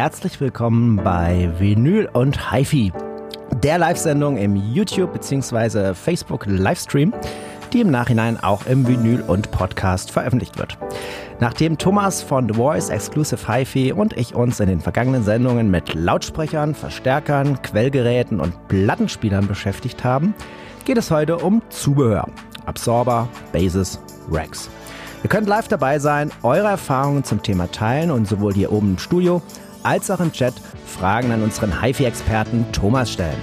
herzlich willkommen bei Vinyl und HiFi, der Live-Sendung im YouTube bzw. Facebook Livestream, die im Nachhinein auch im Vinyl und Podcast veröffentlicht wird. Nachdem Thomas von The Voice Exclusive HiFi und ich uns in den vergangenen Sendungen mit Lautsprechern, Verstärkern, Quellgeräten und Plattenspielern beschäftigt haben, geht es heute um Zubehör, Absorber, Bases, Racks. Ihr könnt live dabei sein, eure Erfahrungen zum Thema teilen und sowohl hier oben im Studio als auch im Chat Fragen an unseren HiFi-Experten Thomas stellen.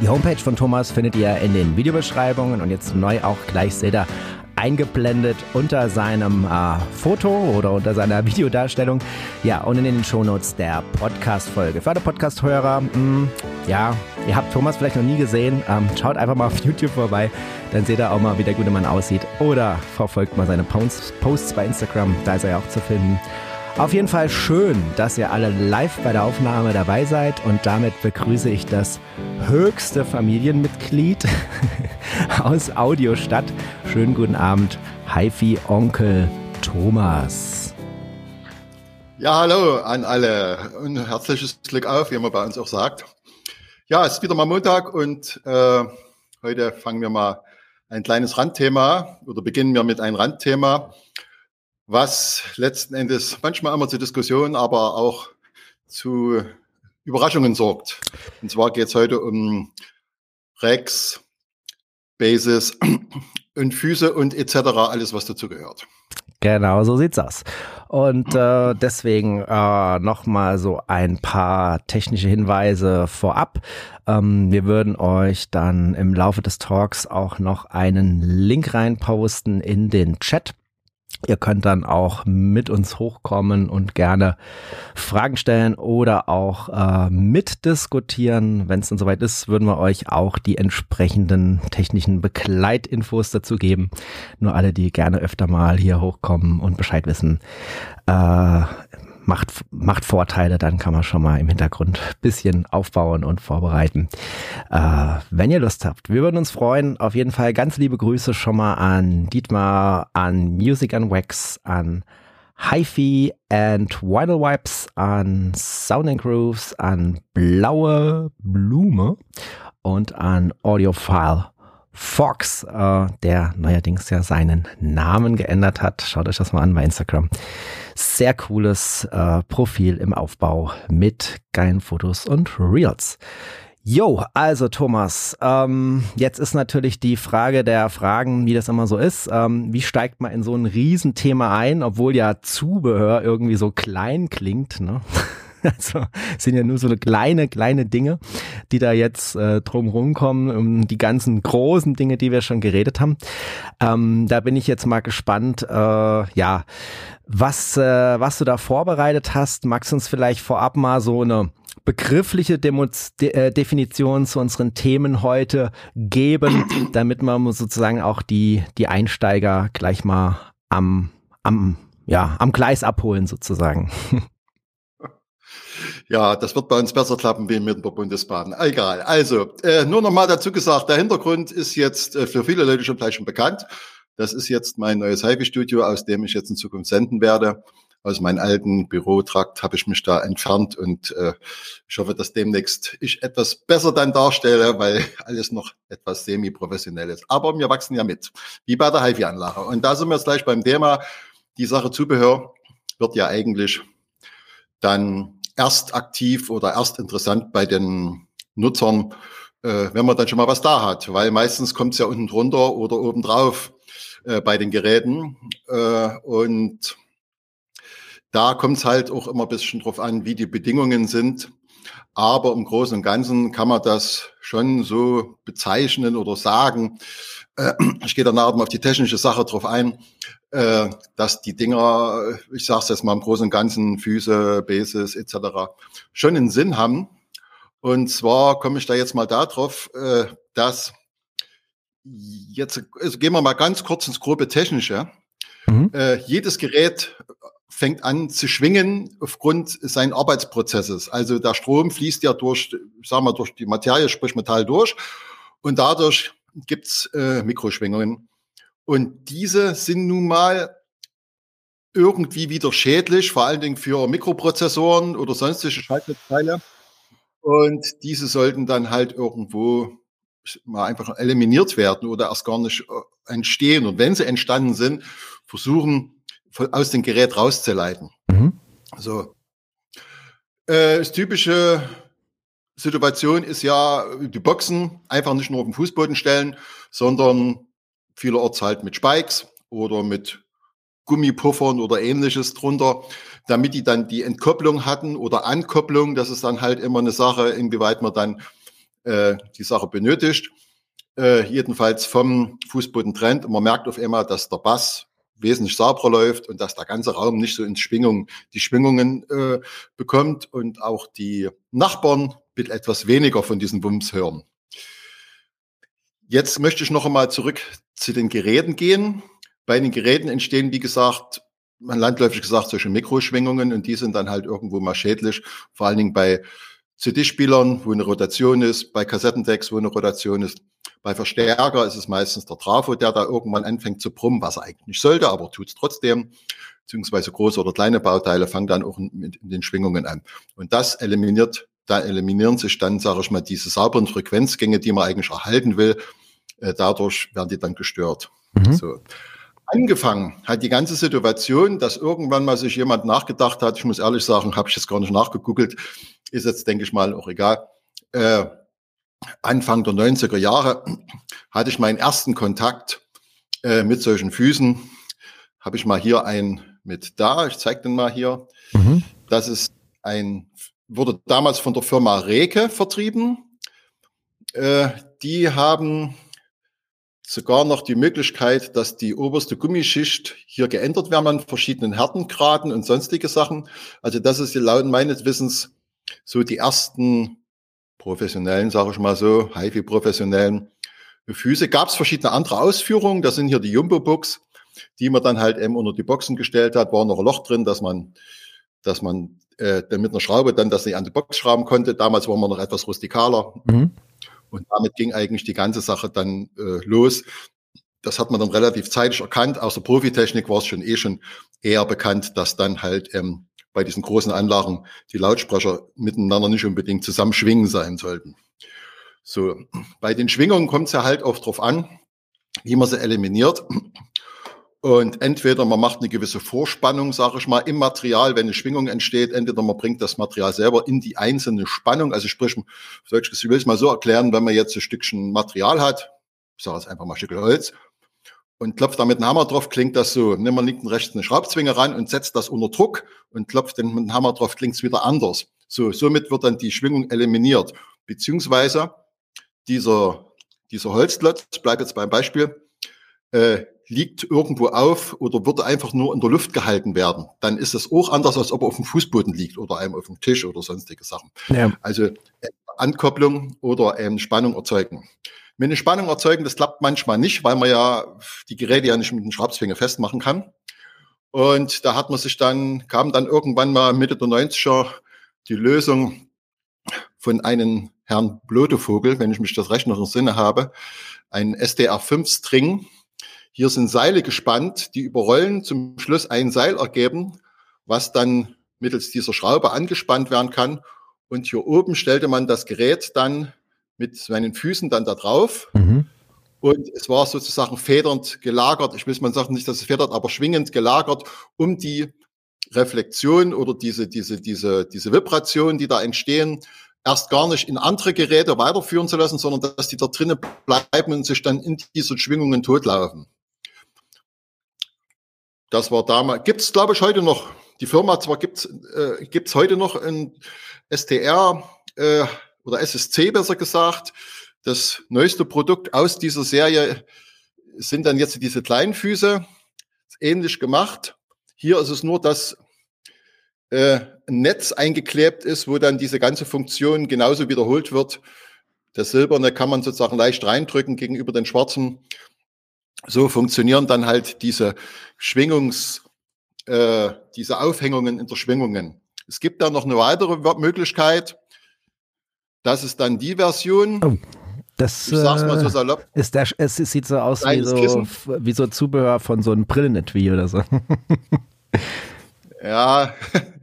Die Homepage von Thomas findet ihr in den Videobeschreibungen und jetzt neu auch gleich seht ihr eingeblendet unter seinem äh, Foto oder unter seiner Videodarstellung. Ja, und in den Shownotes der Podcast-Folge. Für alle Podcast-Hörer, hm, ja, ihr habt Thomas vielleicht noch nie gesehen, ähm, schaut einfach mal auf YouTube vorbei, dann seht ihr auch mal, wie der gute Mann aussieht. Oder verfolgt mal seine Posts, Posts bei Instagram, da ist er ja auch zu finden. Auf jeden Fall schön, dass ihr alle live bei der Aufnahme dabei seid und damit begrüße ich das höchste Familienmitglied aus Audiostadt. Schönen guten Abend, Haifi Onkel Thomas. Ja, hallo an alle und herzliches Glück auf, wie man bei uns auch sagt. Ja, es ist wieder mal Montag und äh, heute fangen wir mal ein kleines Randthema oder beginnen wir mit einem Randthema was letzten Endes manchmal immer zu Diskussionen, aber auch zu Überraschungen sorgt. Und zwar geht es heute um Rex, Basis und Füße und etc., alles, was dazu gehört. Genau, so sieht's aus. Und äh, deswegen äh, nochmal so ein paar technische Hinweise vorab. Ähm, wir würden euch dann im Laufe des Talks auch noch einen Link reinposten in den Chat Ihr könnt dann auch mit uns hochkommen und gerne Fragen stellen oder auch äh, mitdiskutieren. Wenn es dann soweit ist, würden wir euch auch die entsprechenden technischen Begleitinfos dazu geben. Nur alle, die gerne öfter mal hier hochkommen und Bescheid wissen, äh, macht, macht Vorteile, dann kann man schon mal im Hintergrund bisschen aufbauen und vorbereiten. Äh, wenn ihr Lust habt, wir würden uns freuen. Auf jeden Fall ganz liebe Grüße schon mal an Dietmar, an Music and Wax, an HiFi and Vinyl Wipes, an Sound and Grooves, an Blaue Blume und an Audiophile Fox, äh, der neuerdings ja seinen Namen geändert hat. Schaut euch das mal an bei Instagram. Sehr cooles äh, Profil im Aufbau mit geilen Fotos und Reels. Jo, also Thomas, ähm, jetzt ist natürlich die Frage der Fragen, wie das immer so ist. Ähm, wie steigt man in so ein Riesenthema ein, obwohl ja Zubehör irgendwie so klein klingt, ne? Also sind ja nur so kleine, kleine Dinge, die da jetzt äh, drumherum kommen, um die ganzen großen Dinge, die wir schon geredet haben. Ähm, da bin ich jetzt mal gespannt, äh, ja, was, äh, was du da vorbereitet hast. Magst du uns vielleicht vorab mal so eine begriffliche Demo De äh, Definition zu unseren Themen heute geben, damit man sozusagen auch die, die Einsteiger gleich mal am, am, ja, am Gleis abholen sozusagen. Ja, das wird bei uns besser klappen wie mit der Bundesbahn. Egal. Also, äh, nur noch mal dazu gesagt, der Hintergrund ist jetzt äh, für viele Leute schon gleich schon bekannt. Das ist jetzt mein neues Hive-Studio, aus dem ich jetzt in Zukunft senden werde. Aus meinem alten Bürotrakt habe ich mich da entfernt und äh, ich hoffe, dass demnächst ich etwas besser dann darstelle, weil alles noch etwas semi-professionell ist. Aber wir wachsen ja mit, wie bei der HIFI-Anlage. Und da sind wir jetzt gleich beim Thema. Die Sache Zubehör wird ja eigentlich dann erst aktiv oder erst interessant bei den Nutzern, äh, wenn man dann schon mal was da hat, weil meistens kommt es ja unten drunter oder oben drauf äh, bei den Geräten äh, und da kommt es halt auch immer ein bisschen drauf an, wie die Bedingungen sind. Aber im Großen und Ganzen kann man das schon so bezeichnen oder sagen. Äh, ich gehe danach mal auf die technische Sache drauf ein äh, dass die Dinger, ich sage es jetzt mal im Großen und Ganzen, Füße, Bases etc. schon einen Sinn haben. Und zwar komme ich da jetzt mal darauf, äh, dass jetzt also gehen wir mal ganz kurz ins grobe Technische. Mhm. Äh, jedes Gerät fängt an zu schwingen aufgrund seines Arbeitsprozesses. Also der Strom fließt ja durch, sagen wir, durch die Materie, sprich Metall durch. Und dadurch gibt's äh, Mikroschwingungen. Und diese sind nun mal irgendwie wieder schädlich, vor allen Dingen für Mikroprozessoren oder sonstige Schaltnetzteile. Und diese sollten dann halt irgendwo mal einfach eliminiert werden oder erst gar nicht äh, entstehen. Und wenn sie entstanden sind, versuchen, aus dem Gerät rauszuleiten. Mhm. So. Äh, das typische Situation ist ja, die Boxen einfach nicht nur auf den Fußboden stellen, sondern vielerorts halt mit Spikes oder mit Gummipuffern oder ähnliches drunter, damit die dann die Entkopplung hatten oder Ankopplung. Das ist dann halt immer eine Sache, inwieweit man dann äh, die Sache benötigt. Äh, jedenfalls vom Fußboden trennt. Man merkt auf einmal, dass der Bass wesentlich sauberer läuft und dass der ganze Raum nicht so in Schwingung, die Schwingungen äh, bekommt und auch die Nachbarn mit etwas weniger von diesen Wumms hören. Jetzt möchte ich noch einmal zurück zu den Geräten gehen. Bei den Geräten entstehen, wie gesagt, man landläufig gesagt, solche Mikroschwingungen und die sind dann halt irgendwo mal schädlich, vor allen Dingen bei CD-Spielern, wo eine Rotation ist, bei Kassettendecks, wo eine Rotation ist. Bei Verstärker ist es meistens der Trafo, der da irgendwann anfängt zu brummen, was er eigentlich nicht sollte, aber tut es trotzdem. Beziehungsweise große oder kleine Bauteile fangen dann auch mit den Schwingungen an. Und das eliminiert, da eliminieren sich dann, sage ich mal, diese sauberen Frequenzgänge, die man eigentlich erhalten will. Äh, dadurch werden die dann gestört. Mhm. So. Angefangen hat die ganze Situation, dass irgendwann mal sich jemand nachgedacht hat, ich muss ehrlich sagen, habe ich jetzt gar nicht nachgegoogelt, ist jetzt, denke ich mal, auch egal. Äh, Anfang der 90er Jahre hatte ich meinen ersten Kontakt äh, mit solchen Füßen. Habe ich mal hier einen mit da. Ich zeige den mal hier. Mhm. Das ist ein, wurde damals von der Firma Reke vertrieben. Äh, die haben sogar noch die Möglichkeit, dass die oberste Gummischicht hier geändert werden an verschiedenen Härtengraden und sonstige Sachen. Also das ist laut meines Wissens so die ersten professionellen, sage ich mal so, HiFi-professionellen Füße. Gab es verschiedene andere Ausführungen. Das sind hier die Jumbo-Books, die man dann halt eben unter die Boxen gestellt hat. War noch ein Loch drin, dass man, dass man äh, mit einer Schraube dann das nicht an die Box schrauben konnte. Damals war man noch etwas rustikaler. Mhm. Und damit ging eigentlich die ganze Sache dann äh, los. Das hat man dann relativ zeitig erkannt. Aus der Profitechnik war es schon eh schon eher bekannt, dass dann halt ähm, bei diesen großen Anlagen die Lautsprecher miteinander nicht unbedingt zusammen schwingen sein sollten. So, bei den Schwingungen kommt es ja halt oft drauf an, wie man sie eliminiert. Und entweder man macht eine gewisse Vorspannung, sage ich mal, im Material, wenn eine Schwingung entsteht, entweder man bringt das Material selber in die einzelne Spannung, also sprich, ich will es mal so erklären, wenn man jetzt ein Stückchen Material hat, ich sage jetzt einfach mal ein Stück Holz, und klopft da mit dem Hammer drauf, klingt das so. Nimm mal links und rechts eine Schraubzwinge ran und setzt das unter Druck und klopft den mit dem Hammer drauf, klingt es wieder anders. So, somit wird dann die Schwingung eliminiert. Beziehungsweise dieser, dieser Holzklotz, ich bleibe jetzt beim Beispiel, äh, liegt irgendwo auf oder würde einfach nur in der Luft gehalten werden, dann ist es auch anders, als ob er auf dem Fußboden liegt oder einem auf dem Tisch oder sonstige Sachen. Ja. Also äh, Ankopplung oder ähm, Spannung erzeugen. Mit eine Spannung erzeugen, das klappt manchmal nicht, weil man ja die Geräte ja nicht mit dem Schraubzwinge festmachen kann. Und da hat man sich dann, kam dann irgendwann mal Mitte der 90er die Lösung von einem Herrn Blotevogel, wenn ich mich das recht noch im Sinne habe, ein SDR5-String. Hier sind Seile gespannt, die überrollen, zum Schluss ein Seil ergeben, was dann mittels dieser Schraube angespannt werden kann. Und hier oben stellte man das Gerät dann mit meinen Füßen dann da drauf. Mhm. Und es war sozusagen federnd gelagert. Ich will mal sagen, nicht, dass es federt, aber schwingend gelagert, um die Reflexion oder diese, diese, diese, diese Vibration, die da entstehen, erst gar nicht in andere Geräte weiterführen zu lassen, sondern dass die da drinnen bleiben und sich dann in diese Schwingungen totlaufen. Das war damals, gibt es glaube ich heute noch. Die Firma zwar gibt es äh, gibt's heute noch in STR, äh, oder SSC besser gesagt. Das neueste Produkt aus dieser Serie sind dann jetzt diese kleinen Füße, ähnlich gemacht. Hier ist es nur, dass äh, ein Netz eingeklebt ist, wo dann diese ganze Funktion genauso wiederholt wird. Das Silberne kann man sozusagen leicht reindrücken gegenüber den Schwarzen. So funktionieren dann halt diese Schwingungs, äh, diese Aufhängungen in der Schwingungen. Es gibt dann noch eine weitere Möglichkeit. Das ist dann die Version. Oh. Das ich sag's mal so äh, salopp. Ist der, es sieht so aus wie so, wie so Zubehör von so einem Brillenetui oder so. ja,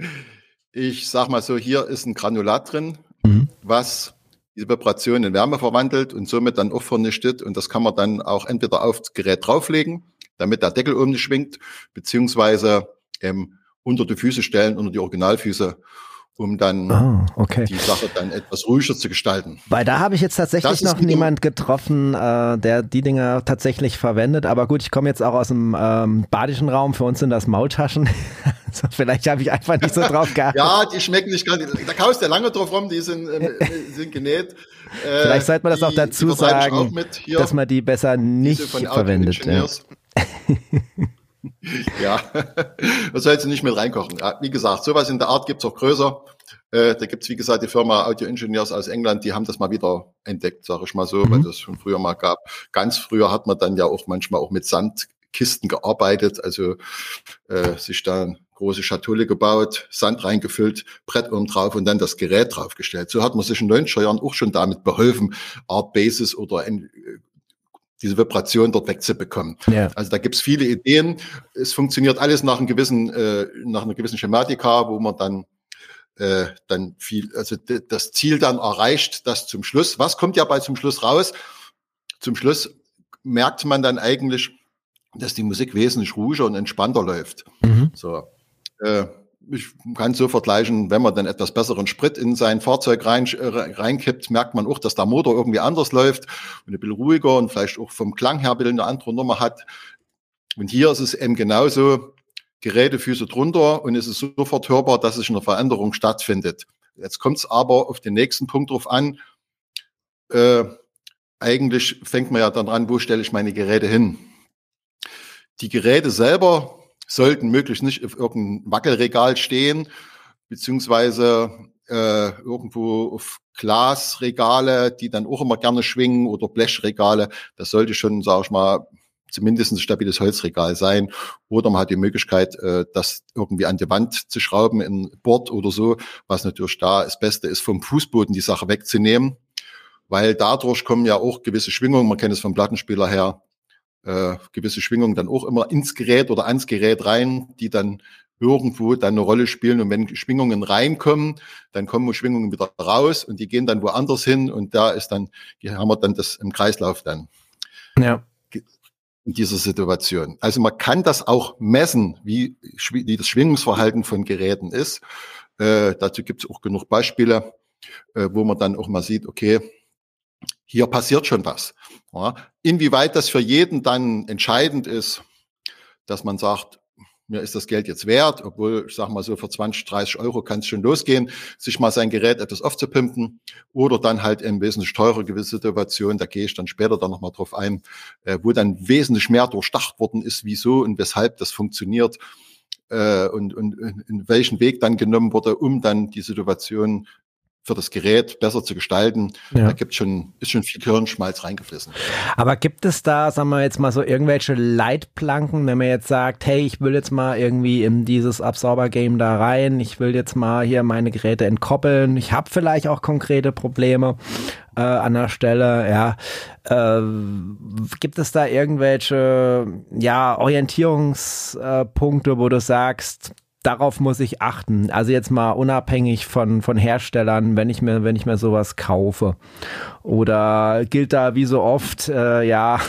ich sag mal so, hier ist ein Granulat drin, mhm. was diese Vibration in Wärme verwandelt und somit dann auch vernichtet. Und das kann man dann auch entweder aufs Gerät drauflegen, damit der Deckel oben nicht schwingt, beziehungsweise ähm, unter die Füße stellen, unter die Originalfüße um dann oh, okay. die Sache dann etwas ruhiger zu gestalten. Weil da habe ich jetzt tatsächlich noch niemand getroffen, äh, der die Dinger tatsächlich verwendet. Aber gut, ich komme jetzt auch aus dem ähm, badischen Raum. Für uns sind das Maultaschen. also vielleicht habe ich einfach nicht so drauf geachtet. ja, die schmecken nicht ganz. Da kaust ja lange drauf rum. Die sind, äh, sind genäht. Äh, vielleicht sollte man das die, auch dazu sagen, auch dass man die besser nicht verwendet. Ja. das soll jetzt nicht mit reinkochen. Ja, wie gesagt, sowas in der Art gibt's auch größer. Äh, da gibt's wie gesagt, die Firma Audio Engineers aus England, die haben das mal wieder entdeckt, sage ich mal so, mhm. weil das schon früher mal gab. Ganz früher hat man dann ja auch manchmal auch mit Sandkisten gearbeitet, also äh, sich da eine große Schatulle gebaut, Sand reingefüllt, Brett oben drauf und dann das Gerät draufgestellt. So hat man sich in den 90er Jahren auch schon damit beholfen, Art Basis oder ein, diese Vibration dort wegzubekommen. Ja. Also da gibt's viele Ideen. Es funktioniert alles nach einem gewissen, äh, nach einer gewissen Schematika, wo man dann äh, dann viel, also das Ziel dann erreicht, das zum Schluss. Was kommt ja bei zum Schluss raus? Zum Schluss merkt man dann eigentlich, dass die Musik wesentlich ruhiger und entspannter läuft. Mhm. So. Äh, ich kann so vergleichen, wenn man dann etwas besseren Sprit in sein Fahrzeug rein, äh, reinkippt, merkt man auch, dass der Motor irgendwie anders läuft und ein bisschen ruhiger und vielleicht auch vom Klang her ein bisschen eine andere Nummer hat. Und hier ist es eben genauso, Gerätefüße drunter und es ist sofort hörbar, dass es eine Veränderung stattfindet. Jetzt kommt es aber auf den nächsten Punkt drauf an. Äh, eigentlich fängt man ja dann an, wo stelle ich meine Geräte hin? Die Geräte selber sollten möglichst nicht auf irgendeinem Wackelregal stehen, beziehungsweise äh, irgendwo auf Glasregale, die dann auch immer gerne schwingen oder Blechregale. Das sollte schon, sage ich mal, zumindest ein stabiles Holzregal sein. Oder man hat die Möglichkeit, äh, das irgendwie an die Wand zu schrauben, in Bord oder so, was natürlich da das Beste ist, vom Fußboden die Sache wegzunehmen. Weil dadurch kommen ja auch gewisse Schwingungen, man kennt es vom Plattenspieler her, äh, gewisse Schwingungen dann auch immer ins Gerät oder ans Gerät rein, die dann irgendwo dann eine Rolle spielen. Und wenn Schwingungen reinkommen, dann kommen Schwingungen wieder raus und die gehen dann woanders hin und da ist dann, hier haben wir dann das im Kreislauf dann. Ja. In dieser Situation. Also man kann das auch messen, wie, wie das Schwingungsverhalten von Geräten ist. Äh, dazu gibt es auch genug Beispiele, äh, wo man dann auch mal sieht, okay, hier passiert schon was. Ja, inwieweit das für jeden dann entscheidend ist, dass man sagt, mir ist das Geld jetzt wert, obwohl, ich sag mal so, für 20, 30 Euro kann es schon losgehen, sich mal sein Gerät etwas aufzupimpen oder dann halt in wesentlich teure gewisse Situation, da gehe ich dann später dann nochmal drauf ein, äh, wo dann wesentlich mehr durchdacht worden ist, wieso und weshalb das funktioniert äh, und, und in welchen Weg dann genommen wurde, um dann die Situation für das Gerät besser zu gestalten. Ja. Da gibt schon, ist schon viel Hirnschmalz reingeflossen. Aber gibt es da, sagen wir jetzt mal so, irgendwelche Leitplanken, wenn man jetzt sagt, hey, ich will jetzt mal irgendwie in dieses Absorber-Game da rein, ich will jetzt mal hier meine Geräte entkoppeln, ich habe vielleicht auch konkrete Probleme äh, an der Stelle, ja. Äh, gibt es da irgendwelche, ja, Orientierungspunkte, wo du sagst, darauf muss ich achten. Also jetzt mal unabhängig von, von Herstellern, wenn ich mir, wenn ich mir sowas kaufe. Oder gilt da wie so oft, äh, ja,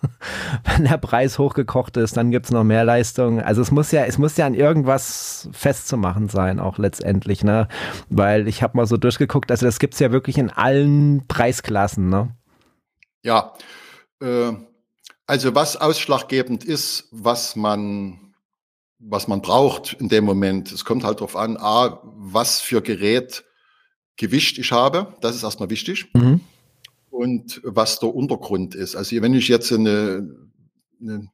wenn der Preis hochgekocht ist, dann gibt's noch mehr Leistung. Also es muss ja, es muss ja an irgendwas festzumachen sein, auch letztendlich, ne? Weil ich habe mal so durchgeguckt, also das gibt's ja wirklich in allen Preisklassen, ne? Ja, äh, also was ausschlaggebend ist, was man was man braucht in dem Moment. Es kommt halt darauf an, a, was für Gerät Gewicht ich habe. Das ist erstmal wichtig. Mhm. Und was der Untergrund ist. Also wenn ich jetzt eine, eine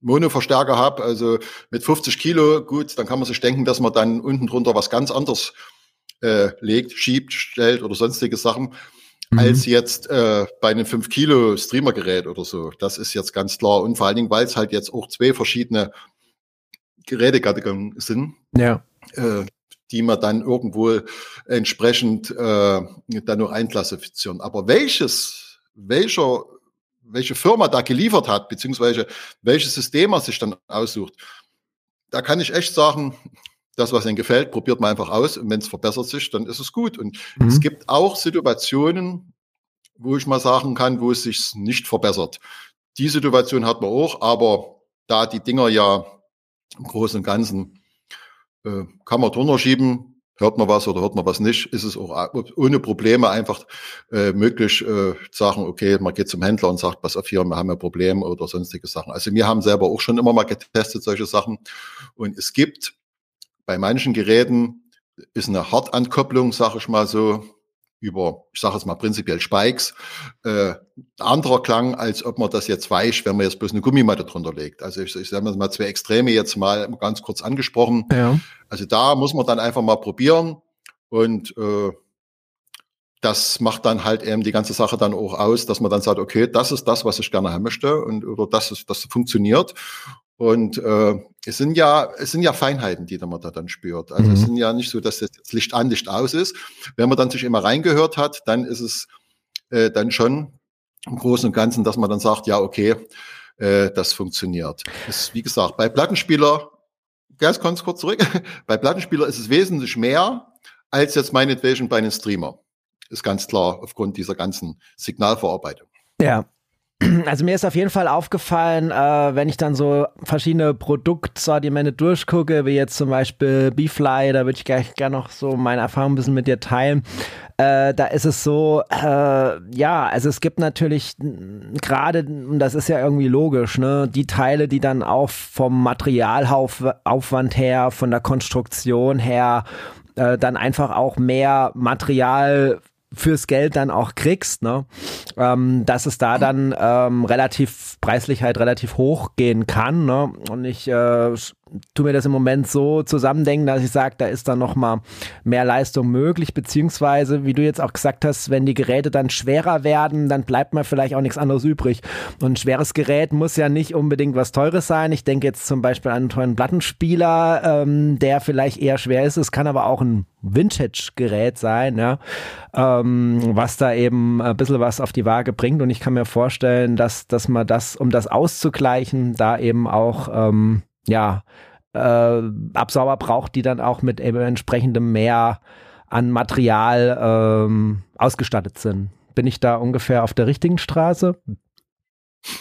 Monoverstärker habe, also mit 50 Kilo, gut, dann kann man sich denken, dass man dann unten drunter was ganz anderes äh, legt, schiebt, stellt oder sonstige Sachen, mhm. als jetzt äh, bei einem 5 Kilo Streamergerät oder so. Das ist jetzt ganz klar. Und vor allen Dingen, weil es halt jetzt auch zwei verschiedene Gerätekategorien sind. Ja. Äh, die man dann irgendwo entsprechend äh, dann nur einklassifizieren. Aber welches, welcher, welche Firma da geliefert hat, beziehungsweise welches System er sich dann aussucht, da kann ich echt sagen, das, was Ihnen gefällt, probiert man einfach aus und wenn es verbessert sich, dann ist es gut. Und mhm. es gibt auch Situationen, wo ich mal sagen kann, wo es sich nicht verbessert. Die Situation hat man auch, aber da die Dinger ja im Großen und Ganzen äh, kann man drunter schieben, hört man was oder hört man was nicht, ist es auch ohne Probleme einfach äh, möglich äh, sagen, okay, man geht zum Händler und sagt, pass auf hier, wir haben ein Problem oder sonstige Sachen. Also wir haben selber auch schon immer mal getestet, solche Sachen. Und es gibt bei manchen Geräten ist eine Hartankopplung, sage ich mal so, über, ich sage jetzt mal prinzipiell Spikes, äh, anderer Klang, als ob man das jetzt weich, wenn man jetzt bloß eine Gummimatte drunter legt. Also ich, ich sage mal zwei Extreme jetzt mal ganz kurz angesprochen. Ja. Also da muss man dann einfach mal probieren und äh, das macht dann halt eben die ganze Sache dann auch aus, dass man dann sagt, okay, das ist das, was ich gerne haben möchte und oder das ist, das funktioniert. Und äh, es sind ja, es sind ja Feinheiten, die man da dann spürt. Also mhm. es sind ja nicht so, dass das jetzt Licht an, Licht aus ist. Wenn man dann sich immer reingehört hat, dann ist es äh, dann schon im Großen und Ganzen, dass man dann sagt, ja, okay, äh, das funktioniert. Das, wie gesagt, bei Plattenspieler, ganz, ganz kurz zurück, bei Plattenspieler ist es wesentlich mehr als jetzt meinetwegen bei einem Streamer. Ist ganz klar aufgrund dieser ganzen Signalverarbeitung. Ja, also mir ist auf jeden Fall aufgefallen, äh, wenn ich dann so verschiedene Produktsortimente durchgucke, wie jetzt zum Beispiel Beefly, da würde ich gleich gerne noch so meine Erfahrung ein bisschen mit dir teilen. Äh, da ist es so, äh, ja, also es gibt natürlich gerade, und das ist ja irgendwie logisch, ne, die Teile, die dann auch vom Materialaufwand her, von der Konstruktion her, äh, dann einfach auch mehr Material fürs Geld dann auch kriegst, ne? Ähm, dass es da dann ähm, relativ preislich halt relativ hoch gehen kann. Ne? Und ich äh, tu mir das im Moment so zusammendenken, dass ich sage, da ist dann noch mal mehr Leistung möglich, beziehungsweise, wie du jetzt auch gesagt hast, wenn die Geräte dann schwerer werden, dann bleibt mir vielleicht auch nichts anderes übrig. Und ein schweres Gerät muss ja nicht unbedingt was Teures sein. Ich denke jetzt zum Beispiel an einen tollen Plattenspieler, ähm, der vielleicht eher schwer ist. Es kann aber auch ein Vintage-Gerät sein, ja, ähm, was da eben ein bisschen was auf die Waage bringt. Und ich kann mir vorstellen, dass, dass man das, um das auszugleichen, da eben auch ähm, ja, äh, Absauber braucht, die dann auch mit entsprechendem mehr an Material ähm, ausgestattet sind. Bin ich da ungefähr auf der richtigen Straße?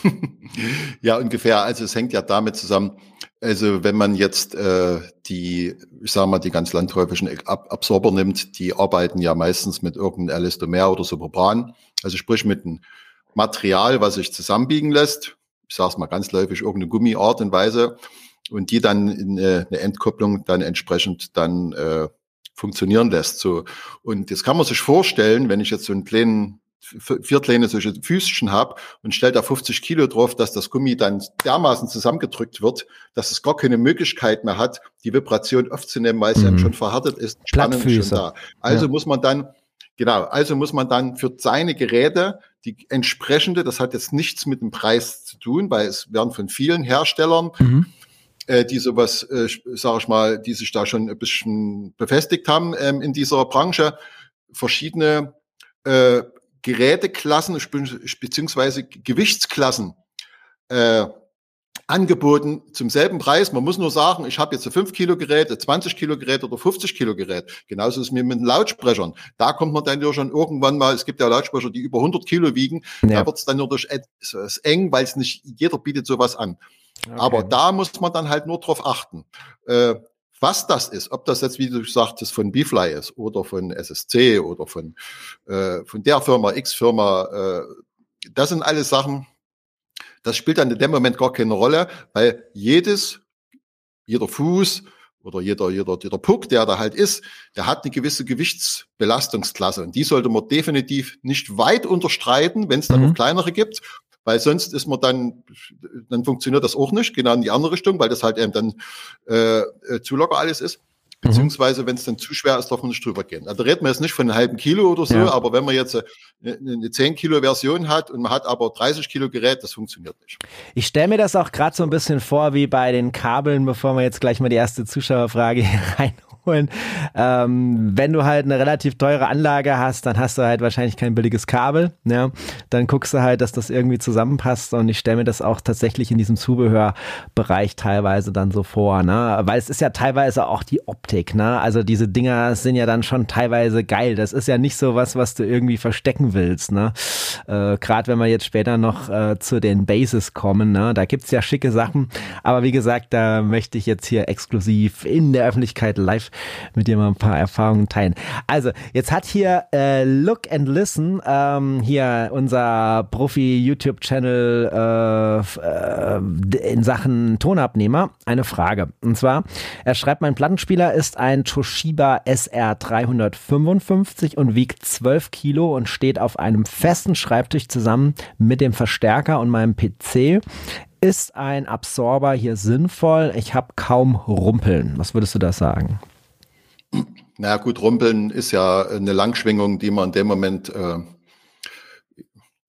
ja, ungefähr. Also es hängt ja damit zusammen. Also wenn man jetzt äh, die, ich sage mal, die ganz landläufigen Ab Absorber nimmt, die arbeiten ja meistens mit irgendeinem Elastomer oder Superbran. Also sprich mit einem Material, was sich zusammenbiegen lässt. Ich sage es mal ganz läufig, irgendeine Gummiart und Weise und die dann eine, eine Entkopplung dann entsprechend dann äh, funktionieren lässt. So und das kann man sich vorstellen, wenn ich jetzt so einen kleinen vier kleine solche Füßchen habe und stelle da 50 Kilo drauf, dass das Gummi dann dermaßen zusammengedrückt wird, dass es gar keine Möglichkeit mehr hat, die Vibration aufzunehmen, weil es mhm. ja schon verhärtet ist. Spannung ist schon da. Also ja. muss man dann Genau, also muss man dann für seine Geräte die entsprechende, das hat jetzt nichts mit dem Preis zu tun, weil es werden von vielen Herstellern mhm äh, die sowas, äh, sage ich mal, die sich da schon ein bisschen befestigt haben ähm, in dieser Branche, verschiedene äh, Geräteklassen beziehungsweise Gewichtsklassen äh, angeboten zum selben Preis. Man muss nur sagen, ich habe jetzt ein 5 Kilo Gerät, ein 20 Kilo Gerät oder 50 Kilo Gerät. Genauso ist es mir mit den Lautsprechern. Da kommt man dann ja schon irgendwann mal, es gibt ja Lautsprecher, die über 100 Kilo wiegen. Ja. Da wird es dann nur durch etwas eng, weil es nicht jeder bietet sowas an. Okay. Aber da muss man dann halt nur drauf achten. Äh, was das ist, ob das jetzt, wie du sagtest, von Beefly ist oder von SSC oder von, äh, von der Firma, X-Firma, äh, das sind alles Sachen, das spielt dann in dem Moment gar keine Rolle, weil jedes, jeder Fuß oder jeder, jeder, jeder Puck, der da halt ist, der hat eine gewisse Gewichtsbelastungsklasse und die sollte man definitiv nicht weit unterstreiten, wenn es dann mhm. noch kleinere gibt weil sonst ist man dann, dann funktioniert das auch nicht, genau in die andere Richtung, weil das halt eben dann äh, äh zu locker alles ist. Mhm. Beziehungsweise, wenn es dann zu schwer ist, darf man nicht drüber gehen. Also reden wir jetzt nicht von einem halben Kilo oder so, ja. aber wenn man jetzt, eine 10 Kilo Version hat und man hat aber 30 Kilo Gerät, das funktioniert nicht. Ich stelle mir das auch gerade so ein bisschen vor wie bei den Kabeln, bevor wir jetzt gleich mal die erste Zuschauerfrage hier rein holen. Ähm, wenn du halt eine relativ teure Anlage hast, dann hast du halt wahrscheinlich kein billiges Kabel. Ja? Dann guckst du halt, dass das irgendwie zusammenpasst. Und ich stelle mir das auch tatsächlich in diesem Zubehörbereich teilweise dann so vor. Ne? Weil es ist ja teilweise auch die Optik. Ne? Also diese Dinger sind ja dann schon teilweise geil. Das ist ja nicht so was, was du irgendwie verstecken willst. Ne? Äh, Gerade wenn wir jetzt später noch äh, zu den Bases kommen. Ne? Da gibt's ja schicke Sachen. Aber wie gesagt, da möchte ich jetzt hier exklusiv in der Öffentlichkeit live mit dir mal ein paar Erfahrungen teilen. Also, jetzt hat hier äh, Look and Listen, ähm, hier unser Profi-YouTube-Channel äh, äh, in Sachen Tonabnehmer, eine Frage. Und zwar, er schreibt, mein Plattenspieler ist ein Toshiba SR 355 und wiegt 12 Kilo und steht auf einem festen Schreibtisch zusammen mit dem Verstärker und meinem PC. Ist ein Absorber hier sinnvoll? Ich habe kaum Rumpeln. Was würdest du da sagen? Na gut, Rumpeln ist ja eine Langschwingung, die man in dem Moment, äh,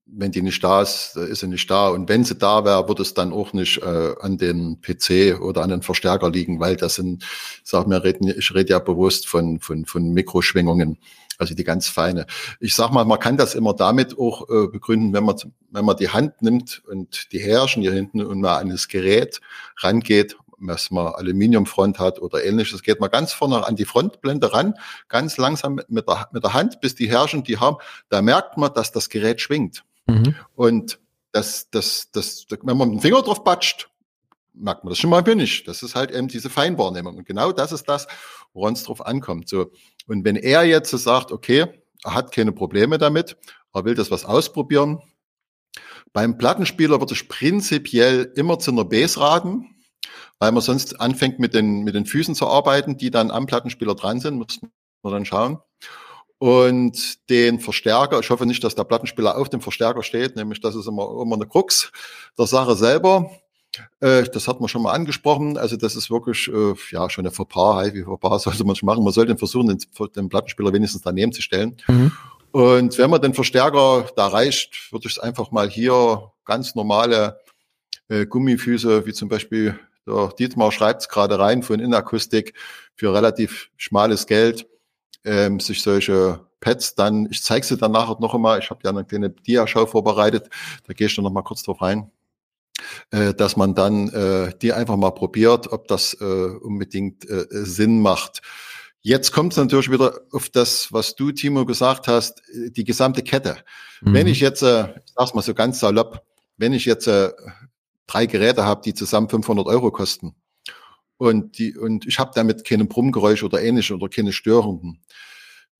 wenn die nicht da ist, ist sie nicht da. Und wenn sie da wäre, würde es dann auch nicht äh, an den PC oder an den Verstärker liegen, weil das sind, sag mir, ich rede ja bewusst von, von, von Mikroschwingungen, also die ganz feine. Ich sag mal, man kann das immer damit auch äh, begründen, wenn man, wenn man die Hand nimmt und die Herrschen hier hinten und mal an das Gerät rangeht was man Aluminiumfront hat oder ähnliches, geht man ganz vorne an die Frontblende ran, ganz langsam mit der, mit der Hand, bis die Herrschen die haben, da merkt man, dass das Gerät schwingt. Mhm. Und das, das, das, wenn man den Finger drauf patscht, merkt man das schon mal ein wenig. Das ist halt eben diese Feinwahrnehmung. Und genau das ist das, woran es drauf ankommt. So. Und wenn er jetzt sagt, okay, er hat keine Probleme damit, er will das was ausprobieren, beim Plattenspieler würde ich prinzipiell immer zu einer Base raten weil man sonst anfängt mit den, mit den Füßen zu arbeiten, die dann am Plattenspieler dran sind, muss man dann schauen. Und den Verstärker, ich hoffe nicht, dass der Plattenspieler auf dem Verstärker steht, nämlich das ist immer, immer eine Krux der Sache selber. Äh, das hat man schon mal angesprochen. Also das ist wirklich äh, ja schon eine Fauxpas, wie Fauxpas sollte man schon machen. Man sollte versuchen, den, den Plattenspieler wenigstens daneben zu stellen. Mhm. Und wenn man den Verstärker da reicht, würde ich es einfach mal hier ganz normale äh, Gummifüße, wie zum Beispiel der Dietmar schreibt es gerade rein von Inakustik für relativ schmales Geld, ähm, sich solche Pads dann, ich zeige sie dann nachher noch einmal, ich habe ja eine kleine Dia-Show vorbereitet, da gehe ich dann noch mal kurz drauf rein, dass man dann äh, die einfach mal probiert, ob das äh, unbedingt äh, Sinn macht. Jetzt kommt es natürlich wieder auf das, was du, Timo, gesagt hast, die gesamte Kette. Mhm. Wenn ich jetzt, äh, ich sag's mal so ganz salopp, wenn ich jetzt äh, drei Geräte habe, die zusammen 500 Euro kosten. Und, die, und ich habe damit keine Brummgeräusche oder ähnliche oder keine Störungen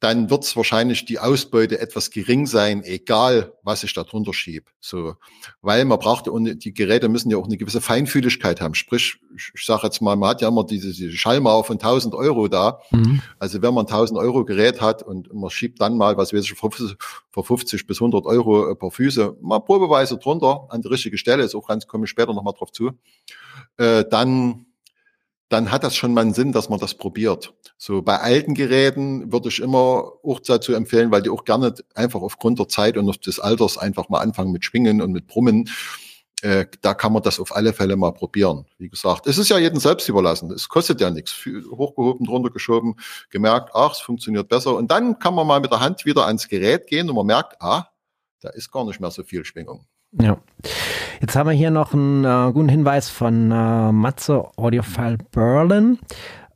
dann wird es wahrscheinlich die Ausbeute etwas gering sein, egal was ich da drunter schiebe. So, weil man braucht und die Geräte müssen ja auch eine gewisse Feinfühligkeit haben. Sprich, ich, ich sage jetzt mal, man hat ja immer diese, diese Schallmauer von 1000 Euro da. Mhm. Also wenn man 1000 Euro Gerät hat und man schiebt dann mal, was weiß ich, vor 50 bis 100 Euro per Füße, mal probeweise drunter an die richtige Stelle, ist auch ganz, komme ich später nochmal drauf zu, äh, dann dann hat das schon mal einen Sinn, dass man das probiert. So bei alten Geräten würde ich immer auch dazu empfehlen, weil die auch gerne einfach aufgrund der Zeit und des Alters einfach mal anfangen mit Schwingen und mit Brummen. Äh, da kann man das auf alle Fälle mal probieren. Wie gesagt, es ist ja jedem selbst überlassen. Es kostet ja nichts. Hochgehoben, drunter geschoben, gemerkt, ach, es funktioniert besser. Und dann kann man mal mit der Hand wieder ans Gerät gehen und man merkt, ah, da ist gar nicht mehr so viel Schwingung. Ja. Jetzt haben wir hier noch einen äh, guten Hinweis von äh, Matze Audiophile Berlin.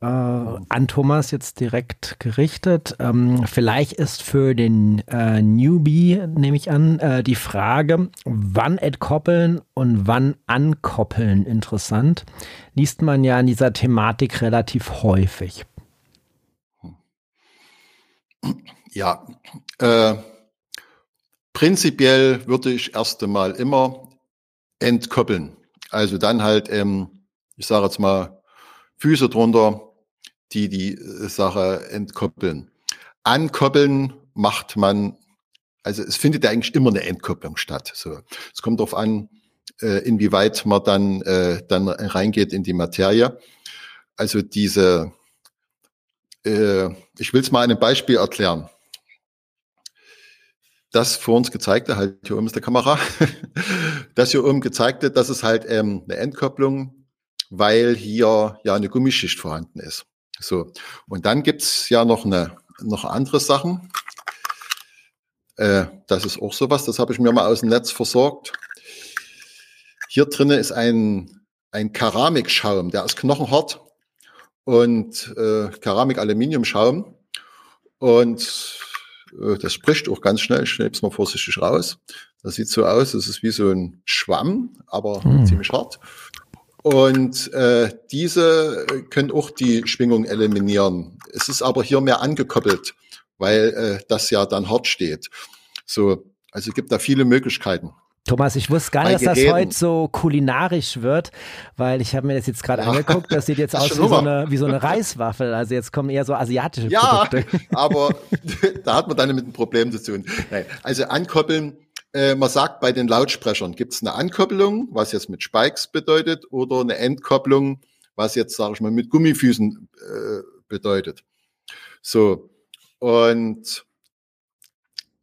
Äh, an Thomas jetzt direkt gerichtet. Ähm, vielleicht ist für den äh, Newbie, nehme ich an, äh, die Frage, wann entkoppeln und wann ankoppeln interessant. Liest man ja in dieser Thematik relativ häufig. Ja, äh, Prinzipiell würde ich erst einmal immer entkoppeln. Also dann halt, ähm, ich sage jetzt mal, Füße drunter, die die äh, Sache entkoppeln. Ankoppeln macht man, also es findet ja eigentlich immer eine Entkopplung statt. So, es kommt darauf an, äh, inwieweit man dann äh, dann reingeht in die Materie. Also diese, äh, ich will es mal einem Beispiel erklären. Das vor uns gezeigte, halt hier oben ist der Kamera, das hier oben gezeigte, das ist halt ähm, eine Entkopplung, weil hier ja eine Gummischicht vorhanden ist. So. Und dann gibt's ja noch eine, noch andere Sachen. Äh, das ist auch sowas, das habe ich mir mal aus dem Netz versorgt. Hier drinnen ist ein, ein Keramikschaum, der ist knochenhart und äh, Keramik-Aluminiumschaum. Und das spricht auch ganz schnell. Ich nehme es mal vorsichtig raus. Das sieht so aus, das ist wie so ein Schwamm, aber hm. ziemlich hart. Und äh, diese können auch die Schwingung eliminieren. Es ist aber hier mehr angekoppelt, weil äh, das ja dann hart steht. So, also es gibt da viele Möglichkeiten. Thomas, ich wusste gar nicht, dass das heute so kulinarisch wird, weil ich habe mir das jetzt gerade ja. angeguckt. Das sieht jetzt aus wie so, eine, wie so eine Reiswaffel. Also jetzt kommen eher so asiatische ja, Produkte. Ja, aber da hat man dann mit einem Problem zu tun. Nein, also ankoppeln, äh, man sagt bei den Lautsprechern, gibt es eine Ankopplung, was jetzt mit Spikes bedeutet, oder eine Entkopplung, was jetzt, sage ich mal, mit Gummifüßen äh, bedeutet. So, und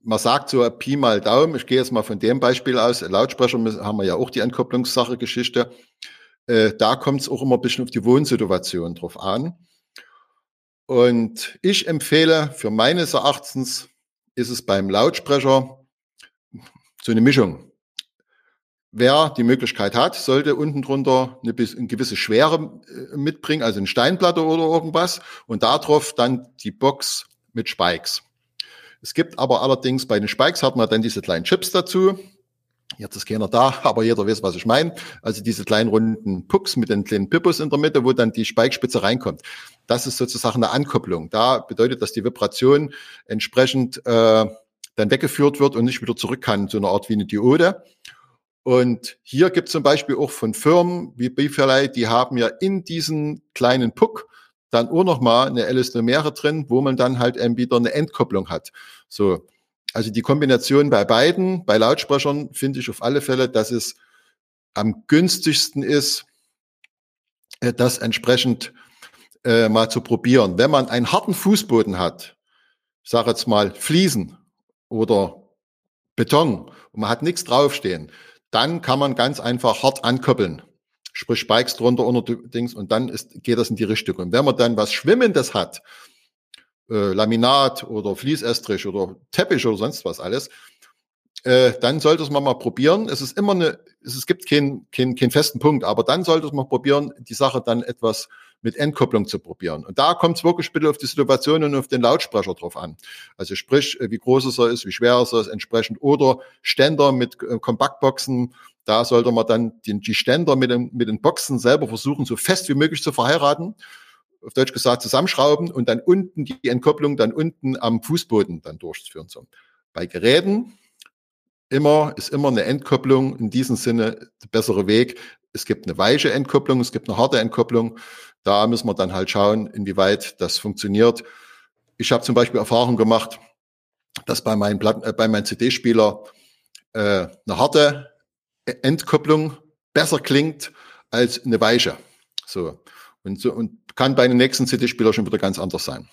man sagt so Pi mal Daumen, ich gehe jetzt mal von dem Beispiel aus, Lautsprecher haben wir ja auch die Entkopplungssache Geschichte. Äh, da kommt es auch immer ein bisschen auf die Wohnsituation drauf an. Und ich empfehle, für meines Erachtens ist es beim Lautsprecher so eine Mischung. Wer die Möglichkeit hat, sollte unten drunter eine, gewisse Schwere äh, mitbringen, also eine Steinplatte oder irgendwas, und darauf dann die Box mit Spikes. Es gibt aber allerdings bei den Spikes hat man dann diese kleinen Chips dazu. Jetzt ist keiner da, aber jeder weiß, was ich meine. Also diese kleinen runden Pucks mit den kleinen Pippus in der Mitte, wo dann die Spikespitze reinkommt. Das ist sozusagen eine Ankopplung. Da bedeutet, dass die Vibration entsprechend äh, dann weggeführt wird und nicht wieder zurück kann, so eine Art wie eine Diode. Und hier gibt es zum Beispiel auch von Firmen wie Beefelei, die haben ja in diesen kleinen Puck dann auch nochmal eine Elastomere drin, wo man dann halt eben wieder eine Entkopplung hat. So. Also die Kombination bei beiden, bei Lautsprechern finde ich auf alle Fälle, dass es am günstigsten ist, äh, das entsprechend äh, mal zu probieren. Wenn man einen harten Fußboden hat, ich sage jetzt mal Fliesen oder Beton und man hat nichts draufstehen, dann kann man ganz einfach hart ankoppeln sprich Spikes drunter unter Dings und dann ist, geht das in die Richtung. Und wenn man dann was Schwimmendes hat, äh, Laminat oder Fließestrich oder Teppich oder sonst was alles, äh, dann sollte man mal probieren. Es ist immer eine, es gibt keinen keinen keinen festen Punkt, aber dann sollte man probieren, die Sache dann etwas mit Entkopplung zu probieren. Und da kommt es wirklich bitte auf die Situation und auf den Lautsprecher drauf an. Also sprich, äh, wie groß es ist, wie schwer es ist, entsprechend. Oder Ständer mit äh, Kompaktboxen da sollte man dann die, die Ständer mit den, mit den Boxen selber versuchen, so fest wie möglich zu verheiraten. Auf Deutsch gesagt, zusammenschrauben und dann unten die Entkopplung dann unten am Fußboden dann durchführen. So. Bei Geräten immer, ist immer eine Entkopplung in diesem Sinne der bessere Weg. Es gibt eine weiche Entkopplung, es gibt eine harte Entkopplung. Da müssen wir dann halt schauen, inwieweit das funktioniert. Ich habe zum Beispiel Erfahrung gemacht, dass bei meinem, äh, meinem CD-Spieler äh, eine harte Entkopplung besser klingt als eine weiche. So. Und, so, und kann bei den nächsten CD-Spieler schon wieder ganz anders sein.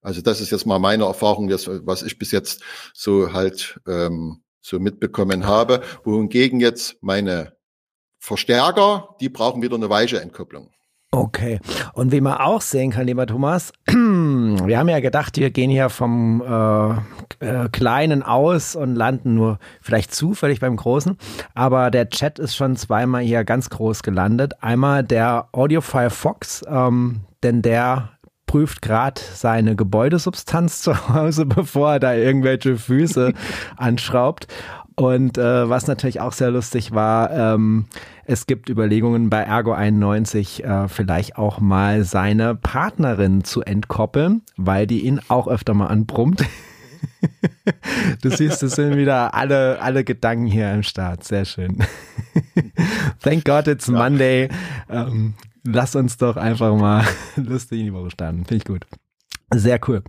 Also das ist jetzt mal meine Erfahrung, das, was ich bis jetzt so halt ähm, so mitbekommen habe. Wohingegen jetzt meine Verstärker, die brauchen wieder eine weiche Entkopplung. Okay. Und wie man auch sehen kann, lieber Thomas, wir haben ja gedacht, wir gehen hier vom äh, äh, Kleinen aus und landen nur vielleicht zufällig beim Großen. Aber der Chat ist schon zweimal hier ganz groß gelandet. Einmal der Audiophile Fox, ähm, denn der prüft gerade seine Gebäudesubstanz zu Hause, bevor er da irgendwelche Füße anschraubt. Und äh, was natürlich auch sehr lustig war, ähm, es gibt Überlegungen bei Ergo 91 äh, vielleicht auch mal seine Partnerin zu entkoppeln, weil die ihn auch öfter mal anbrummt. du siehst, es sind wieder alle, alle Gedanken hier im Start. Sehr schön. Thank God it's. Monday. Ähm, lass uns doch einfach mal lustig in die Woche starten. Finde ich gut. Sehr cool.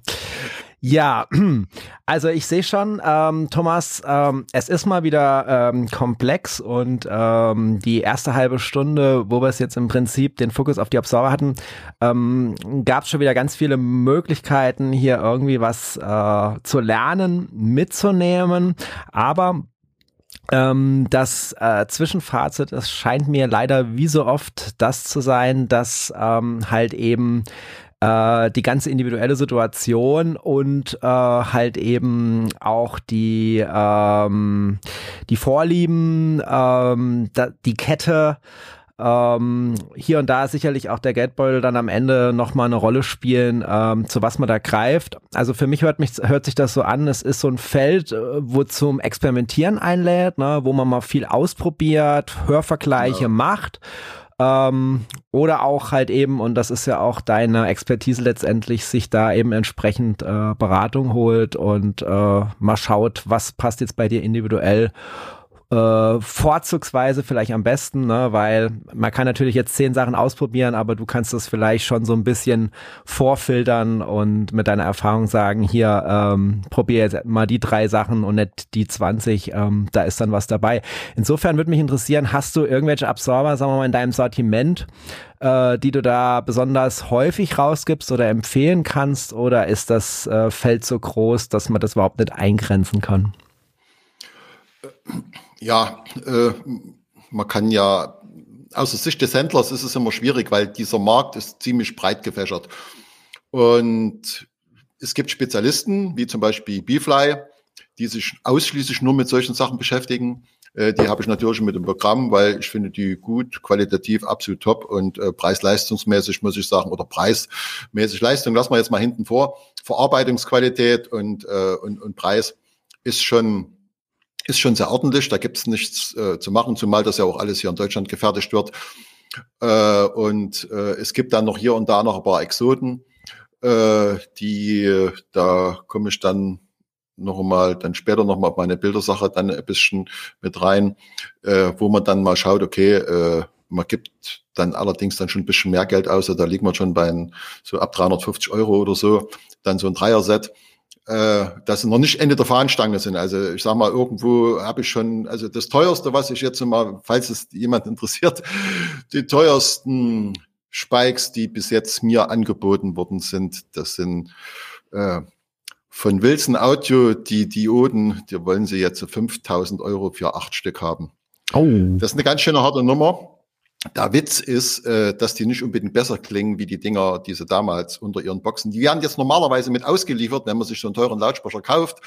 Ja, also ich sehe schon, ähm, Thomas, ähm, es ist mal wieder ähm, komplex und ähm, die erste halbe Stunde, wo wir es jetzt im Prinzip den Fokus auf die Absorber hatten, ähm, gab es schon wieder ganz viele Möglichkeiten, hier irgendwie was äh, zu lernen, mitzunehmen. Aber ähm, das äh, Zwischenfazit, es scheint mir leider wie so oft das zu sein, dass ähm, halt eben äh, die ganze individuelle Situation und äh, halt eben auch die, ähm, die Vorlieben, ähm, da, die Kette, ähm, hier und da sicherlich auch der Geldbeutel dann am Ende nochmal eine Rolle spielen, ähm, zu was man da greift. Also für mich hört, mich hört sich das so an, es ist so ein Feld, äh, wo zum Experimentieren einlädt, ne, wo man mal viel ausprobiert, Hörvergleiche ja. macht ähm, oder auch halt eben, und das ist ja auch deine Expertise letztendlich, sich da eben entsprechend äh, Beratung holt und äh, mal schaut, was passt jetzt bei dir individuell äh, vorzugsweise vielleicht am besten, ne? weil man kann natürlich jetzt zehn Sachen ausprobieren, aber du kannst das vielleicht schon so ein bisschen vorfiltern und mit deiner Erfahrung sagen, hier ähm, probier jetzt mal die drei Sachen und nicht die 20, ähm, da ist dann was dabei. Insofern würde mich interessieren, hast du irgendwelche Absorber, sagen wir mal, in deinem Sortiment, äh, die du da besonders häufig rausgibst oder empfehlen kannst oder ist das äh, Feld so groß, dass man das überhaupt nicht eingrenzen kann? Ja, äh, man kann ja, aus der Sicht des Händlers ist es immer schwierig, weil dieser Markt ist ziemlich breit gefächert. Und es gibt Spezialisten, wie zum Beispiel Beefly, die sich ausschließlich nur mit solchen Sachen beschäftigen. Äh, die habe ich natürlich mit dem Programm, weil ich finde die gut, qualitativ absolut top und äh, preis-leistungsmäßig muss ich sagen, oder preismäßig Leistung, lassen wir jetzt mal hinten vor. Verarbeitungsqualität und, äh, und, und Preis ist schon ist schon sehr ordentlich. Da gibt es nichts äh, zu machen, zumal das ja auch alles hier in Deutschland gefertigt wird. Äh, und äh, es gibt dann noch hier und da noch ein paar Exoten, äh, die, da komme ich dann noch mal, dann später noch mal auf meine Bildersache dann ein bisschen mit rein, äh, wo man dann mal schaut, okay, äh, man gibt dann allerdings dann schon ein bisschen mehr Geld aus, da liegt man schon bei ein, so ab 350 Euro oder so, dann so ein Dreier-Set äh, dass sie noch nicht Ende der Fahnenstange sind. Also ich sage mal, irgendwo habe ich schon, also das teuerste, was ich jetzt mal, falls es jemand interessiert, die teuersten Spikes, die bis jetzt mir angeboten worden sind, das sind äh, von Wilson Audio die Dioden, die wollen sie jetzt 5000 Euro für acht Stück haben. Oh. Das ist eine ganz schöne harte Nummer. Der Witz ist, äh, dass die nicht unbedingt besser klingen wie die Dinger, die sie damals unter ihren Boxen. Die werden jetzt normalerweise mit ausgeliefert, wenn man sich so einen teuren Lautsprecher kauft.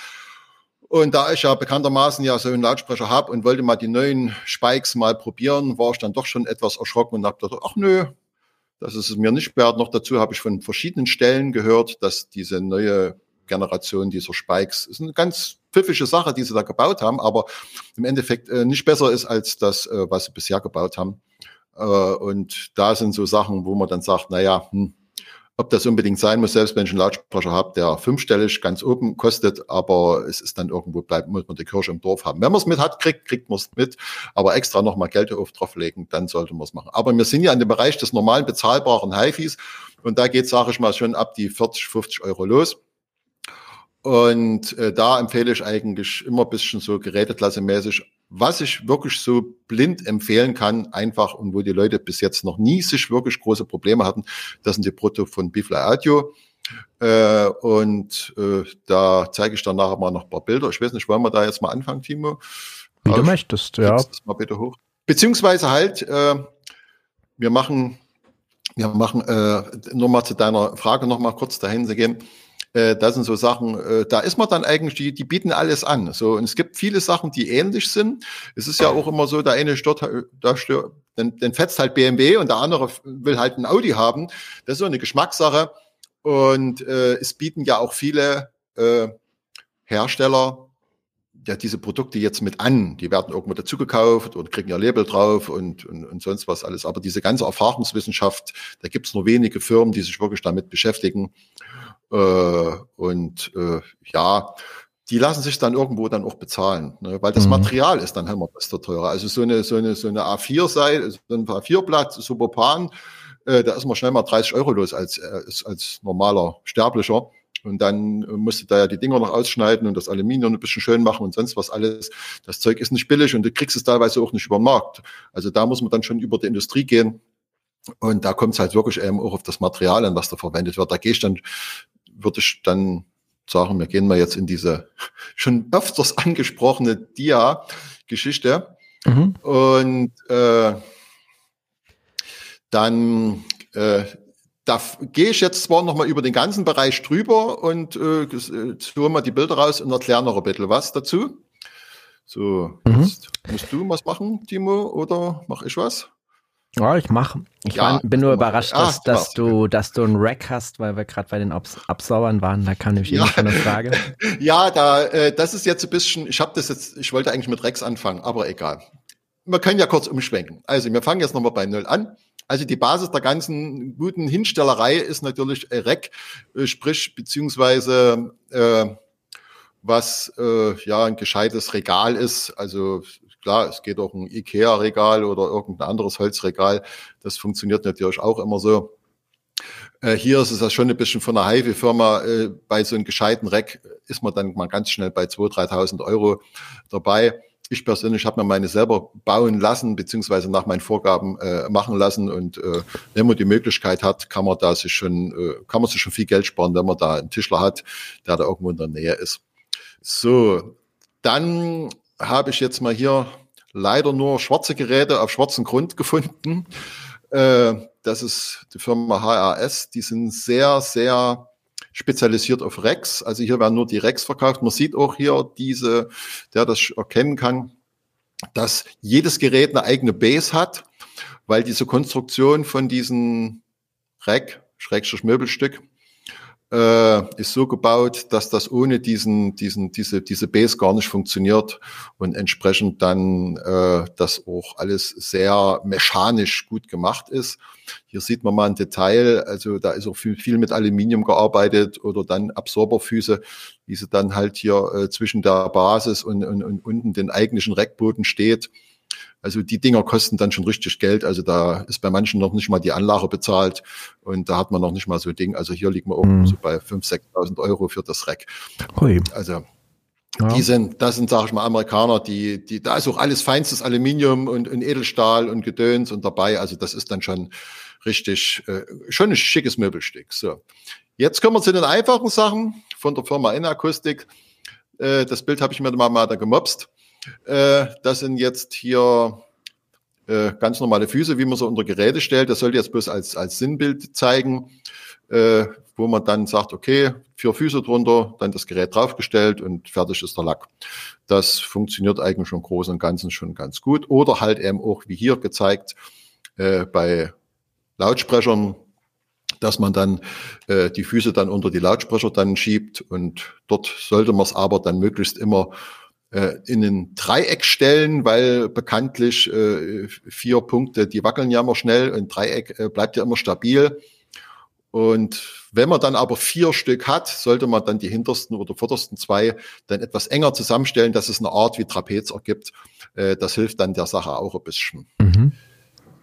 Und da ich ja bekanntermaßen ja so einen Lautsprecher habe und wollte mal die neuen Spikes mal probieren, war ich dann doch schon etwas erschrocken und habe gedacht, ach nö, das ist es mir nicht wert. Noch dazu habe ich von verschiedenen Stellen gehört, dass diese neue Generation dieser Spikes ist eine ganz pfiffige Sache, die sie da gebaut haben, aber im Endeffekt äh, nicht besser ist als das, äh, was sie bisher gebaut haben. Äh, und da sind so Sachen, wo man dann sagt, na ja, hm, ob das unbedingt sein muss, selbst wenn ich einen Lautsprecher habe, der fünfstellig ganz oben kostet, aber es ist dann irgendwo bleibt, muss man die Kirche im Dorf haben. Wenn man es mit hat, kriegt, kriegt man es mit, aber extra nochmal Geld auf drauflegen, dann sollte man es machen. Aber wir sind ja in dem Bereich des normalen bezahlbaren HiFis und da geht, sage ich mal, schon ab die 40, 50 Euro los. Und äh, da empfehle ich eigentlich immer ein bisschen so geräteklassemäßig was ich wirklich so blind empfehlen kann, einfach und wo die Leute bis jetzt noch nie sich wirklich große Probleme hatten, das sind die Produkte von Bifly Audio. Äh, und äh, da zeige ich dann nachher mal noch ein paar Bilder. Ich weiß nicht, wollen wir da jetzt mal anfangen, Timo? Wie du möchtest, ja. Das mal bitte hoch. Beziehungsweise halt, äh, wir machen, wir machen, äh, nur mal zu deiner Frage noch mal kurz dahin zu gehen. Äh, das sind so Sachen, äh, da ist man dann eigentlich, die, die bieten alles an. So, und es gibt viele Sachen, die ähnlich sind. Es ist ja auch immer so, der eine stört, da stört, dann, dann fetzt halt BMW und der andere will halt ein Audi haben. Das ist so eine Geschmackssache. Und äh, es bieten ja auch viele äh, Hersteller ja diese Produkte jetzt mit an. Die werden irgendwo dazugekauft und kriegen ihr Label drauf und, und, und sonst was alles. Aber diese ganze Erfahrungswissenschaft, da gibt es nur wenige Firmen, die sich wirklich damit beschäftigen. Äh, und äh, ja, die lassen sich dann irgendwo dann auch bezahlen, ne? weil das mhm. Material ist dann immer desto teurer. Also so eine so eine so eine A4-Seite, so ein A4-Blatt, Superpan, äh, da ist man schnell mal 30 Euro los als äh, als normaler Sterblicher. Und dann musst du da ja die Dinger noch ausschneiden und das Aluminium ein bisschen schön machen und sonst was alles. Das Zeug ist nicht billig und du kriegst es teilweise auch nicht über den Markt. Also da muss man dann schon über die Industrie gehen. Und da kommt es halt wirklich eben auch auf das Material an, was da verwendet wird. Da gehe ich dann, würde ich dann sagen, wir gehen mal jetzt in diese schon öfters angesprochene Dia-Geschichte. Mhm. Und äh, dann äh, da gehe ich jetzt zwar nochmal über den ganzen Bereich drüber und äh, tue mal die Bilder raus und erkläre noch ein bisschen was dazu. So, mhm. jetzt musst du was machen, Timo, oder mache ich was? Ja, ich mache. Ich ja, war, bin nur überrascht, dass, ah, dass, du, dass du einen Rack hast, weil wir gerade bei den Abs Absaubern waren. Da kann ich ja. schon eine Frage. ja, da, äh, das ist jetzt ein bisschen, ich habe das jetzt, ich wollte eigentlich mit Rex anfangen, aber egal. Wir können ja kurz umschwenken. Also, wir fangen jetzt nochmal bei Null an. Also die Basis der ganzen guten Hinstellerei ist natürlich REC, äh, sprich beziehungsweise äh, was äh, ja ein gescheites Regal ist. Also klar, es geht auch ein IKEA-Regal oder irgendein anderes Holzregal. Das funktioniert natürlich auch immer so. Äh, hier ist es ja schon ein bisschen von einer Hive-Firma. Äh, bei so einem gescheiten Rack ist man dann mal ganz schnell bei 2.000, 3.000 Euro dabei ich persönlich habe mir meine selber bauen lassen, beziehungsweise nach meinen Vorgaben äh, machen lassen. Und äh, wenn man die Möglichkeit hat, kann man da sich schon, kann man sich schon viel Geld sparen, wenn man da einen Tischler hat, der da irgendwo in der Nähe ist. So, dann habe ich jetzt mal hier leider nur schwarze Geräte auf schwarzem Grund gefunden. Äh, das ist die Firma HRS. Die sind sehr, sehr spezialisiert auf Rex. Also hier werden nur die Rex verkauft. Man sieht auch hier diese, der das erkennen kann, dass jedes Gerät eine eigene Base hat, weil diese Konstruktion von diesen Rack, Schrägstrich Möbelstück, äh, ist so gebaut, dass das ohne diesen, diesen, diese, diese Base gar nicht funktioniert und entsprechend dann äh, das auch alles sehr mechanisch gut gemacht ist. Hier sieht man mal ein Detail, also da ist auch viel, viel mit Aluminium gearbeitet oder dann Absorberfüße, wie sie dann halt hier äh, zwischen der Basis und, und, und unten den eigentlichen Reckboden steht. Also die Dinger kosten dann schon richtig Geld. Also da ist bei manchen noch nicht mal die Anlage bezahlt und da hat man noch nicht mal so ein Ding. Also hier liegt man mhm. so bei 5.000, 6.000 Euro für das Rack. Hui. Also ja. Die sind, das sind, sage ich mal, Amerikaner, die, die, da ist auch alles feinstes Aluminium und, und Edelstahl und Gedöns und dabei. Also das ist dann schon richtig, äh, schon ein schickes Möbelstück. So. Jetzt kommen wir zu den einfachen Sachen von der Firma Inakustik. Äh, das Bild habe ich mir mal, mal da gemobst. Äh, das sind jetzt hier äh, ganz normale Füße, wie man so unter Geräte stellt. Das sollte jetzt bloß als, als Sinnbild zeigen, äh, wo man dann sagt, okay, vier Füße drunter, dann das Gerät draufgestellt und fertig ist der Lack. Das funktioniert eigentlich schon groß und Ganzen schon ganz gut. Oder halt eben auch, wie hier gezeigt, bei Lautsprechern, dass man dann die Füße dann unter die Lautsprecher dann schiebt und dort sollte man es aber dann möglichst immer in ein Dreieck stellen, weil bekanntlich äh, vier Punkte, die wackeln ja immer schnell, ein Dreieck äh, bleibt ja immer stabil. Und wenn man dann aber vier Stück hat, sollte man dann die hintersten oder vordersten zwei dann etwas enger zusammenstellen, dass es eine Art wie Trapez ergibt. Äh, das hilft dann der Sache auch ein bisschen. Mhm.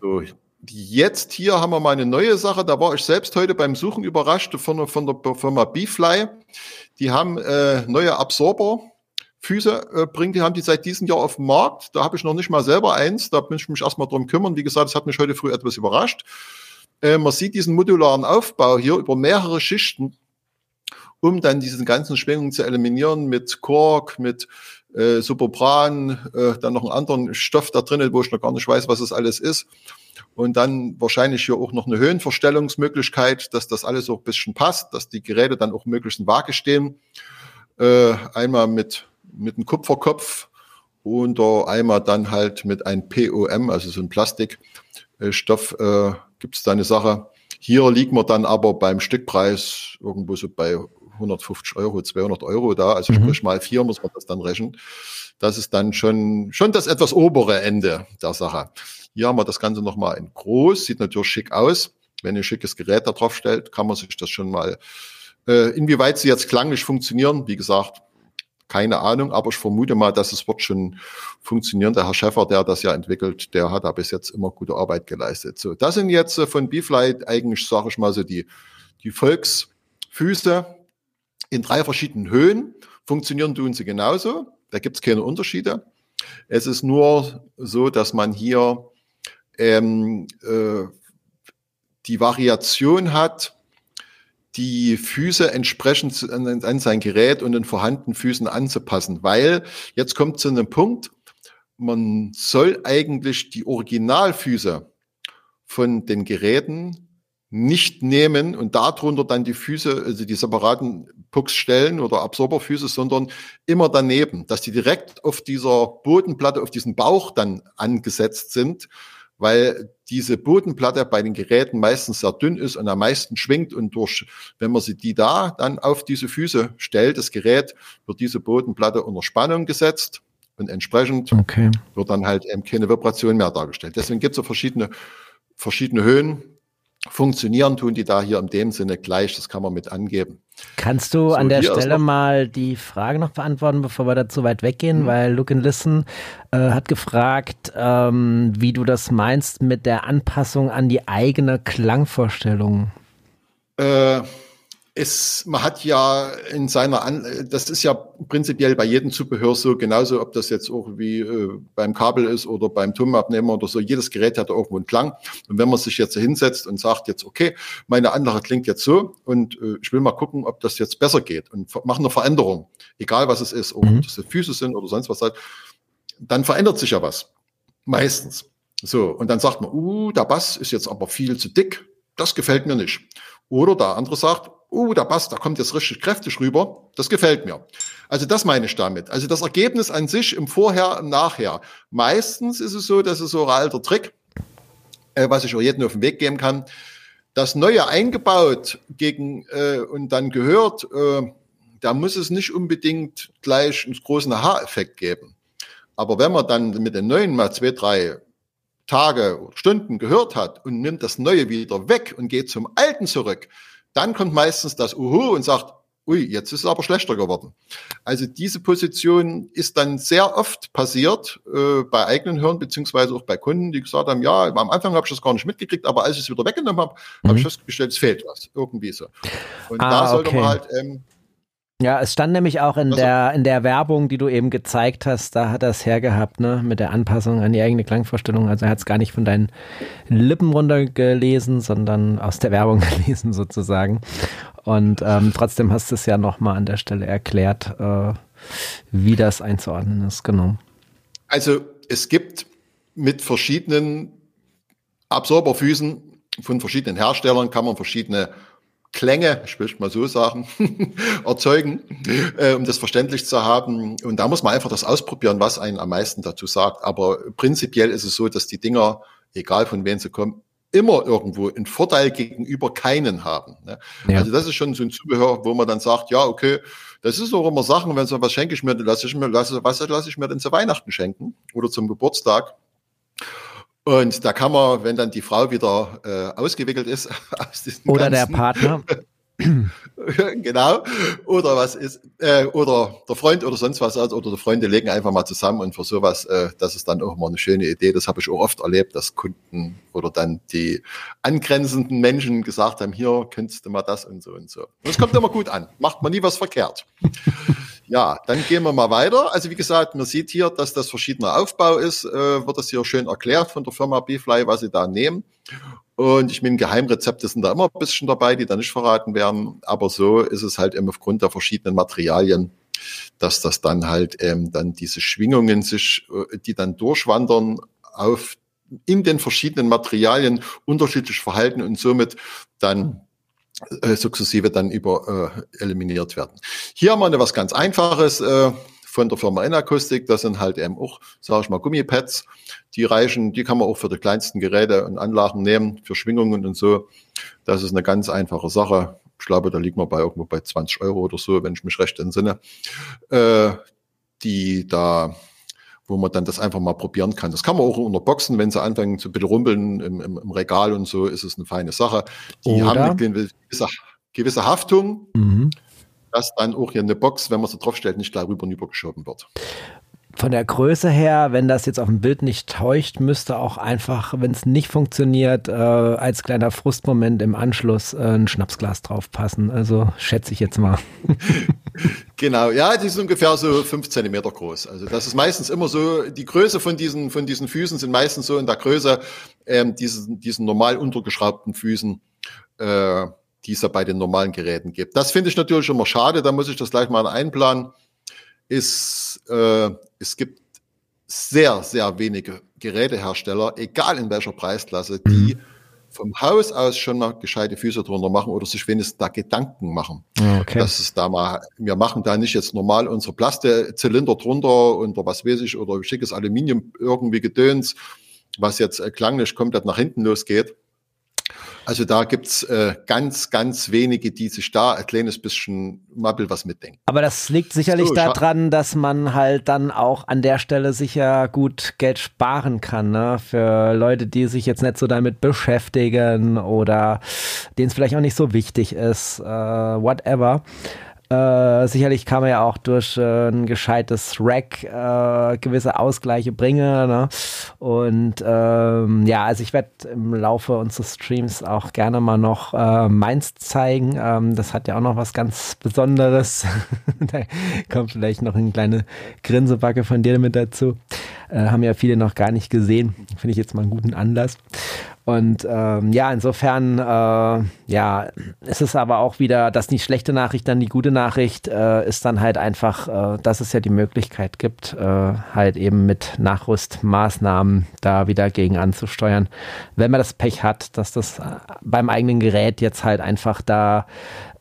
So, jetzt hier haben wir mal eine neue Sache. Da war ich selbst heute beim Suchen überrascht von, von der Firma Beefly. Die haben äh, neue Absorber Füße äh, bringen, die haben die seit diesem Jahr auf dem Markt. Da habe ich noch nicht mal selber eins. Da bin ich mich erstmal drum kümmern. Wie gesagt, das hat mich heute früh etwas überrascht. Äh, man sieht diesen modularen Aufbau hier über mehrere Schichten, um dann diese ganzen Schwingungen zu eliminieren mit Kork, mit äh, Superbran, äh, dann noch einen anderen Stoff da drinnen, wo ich noch gar nicht weiß, was es alles ist. Und dann wahrscheinlich hier auch noch eine Höhenverstellungsmöglichkeit, dass das alles auch ein bisschen passt, dass die Geräte dann auch möglichst in Waage stehen. Äh, einmal mit mit einem Kupferkopf und einmal dann halt mit einem POM, also so ein Plastikstoff, äh, gibt es da eine Sache. Hier liegt man dann aber beim Stückpreis irgendwo so bei 150 Euro, 200 Euro da, also mhm. sprich mal vier muss man das dann rechnen. Das ist dann schon, schon das etwas obere Ende der Sache. Hier haben wir das Ganze nochmal in groß, sieht natürlich schick aus. Wenn ihr ein schickes Gerät da drauf stellt, kann man sich das schon mal, äh, inwieweit sie jetzt klanglich funktionieren, wie gesagt, keine Ahnung, aber ich vermute mal, dass es wird schon funktionieren. Der Herr Schäffer, der das ja entwickelt, der hat da bis jetzt immer gute Arbeit geleistet. So, das sind jetzt äh, von Beeflight eigentlich, sage ich mal so, die, die Volksfüße. in drei verschiedenen Höhen funktionieren tun sie genauso. Da gibt es keine Unterschiede. Es ist nur so, dass man hier ähm, äh, die Variation hat, die Füße entsprechend an, sein Gerät und den vorhandenen Füßen anzupassen, weil jetzt kommt zu einem Punkt, man soll eigentlich die Originalfüße von den Geräten nicht nehmen und darunter dann die Füße, also die separaten Pucksstellen oder Absorberfüße, sondern immer daneben, dass die direkt auf dieser Bodenplatte, auf diesen Bauch dann angesetzt sind, weil diese Bodenplatte bei den Geräten meistens sehr dünn ist und am meisten schwingt und durch, wenn man sie die da dann auf diese Füße stellt, das Gerät, wird diese Bodenplatte unter Spannung gesetzt und entsprechend okay. wird dann halt eben keine Vibration mehr dargestellt. Deswegen gibt es so verschiedene, verschiedene Höhen. Funktionieren tun die da hier in dem Sinne gleich, das kann man mit angeben. Kannst du so, an der Stelle mal die Frage noch beantworten, bevor wir da zu weit weggehen? Mhm. Weil Look and Listen äh, hat gefragt, ähm, wie du das meinst mit der Anpassung an die eigene Klangvorstellung. Äh, es, man hat ja in seiner, An das ist ja prinzipiell bei jedem Zubehör so, genauso ob das jetzt auch wie äh, beim Kabel ist oder beim Tonabnehmer oder so, jedes Gerät hat irgendwo einen Klang. Und wenn man sich jetzt hinsetzt und sagt jetzt, okay, meine Anlage klingt jetzt so und äh, ich will mal gucken, ob das jetzt besser geht und machen eine Veränderung, egal was es ist, ob mhm. das Füße sind oder sonst was halt, dann verändert sich ja was. Meistens. So, und dann sagt man, uh, der Bass ist jetzt aber viel zu dick, das gefällt mir nicht. Oder der andere sagt, uh, da passt, da kommt jetzt richtig kräftig rüber. Das gefällt mir. Also das meine ich damit. Also das Ergebnis an sich im Vorher, im Nachher. Meistens ist es so, dass es so ein alter Trick, äh, was ich auch jedem auf den Weg geben kann. Das Neue eingebaut gegen äh, und dann gehört, äh, da muss es nicht unbedingt gleich einen großen Aha-Effekt geben. Aber wenn man dann mit den Neuen mal zwei, drei Tage oder Stunden gehört hat und nimmt das Neue wieder weg und geht zum Alten zurück, dann kommt meistens das Uhu und sagt, ui, jetzt ist es aber schlechter geworden. Also diese Position ist dann sehr oft passiert äh, bei eigenen Hören, beziehungsweise auch bei Kunden, die gesagt haben, ja, am Anfang habe ich das gar nicht mitgekriegt, aber als ich es wieder weggenommen habe, mhm. habe ich festgestellt, es fehlt was, irgendwie so. Und ah, da sollte okay. man halt ähm, ja, es stand nämlich auch in also, der, in der Werbung, die du eben gezeigt hast, da hat er es hergehabt, ne, mit der Anpassung an die eigene Klangvorstellung. Also er hat es gar nicht von deinen Lippen runtergelesen, sondern aus der Werbung gelesen sozusagen. Und ähm, trotzdem hast du es ja nochmal an der Stelle erklärt, äh, wie das einzuordnen ist, genau. Also es gibt mit verschiedenen Absorberfüßen von verschiedenen Herstellern kann man verschiedene Klänge, ich will mal so sagen, erzeugen, äh, um das verständlich zu haben. Und da muss man einfach das ausprobieren, was einen am meisten dazu sagt. Aber prinzipiell ist es so, dass die Dinger, egal von wem sie kommen, immer irgendwo einen Vorteil gegenüber keinen haben. Ne? Ja. Also das ist schon so ein Zubehör, wo man dann sagt, ja, okay, das ist auch immer Sachen, wenn so was schenke ich mir, lasse ich mir, lasse, was lasse ich mir denn zu Weihnachten schenken oder zum Geburtstag. Und da kann man, wenn dann die Frau wieder äh, ausgewickelt ist, aus oder der Partner. genau. Oder was ist, äh, oder der Freund oder sonst was, also, oder die Freunde legen einfach mal zusammen und für sowas, äh, das ist dann auch mal eine schöne Idee. Das habe ich auch oft erlebt, dass Kunden oder dann die angrenzenden Menschen gesagt haben, hier könntest du mal das und so und so. Und es kommt immer gut an. Macht man nie was verkehrt. Ja, dann gehen wir mal weiter. Also wie gesagt, man sieht hier, dass das verschiedener Aufbau ist, äh, wird das hier schön erklärt von der Firma Beefly, was sie da nehmen. Und ich meine, Geheimrezepte sind da immer ein bisschen dabei, die da nicht verraten werden. Aber so ist es halt eben aufgrund der verschiedenen Materialien, dass das dann halt ähm, dann diese Schwingungen sich, äh, die dann durchwandern auf in den verschiedenen Materialien unterschiedlich verhalten und somit dann äh, sukzessive dann über äh, eliminiert werden. Hier haben wir was ganz Einfaches äh, von der Firma Inakustik. Das sind halt eben auch, sage ich mal, Gummipads. Die reichen, die kann man auch für die kleinsten Geräte und Anlagen nehmen, für Schwingungen und so. Das ist eine ganz einfache Sache. Ich glaube, da liegt man bei irgendwo bei 20 Euro oder so, wenn ich mich recht entsinne. Äh, die da wo man dann das einfach mal probieren kann. Das kann man auch unter Boxen, wenn sie anfangen zu bitte rumpeln im, im, im, Regal und so, ist es eine feine Sache. Die Oder? haben eine gewisse, gewisse Haftung, mhm. dass dann auch hier eine Box, wenn man sie draufstellt, nicht gleich rüber und über geschoben wird. Von der Größe her, wenn das jetzt auf dem Bild nicht täuscht, müsste auch einfach, wenn es nicht funktioniert, äh, als kleiner Frustmoment im Anschluss äh, ein Schnapsglas drauf passen. Also schätze ich jetzt mal. genau, ja, die sind ungefähr so fünf Zentimeter groß. Also das ist meistens immer so, die Größe von diesen, von diesen Füßen sind meistens so in der Größe ähm, diesen, diesen normal untergeschraubten Füßen. Äh, die es ja bei den normalen Geräten gibt. Das finde ich natürlich immer schade, da muss ich das gleich mal einplanen. Ist, äh, es gibt sehr, sehr wenige Gerätehersteller, egal in welcher Preisklasse, die mhm. vom Haus aus schon mal gescheite Füße drunter machen oder sich wenigstens da Gedanken machen. Okay. Dass es da mal, wir machen da nicht jetzt normal unsere Plastezylinder drunter und was weiß ich, oder schickes Aluminium irgendwie gedöns, was jetzt äh, klanglich komplett nach hinten losgeht also da gibt's äh, ganz, ganz wenige, die sich da ein kleines bisschen mal was mitdenken. Aber das liegt sicherlich so, daran, dass man halt dann auch an der Stelle sicher gut Geld sparen kann, ne? Für Leute, die sich jetzt nicht so damit beschäftigen oder denen es vielleicht auch nicht so wichtig ist, äh, whatever. Äh, sicherlich kann man ja auch durch äh, ein gescheites Rack äh, gewisse Ausgleiche bringen. Ne? Und ähm, ja, also ich werde im Laufe unseres Streams auch gerne mal noch äh, meins zeigen. Ähm, das hat ja auch noch was ganz Besonderes. da kommt vielleicht noch eine kleine Grinsebacke von dir mit dazu. Äh, haben ja viele noch gar nicht gesehen. Finde ich jetzt mal einen guten Anlass. Und ähm, ja, insofern, äh, ja, ist es aber auch wieder, dass die schlechte Nachricht dann die gute Nachricht äh, ist dann halt einfach, äh, dass es ja die Möglichkeit gibt, äh, halt eben mit Nachrüstmaßnahmen da wieder gegen anzusteuern, wenn man das Pech hat, dass das äh, beim eigenen Gerät jetzt halt einfach da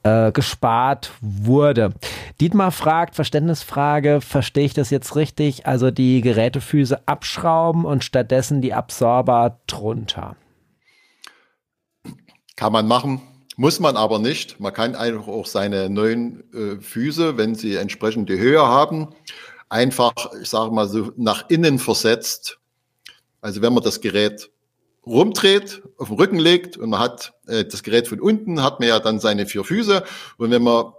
äh, gespart wurde. Dietmar fragt, Verständnisfrage, verstehe ich das jetzt richtig? Also die Gerätefüße abschrauben und stattdessen die Absorber drunter. Kann man machen, muss man aber nicht. Man kann einfach auch seine neuen äh, Füße, wenn sie entsprechend die Höhe haben, einfach, ich sage mal so, nach innen versetzt. Also wenn man das Gerät rumdreht, auf den Rücken legt und man hat äh, das Gerät von unten, hat man ja dann seine vier Füße. Und wenn man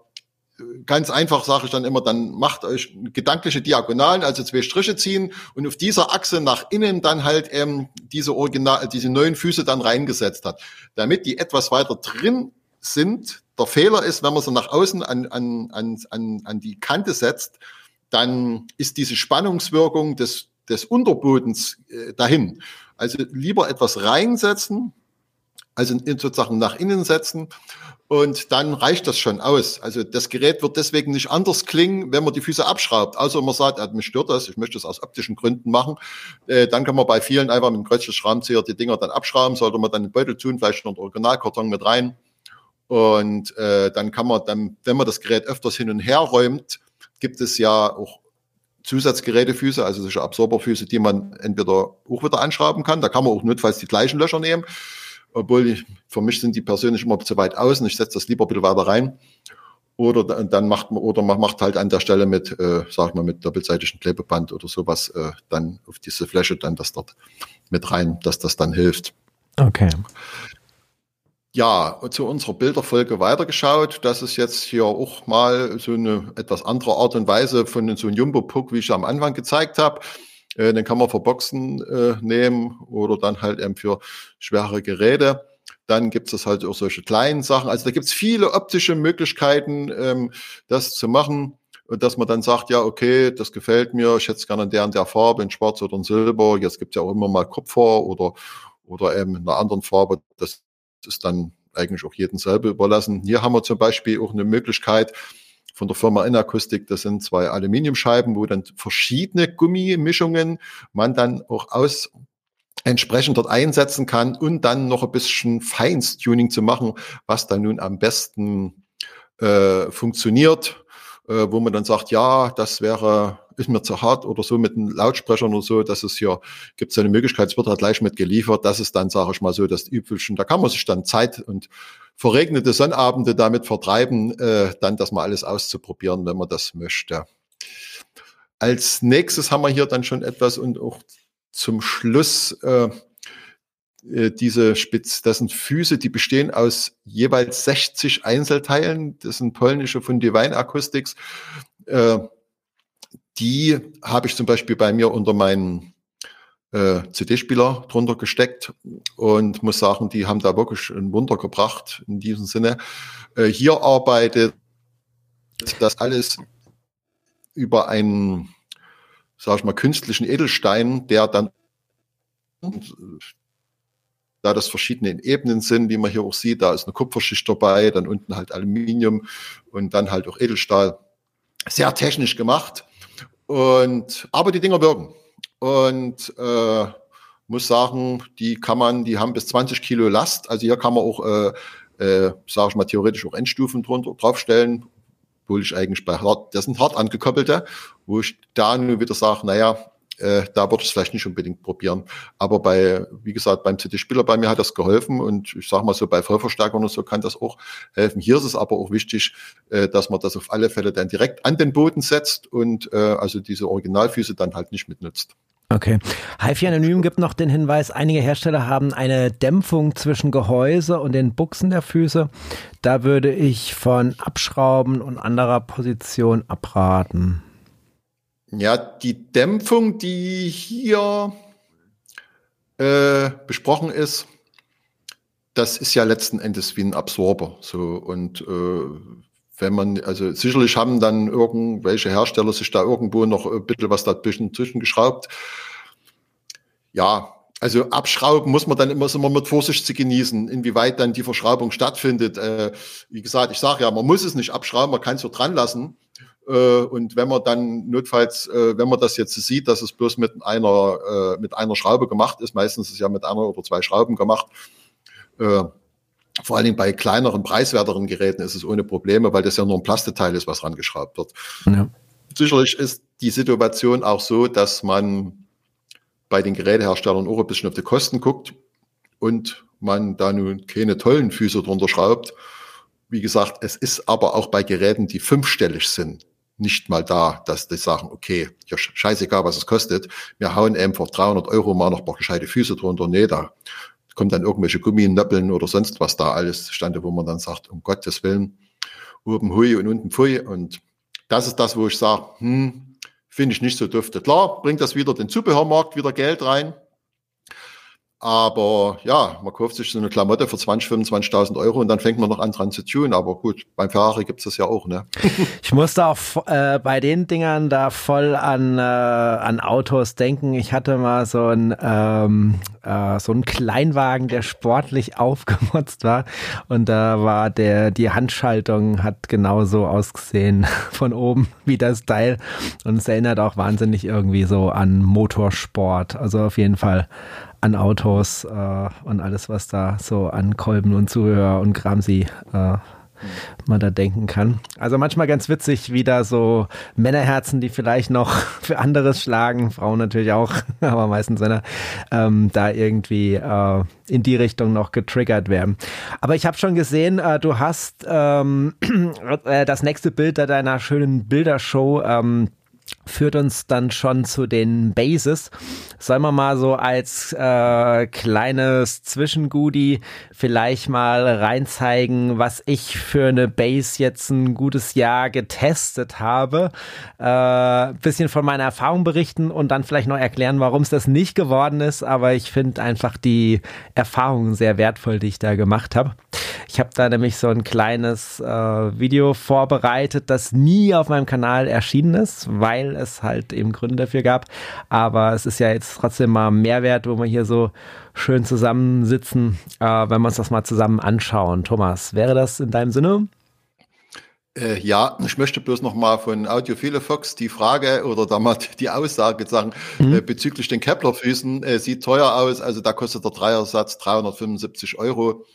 ganz einfach sage ich dann immer, dann macht euch gedankliche Diagonalen, also zwei Striche ziehen und auf dieser Achse nach innen dann halt ähm, diese Original, diese neuen Füße dann reingesetzt hat, damit die etwas weiter drin sind. Der Fehler ist, wenn man sie nach außen an, an, an, an, an die Kante setzt, dann ist diese Spannungswirkung des, des Unterbodens äh, dahin. Also lieber etwas reinsetzen, also sozusagen nach innen setzen und dann reicht das schon aus. Also das Gerät wird deswegen nicht anders klingen, wenn man die Füße abschraubt. Außer man sagt, ah, mich stört das, ich möchte das aus optischen Gründen machen. Äh, dann kann man bei vielen einfach mit einem Kreuzschraubenzieher die Dinger dann abschrauben, sollte man dann den Beutel tun, vielleicht noch einen Originalkarton mit rein. Und äh, dann kann man dann, wenn man das Gerät öfters hin und her räumt, gibt es ja auch Zusatzgerätefüße, also solche Absorberfüße, die man entweder auch wieder anschrauben kann. Da kann man auch notfalls die gleichen Löcher nehmen obwohl ich, für mich sind die persönlich immer zu weit außen. Ich setze das lieber ein bisschen weiter rein. Oder dann macht man, oder man macht halt an der Stelle mit, äh, sag mal, mit doppelseitigem Klebeband oder sowas, äh, dann auf diese Fläche dann das dort mit rein, dass das dann hilft. Okay. Ja, zu unserer Bilderfolge weitergeschaut. Das ist jetzt hier auch mal so eine etwas andere Art und Weise von so einem Jumbo-Puck, wie ich am Anfang gezeigt habe. Äh, den kann man für Boxen äh, nehmen oder dann halt eben für schwere Geräte. Dann gibt es halt auch solche kleinen Sachen. Also da gibt es viele optische Möglichkeiten, ähm, das zu machen. Und dass man dann sagt, ja, okay, das gefällt mir, ich hätte es gerne in der und der Farbe, in Schwarz oder in Silber. Jetzt gibt es ja auch immer mal Kupfer oder, oder eben in einer anderen Farbe. Das ist dann eigentlich auch jedem selber überlassen. Hier haben wir zum Beispiel auch eine Möglichkeit, von der Firma Inakustik. Das sind zwei Aluminiumscheiben, wo dann verschiedene Gummimischungen man dann auch aus entsprechend dort einsetzen kann und dann noch ein bisschen Feinstuning zu machen, was dann nun am besten äh, funktioniert, äh, wo man dann sagt, ja, das wäre ist mir zu hart oder so mit den Lautsprechern oder so, dass es hier gibt es eine Möglichkeit, es wird halt gleich mit geliefert. Das ist dann, sage ich mal so, das Übliche. Da kann man sich dann Zeit und verregnete Sonnabende damit vertreiben, äh, dann das mal alles auszuprobieren, wenn man das möchte. Als nächstes haben wir hier dann schon etwas und auch zum Schluss äh, äh diese Spitz, das sind Füße, die bestehen aus jeweils 60 Einzelteilen. Das sind polnische von Divine Acoustics. Äh, die habe ich zum Beispiel bei mir unter meinen äh, CD-Spieler drunter gesteckt und muss sagen, die haben da wirklich ein Wunder gebracht in diesem Sinne. Äh, hier arbeitet das alles über einen, sag ich mal, künstlichen Edelstein, der dann da das verschiedene Ebenen sind, wie man hier auch sieht, da ist eine Kupferschicht dabei, dann unten halt Aluminium und dann halt auch Edelstahl. Sehr technisch gemacht. Und aber die Dinger wirken. Und äh, muss sagen, die kann man, die haben bis 20 Kilo Last. Also hier kann man auch, äh, äh, sage ich mal, theoretisch auch Endstufen drunter draufstellen, obwohl ich eigentlich bei hart, das sind hart angekoppelte, wo ich da nur wieder sage, naja, äh, da würde ich es vielleicht nicht unbedingt probieren. Aber bei, wie gesagt, beim CD-Spieler bei mir hat das geholfen und ich sage mal so, bei Vollverstärkern und so kann das auch helfen. Hier ist es aber auch wichtig, äh, dass man das auf alle Fälle dann direkt an den Boden setzt und äh, also diese Originalfüße dann halt nicht mitnutzt. Okay. HiFi Anonym gibt noch den Hinweis, einige Hersteller haben eine Dämpfung zwischen Gehäuse und den Buchsen der Füße. Da würde ich von Abschrauben und anderer Position abraten. Ja, die Dämpfung, die hier äh, besprochen ist, das ist ja letzten Endes wie ein Absorber. So und äh, wenn man, also sicherlich haben dann irgendwelche Hersteller sich da irgendwo noch ein bisschen was dazwischen zwischengeschraubt. Ja, also abschrauben muss man dann immer, immer mit Vorsicht zu genießen, inwieweit dann die Verschraubung stattfindet. Äh, wie gesagt, ich sage ja, man muss es nicht abschrauben, man kann es so dran lassen. Äh, und wenn man dann notfalls, äh, wenn man das jetzt sieht, dass es bloß mit einer, äh, mit einer Schraube gemacht ist, meistens ist es ja mit einer oder zwei Schrauben gemacht, vor allen Dingen bei kleineren, preiswerteren Geräten ist es ohne Probleme, weil das ja nur ein Plasteteil ist, was rangeschraubt wird. Ja. Sicherlich ist die Situation auch so, dass man bei den Geräteherstellern auch ein bisschen auf die Kosten guckt und man da nun keine tollen Füße drunter schraubt. Wie gesagt, es ist aber auch bei Geräten, die fünfstellig sind, nicht mal da, dass die sagen, okay, ja, scheißegal, was es kostet, wir hauen für 300 Euro mal noch ein paar gescheite Füße drunter. Nee, da kommt dann irgendwelche Gumminöppeln oder sonst was da alles stande, wo man dann sagt, um Gottes Willen, oben hui und unten pfui. Und das ist das, wo ich sage, hm, finde ich nicht so dufte. Klar, bringt das wieder den Zubehörmarkt wieder Geld rein. Aber ja, man kauft sich so eine Klamotte für 20, 25.000 Euro und dann fängt man noch an dran zu tun. Aber gut, beim Ferrari gibt es das ja auch, ne? ich musste auch äh, bei den Dingern da voll an, äh, an Autos denken. Ich hatte mal so ein ähm, äh, so einen Kleinwagen, der sportlich aufgemotzt war. Und da war der, die Handschaltung hat genauso ausgesehen von oben wie das Teil. Und es erinnert auch wahnsinnig irgendwie so an Motorsport. Also auf jeden Fall an Autos äh, und alles, was da so an Kolben und Zuhörer und Gramsi äh, man da denken kann. Also manchmal ganz witzig, wie da so Männerherzen, die vielleicht noch für anderes schlagen, Frauen natürlich auch, aber meistens Männer, ähm, da irgendwie äh, in die Richtung noch getriggert werden. Aber ich habe schon gesehen, äh, du hast ähm, äh, das nächste Bild deiner schönen Bildershow ähm, führt uns dann schon zu den Bases. Sollen wir mal so als äh, kleines Zwischengoodie vielleicht mal reinzeigen, was ich für eine Base jetzt ein gutes Jahr getestet habe. Äh, bisschen von meiner Erfahrung berichten und dann vielleicht noch erklären, warum es das nicht geworden ist. Aber ich finde einfach die Erfahrungen sehr wertvoll, die ich da gemacht habe. Ich habe da nämlich so ein kleines äh, Video vorbereitet, das nie auf meinem Kanal erschienen ist, weil es halt eben Gründe dafür gab. Aber es ist ja jetzt trotzdem mal Mehrwert, wo wir hier so schön zusammensitzen, äh, wenn wir uns das mal zusammen anschauen. Thomas, wäre das in deinem Sinne? Äh, ja, ich möchte bloß noch mal von Audiophile Fox die Frage oder damals die Aussage sagen mhm. äh, bezüglich den Kepler-Füßen. Äh, sieht teuer aus, also da kostet der Dreiersatz 375 Euro,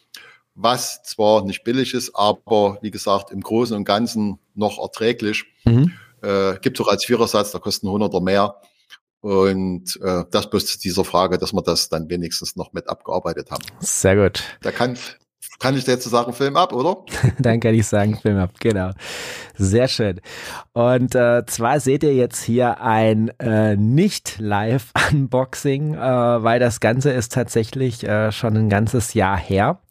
was zwar nicht billig ist, aber wie gesagt im Großen und Ganzen noch erträglich. Mhm. Äh, gibt auch als Vierersatz, da kosten 100 oder mehr. Und äh, das bloß zu dieser Frage, dass wir das dann wenigstens noch mit abgearbeitet haben. Sehr gut. Da kann, kann ich jetzt sagen, Film ab, oder? dann kann ich sagen, Film ab, genau. Sehr schön. Und äh, zwar seht ihr jetzt hier ein äh, Nicht-Live-Unboxing, äh, weil das Ganze ist tatsächlich äh, schon ein ganzes Jahr her.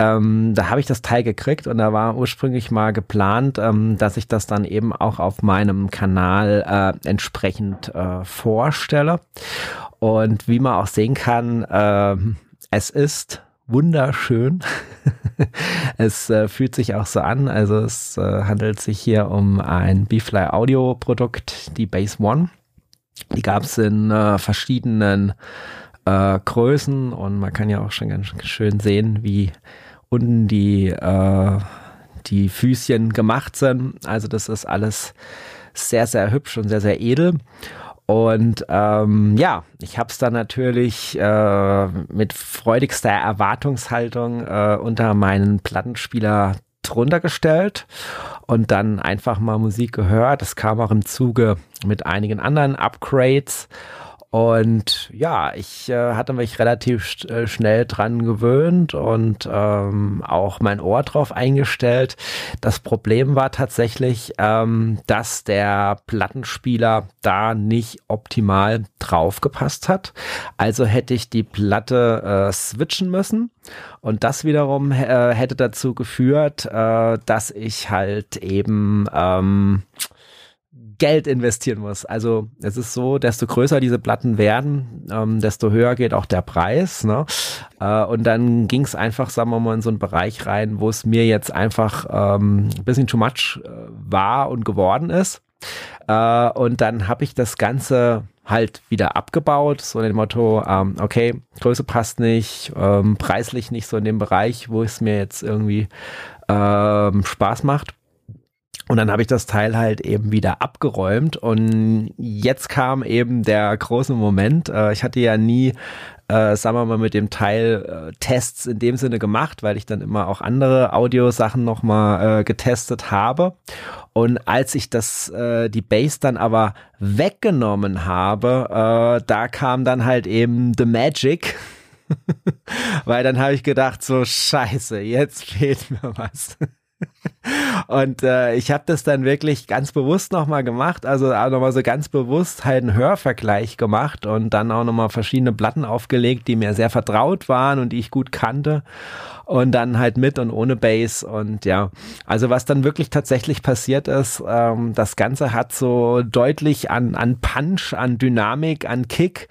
Ähm, da habe ich das Teil gekriegt und da war ursprünglich mal geplant, ähm, dass ich das dann eben auch auf meinem Kanal äh, entsprechend äh, vorstelle. Und wie man auch sehen kann, äh, es ist wunderschön. es äh, fühlt sich auch so an. Also es äh, handelt sich hier um ein B-Fly Audio Produkt, die Base One. Die gab es in äh, verschiedenen äh, Größen und man kann ja auch schon ganz schön sehen, wie unten die, äh, die Füßchen gemacht sind. Also das ist alles sehr, sehr hübsch und sehr, sehr edel. Und ähm, ja, ich habe es dann natürlich äh, mit freudigster Erwartungshaltung äh, unter meinen Plattenspieler drunter gestellt und dann einfach mal Musik gehört. Das kam auch im Zuge mit einigen anderen Upgrades. Und ja, ich äh, hatte mich relativ äh, schnell dran gewöhnt und ähm, auch mein Ohr drauf eingestellt. Das Problem war tatsächlich, ähm, dass der Plattenspieler da nicht optimal draufgepasst hat. Also hätte ich die Platte äh, switchen müssen. Und das wiederum äh, hätte dazu geführt, äh, dass ich halt eben ähm, Geld investieren muss. Also es ist so, desto größer diese Platten werden, ähm, desto höher geht auch der Preis. Ne? Äh, und dann ging es einfach, sagen wir mal, in so einen Bereich rein, wo es mir jetzt einfach ähm, ein bisschen too much äh, war und geworden ist. Äh, und dann habe ich das Ganze halt wieder abgebaut, so in dem Motto, ähm, okay, Größe passt nicht, ähm, preislich nicht so in dem Bereich, wo es mir jetzt irgendwie ähm, Spaß macht. Und dann habe ich das Teil halt eben wieder abgeräumt und jetzt kam eben der große Moment. Äh, ich hatte ja nie, äh, sagen wir mal, mit dem Teil äh, Tests in dem Sinne gemacht, weil ich dann immer auch andere Audiosachen nochmal äh, getestet habe. Und als ich das, äh, die Bass dann aber weggenommen habe, äh, da kam dann halt eben The Magic. weil dann habe ich gedacht, so scheiße, jetzt fehlt mir was. Und äh, ich habe das dann wirklich ganz bewusst nochmal gemacht, also auch nochmal so ganz bewusst halt einen Hörvergleich gemacht und dann auch nochmal verschiedene Platten aufgelegt, die mir sehr vertraut waren und die ich gut kannte. Und dann halt mit und ohne Bass. Und ja, also was dann wirklich tatsächlich passiert ist, ähm, das Ganze hat so deutlich an, an Punch, an Dynamik, an Kick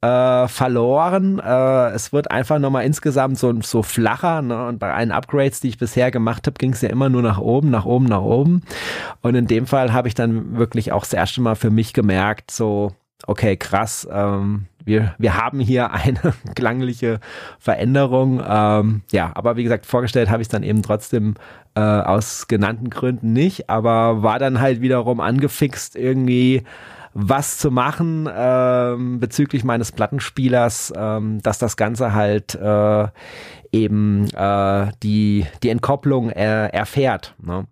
äh, verloren. Äh, es wird einfach nochmal insgesamt so, so flacher. Ne? Und bei allen Upgrades, die ich bisher gemacht habe, ging es ja immer nur nach oben, nach oben, nach oben. Und in dem Fall habe ich dann wirklich auch das erste Mal für mich gemerkt, so, okay, krass, ähm, wir, wir haben hier eine klangliche Veränderung. Ähm, ja, aber wie gesagt, vorgestellt habe ich es dann eben trotzdem äh, aus genannten Gründen nicht, aber war dann halt wiederum angefixt, irgendwie was zu machen ähm, bezüglich meines Plattenspielers, ähm, dass das Ganze halt äh, eben äh, die, die Entkopplung äh, erfährt. Ne?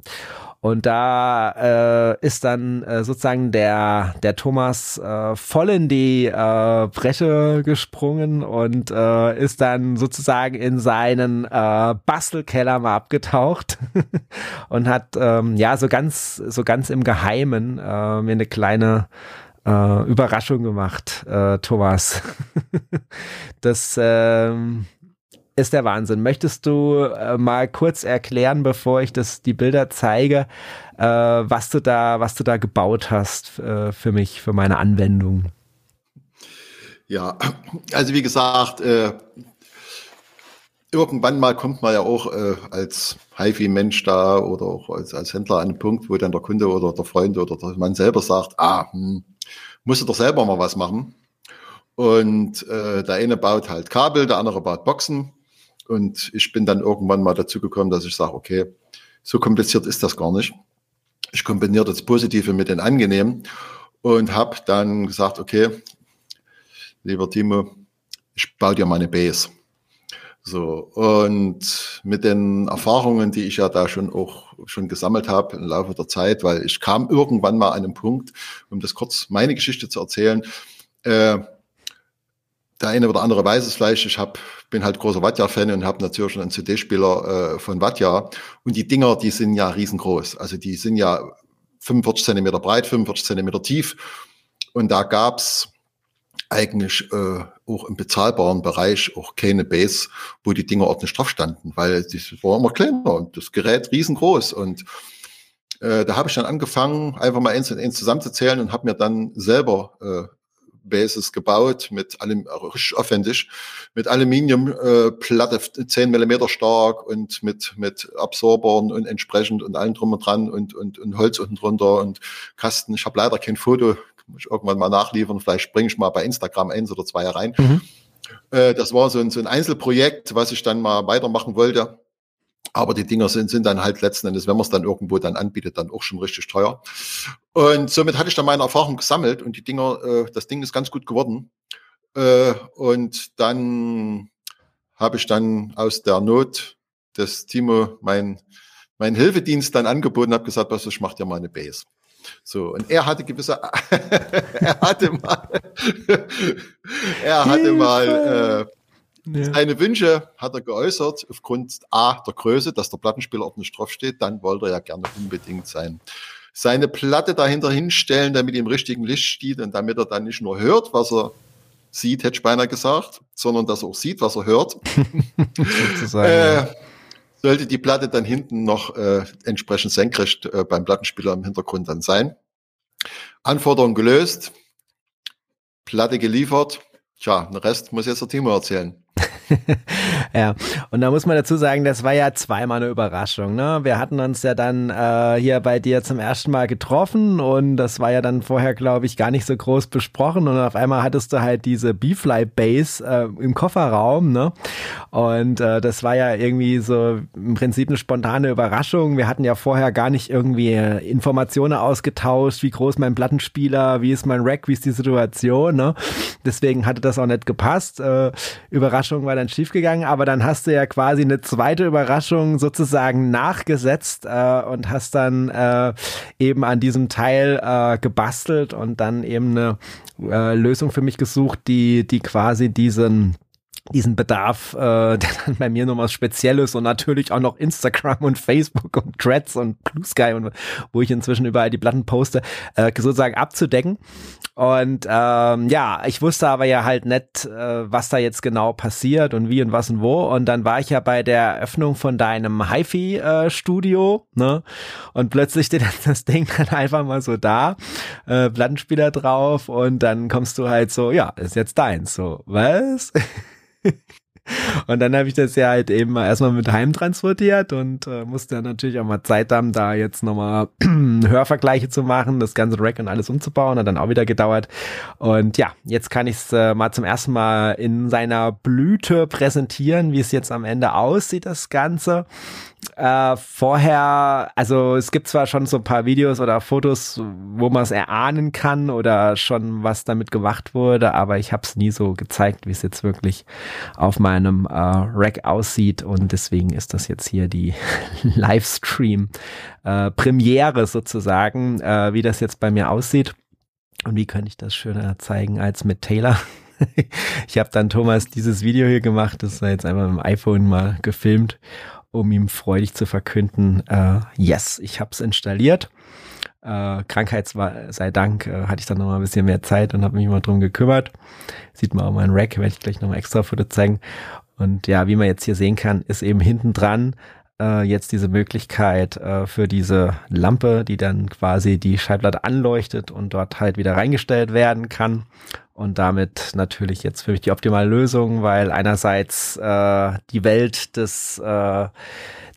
Und da äh, ist dann äh, sozusagen der, der Thomas äh, voll in die äh, Bresche gesprungen und äh, ist dann sozusagen in seinen äh, Bastelkeller mal abgetaucht und hat ähm, ja so ganz, so ganz im Geheimen äh, mir eine kleine äh, Überraschung gemacht, äh, Thomas. das ähm, ist der Wahnsinn. Möchtest du äh, mal kurz erklären, bevor ich das die Bilder zeige, äh, was du da, was du da gebaut hast äh, für mich, für meine Anwendung? Ja, also wie gesagt, äh, irgendwann mal kommt man ja auch äh, als HiFi-Mensch da oder auch als, als Händler an einen Punkt, wo dann der Kunde oder der Freund oder der Mann selber sagt, ah, hm, musst du doch selber mal was machen. Und äh, der eine baut halt Kabel, der andere baut Boxen. Und ich bin dann irgendwann mal dazu gekommen, dass ich sage, okay, so kompliziert ist das gar nicht. Ich kombiniere das Positive mit den Angenehmen und habe dann gesagt, okay, lieber Timo, ich baue dir meine Base. So, und mit den Erfahrungen, die ich ja da schon auch schon gesammelt habe im Laufe der Zeit, weil ich kam irgendwann mal an einen Punkt, um das kurz meine Geschichte zu erzählen, äh, der eine oder andere weiß es vielleicht, ich hab, bin halt großer Wattjahr-Fan und habe natürlich schon einen CD-Spieler äh, von Wattjahr. Und die Dinger, die sind ja riesengroß. Also die sind ja 45 Zentimeter breit, 45 Zentimeter tief. Und da gab's eigentlich äh, auch im bezahlbaren Bereich auch keine Base, wo die Dinger ordentlich drauf standen, weil das war immer kleiner und das Gerät riesengroß und äh, da habe ich dann angefangen, einfach mal eins und eins zusammenzuzählen und habe mir dann selber äh, Bases gebaut mit allem richtig aufwendig mit Aluminiumplatte äh, 10 Millimeter stark und mit mit Absorbern und entsprechend und allem drum und dran und und, und Holz unten drunter und Kasten. Ich habe leider kein Foto, muss ich irgendwann mal nachliefern. Vielleicht bringe ich mal bei Instagram eins oder zwei rein. Mhm. Äh, das war so ein, so ein Einzelprojekt, was ich dann mal weitermachen wollte. Aber die Dinger sind, sind dann halt letzten Endes, wenn man es dann irgendwo dann anbietet, dann auch schon richtig teuer. Und somit hatte ich dann meine Erfahrung gesammelt und die Dinger, äh, das Ding ist ganz gut geworden. Äh, und dann habe ich dann aus der Not des Timo mein, mein Hilfedienst dann angeboten, habe gesagt, was ich mache dir mal eine Base. So, und er hatte gewisse, er hatte mal, er hatte mal, äh, ja. seine Wünsche hat er geäußert aufgrund A, der Größe, dass der Plattenspieler ordentlich draufsteht, dann wollte er ja gerne unbedingt sein seine Platte dahinter hinstellen, damit er im richtigen Licht steht und damit er dann nicht nur hört, was er sieht, hätte ich beinahe gesagt, sondern dass er auch sieht, was er hört. äh, sollte die Platte dann hinten noch äh, entsprechend senkrecht äh, beim Plattenspieler im Hintergrund dann sein. Anforderung gelöst, Platte geliefert. Tja, den Rest muss jetzt der Timo erzählen. ja, und da muss man dazu sagen, das war ja zweimal eine Überraschung. Ne? Wir hatten uns ja dann äh, hier bei dir zum ersten Mal getroffen und das war ja dann vorher, glaube ich, gar nicht so groß besprochen und auf einmal hattest du halt diese B-Fly Base äh, im Kofferraum. Ne? Und äh, das war ja irgendwie so im Prinzip eine spontane Überraschung. Wir hatten ja vorher gar nicht irgendwie Informationen ausgetauscht, wie groß mein Plattenspieler, wie ist mein Rack, wie ist die Situation. Ne? Deswegen hatte das auch nicht gepasst. Äh, Überraschung war dann schiefgegangen, aber dann hast du ja quasi eine zweite Überraschung sozusagen nachgesetzt äh, und hast dann äh, eben an diesem Teil äh, gebastelt und dann eben eine äh, Lösung für mich gesucht, die, die quasi diesen diesen Bedarf, äh, der dann bei mir noch was Spezielles und natürlich auch noch Instagram und Facebook und Threads und Blue Sky und wo ich inzwischen überall die Platten poste, äh, sozusagen abzudecken. Und ähm, ja, ich wusste aber ja halt nicht, äh, was da jetzt genau passiert und wie und was und wo. Und dann war ich ja bei der Eröffnung von deinem HiFi-Studio, äh, ne? Und plötzlich steht das Ding dann einfach mal so da, äh, Plattenspieler drauf und dann kommst du halt so, ja, ist jetzt deins. So, was? Und dann habe ich das ja halt eben erstmal mit heim transportiert und äh, musste dann natürlich auch mal Zeit haben, da jetzt nochmal Hörvergleiche zu machen, das ganze Rack und alles umzubauen, hat dann auch wieder gedauert. Und ja, jetzt kann ich es äh, mal zum ersten Mal in seiner Blüte präsentieren, wie es jetzt am Ende aussieht, das Ganze äh, vorher, also es gibt zwar schon so ein paar Videos oder Fotos, wo man es erahnen kann oder schon was damit gemacht wurde, aber ich habe es nie so gezeigt, wie es jetzt wirklich auf meinem äh, Rack aussieht und deswegen ist das jetzt hier die Livestream äh, sozusagen, äh, wie das jetzt bei mir aussieht. Und wie könnte ich das schöner zeigen als mit Taylor? ich habe dann Thomas dieses Video hier gemacht, das ist jetzt einmal mit dem iPhone mal gefilmt um ihm freudig zu verkünden, äh, yes, ich habe es installiert. Äh, Krankheit sei Dank äh, hatte ich dann noch mal ein bisschen mehr Zeit und habe mich mal drum gekümmert. Sieht man auch mal ein Rack, werde ich gleich noch mal extra Foto zeigen. Und ja, wie man jetzt hier sehen kann, ist eben hinten dran äh, jetzt diese Möglichkeit äh, für diese Lampe, die dann quasi die Schallplatte anleuchtet und dort halt wieder reingestellt werden kann und damit natürlich jetzt für mich die optimale Lösung, weil einerseits äh, die Welt des äh,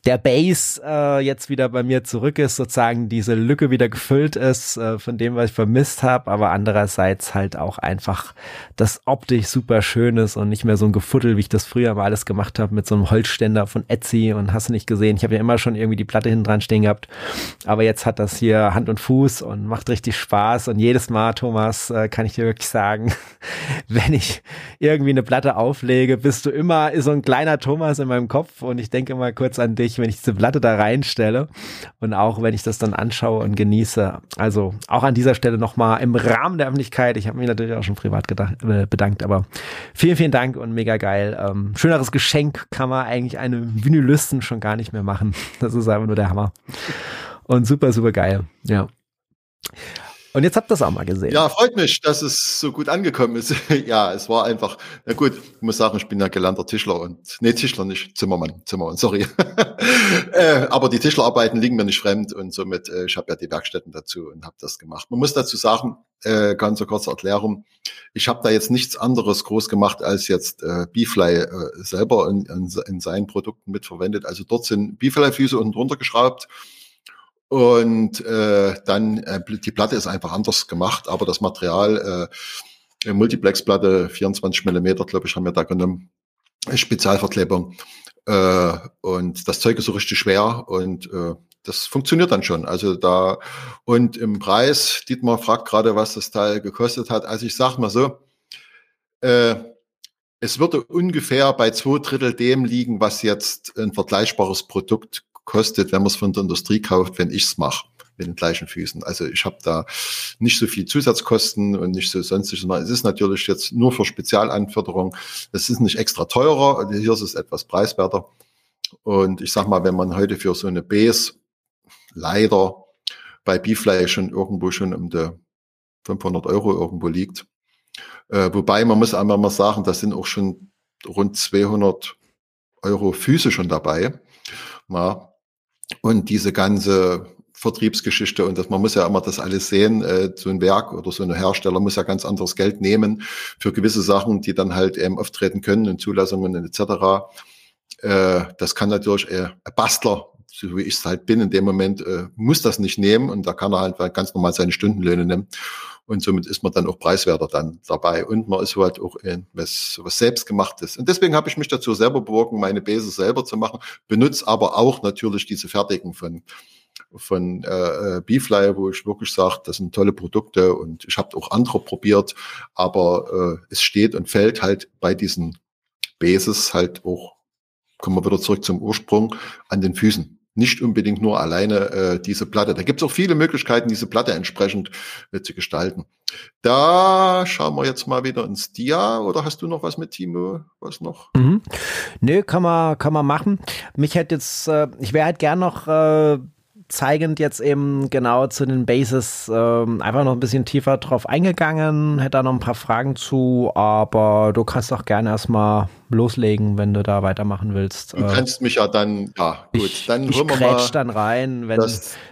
der Base äh, jetzt wieder bei mir zurück ist, sozusagen diese Lücke wieder gefüllt ist äh, von dem, was ich vermisst habe, aber andererseits halt auch einfach das optisch super schön ist und nicht mehr so ein Gefuddel, wie ich das früher mal alles gemacht habe mit so einem Holzständer von Etsy und hast du nicht gesehen. Ich habe ja immer schon irgendwie die Platte hinten dran stehen gehabt, aber jetzt hat das hier Hand und Fuß und macht richtig Spaß und jedes Mal, Thomas, äh, kann ich dir wirklich sagen, wenn ich irgendwie eine Platte auflege, bist du immer so ein kleiner Thomas in meinem Kopf und ich denke immer kurz an dich ich, wenn ich diese Platte da reinstelle und auch wenn ich das dann anschaue und genieße. Also auch an dieser Stelle nochmal im Rahmen der Öffentlichkeit. Ich habe mich natürlich auch schon privat gedacht, äh, bedankt, aber vielen, vielen Dank und mega geil. Ähm, schöneres Geschenk kann man eigentlich einem Vinylisten schon gar nicht mehr machen. Das ist einfach nur der Hammer. Und super, super geil. Ja. Und jetzt habt ihr es auch mal gesehen. Ja, freut mich, dass es so gut angekommen ist. ja, es war einfach, na gut, ich muss sagen, ich bin ja gelernter Tischler und, nee, Tischler nicht, Zimmermann, Zimmermann, sorry. äh, aber die Tischlerarbeiten liegen mir nicht fremd und somit, äh, ich habe ja die Werkstätten dazu und habe das gemacht. Man muss dazu sagen, äh, ganz kurze Erklärung, ich habe da jetzt nichts anderes groß gemacht, als jetzt äh, Beefly äh, selber in, in, in seinen Produkten mitverwendet. Also dort sind Beefly-Füße unten drunter geschraubt und äh, dann, äh, die Platte ist einfach anders gemacht, aber das Material, äh, Multiplex-Platte, 24 Millimeter, glaube ich, haben wir da genommen. Spezialverklebung. Äh, und das Zeug ist so richtig schwer und äh, das funktioniert dann schon. Also da und im Preis, Dietmar fragt gerade, was das Teil gekostet hat. Also ich sag mal so, äh, es würde ungefähr bei zwei Drittel dem liegen, was jetzt ein vergleichbares Produkt kostet, wenn man es von der Industrie kauft, wenn ich es mache mit den gleichen Füßen. Also ich habe da nicht so viel Zusatzkosten und nicht so sonstiges. Es ist natürlich jetzt nur für Spezialanforderungen. Es ist nicht extra teurer. Hier ist es etwas preiswerter. Und ich sag mal, wenn man heute für so eine Base leider bei Beefly schon irgendwo schon um die 500 Euro irgendwo liegt. Äh, wobei man muss einmal mal sagen, da sind auch schon rund 200 Euro Füße schon dabei. Na, und diese ganze Vertriebsgeschichte und das, man muss ja immer das alles sehen, äh, so ein Werk oder so ein Hersteller muss ja ganz anderes Geld nehmen für gewisse Sachen, die dann halt eben auftreten können und Zulassungen etc. Äh, das kann natürlich äh, ein Bastler, so wie ich es halt bin in dem Moment, äh, muss das nicht nehmen und da kann er halt ganz normal seine Stundenlöhne nehmen. Und somit ist man dann auch preiswerter dann dabei. Und man ist halt auch in was, was selbstgemachtes. Und deswegen habe ich mich dazu selber bewogen, meine Base selber zu machen, benutze aber auch natürlich diese fertigen von von äh, äh Beefly, wo ich wirklich sage, das sind tolle Produkte und ich habe auch andere probiert, aber äh, es steht und fällt halt bei diesen Bases halt auch, kommen wir wieder zurück zum Ursprung, an den Füßen nicht unbedingt nur alleine äh, diese Platte. Da gibt es auch viele Möglichkeiten, diese Platte entsprechend äh, zu gestalten. Da schauen wir jetzt mal wieder ins Dia. Oder hast du noch was mit Timo? Was noch? Mhm. Nö, kann man, kann man machen. Mich hätte jetzt, äh, ich wäre halt gern noch äh, zeigend jetzt eben genau zu den Bases ähm, einfach noch ein bisschen tiefer drauf eingegangen, hätte da noch ein paar Fragen zu, aber du kannst auch gerne erstmal loslegen, wenn du da weitermachen willst. Du kannst mich ja dann, ja gut, ich, dann ich wir mal dann rein, wenn,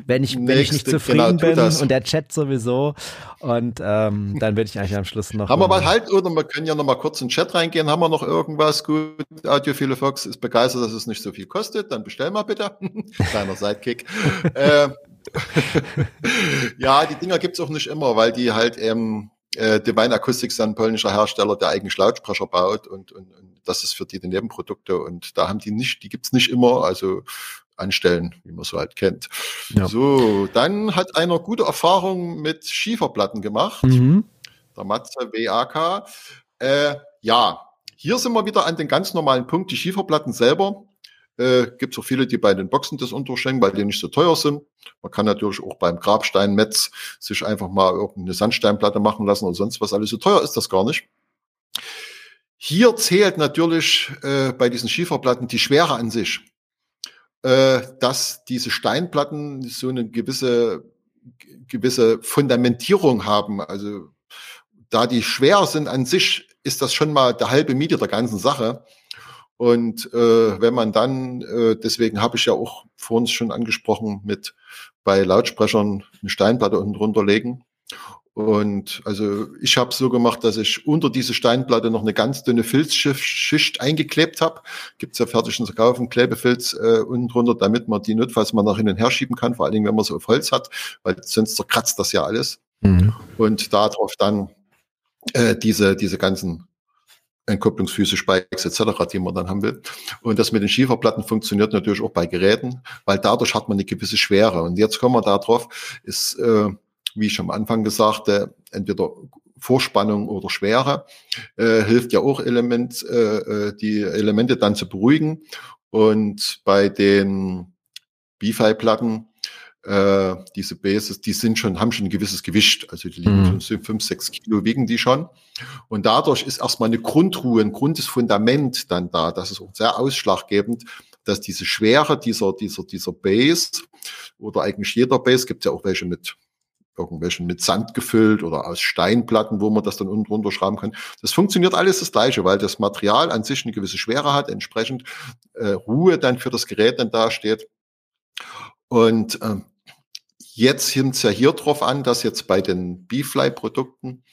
wenn, ich, wenn ich nicht zufrieden genau, bin und der Chat sowieso und ähm, dann würde ich eigentlich am Schluss noch. Haben wir mal halt, oder wir können ja noch mal kurz in den Chat reingehen, haben wir noch irgendwas? Gut, Audiophile Fox ist begeistert, dass es nicht so viel kostet, dann bestell mal bitte. Kleiner Sidekick. äh, ja, die Dinger gibt's auch nicht immer, weil die halt ähm, äh, Divine Acoustics ein polnischer Hersteller, der eigentlich Lautsprecher baut und, und, und das ist für die die Nebenprodukte und da haben die nicht, die gibt's nicht immer, also anstellen, wie man so halt kennt. Ja. So, dann hat einer gute Erfahrung mit Schieferplatten gemacht, mhm. der Matze WAK. Äh, ja, hier sind wir wieder an den ganz normalen Punkt, die Schieferplatten selber. Äh, Gibt es auch viele, die bei den Boxen das unterschenken, weil die nicht so teuer sind. Man kann natürlich auch beim Grabsteinmetz sich einfach mal irgendeine Sandsteinplatte machen lassen oder sonst was. Alles so teuer ist das gar nicht. Hier zählt natürlich äh, bei diesen Schieferplatten die Schwere an sich, äh, dass diese Steinplatten so eine gewisse, gewisse Fundamentierung haben. Also da die schwer sind an sich, ist das schon mal der halbe Miete der ganzen Sache. Und äh, wenn man dann, äh, deswegen habe ich ja auch vor uns schon angesprochen, mit bei Lautsprechern eine Steinplatte unten drunter legen. Und also ich habe so gemacht, dass ich unter diese Steinplatte noch eine ganz dünne Filzschicht eingeklebt habe. Gibt's ja fertig zu kaufen, Klebefilz äh, unten drunter, damit man die notfalls mal nach hinten her schieben kann, vor allen Dingen, wenn man so auf Holz hat, weil sonst zerkratzt das ja alles. Mhm. Und darauf dann äh, diese, diese ganzen Entkopplungsfüße, Spikes etc., die man dann haben will. Und das mit den Schieferplatten funktioniert natürlich auch bei Geräten, weil dadurch hat man eine gewisse Schwere. Und jetzt kommen wir da drauf, ist, äh, wie ich am Anfang gesagt, äh, entweder Vorspannung oder Schwere, äh, hilft ja auch Element, äh, äh die Elemente dann zu beruhigen. Und bei den BiFi-Platten äh, diese Bases, die sind schon, haben schon ein gewisses Gewicht. Also die liegen mhm. schon fünf, sechs Kilo wiegen die schon. Und dadurch ist erstmal eine Grundruhe, ein grundes Fundament dann da. Das ist auch sehr ausschlaggebend, dass diese Schwere dieser, dieser, dieser Base oder eigentlich jeder Base, gibt ja auch welche mit irgendwelchen mit Sand gefüllt oder aus Steinplatten, wo man das dann unten drunter schrauben kann. Das funktioniert alles das Gleiche, weil das Material an sich eine gewisse Schwere hat, entsprechend äh, Ruhe dann für das Gerät dann dasteht. Und äh, jetzt sind es ja hier drauf an, dass jetzt bei den B-Fly-Produkten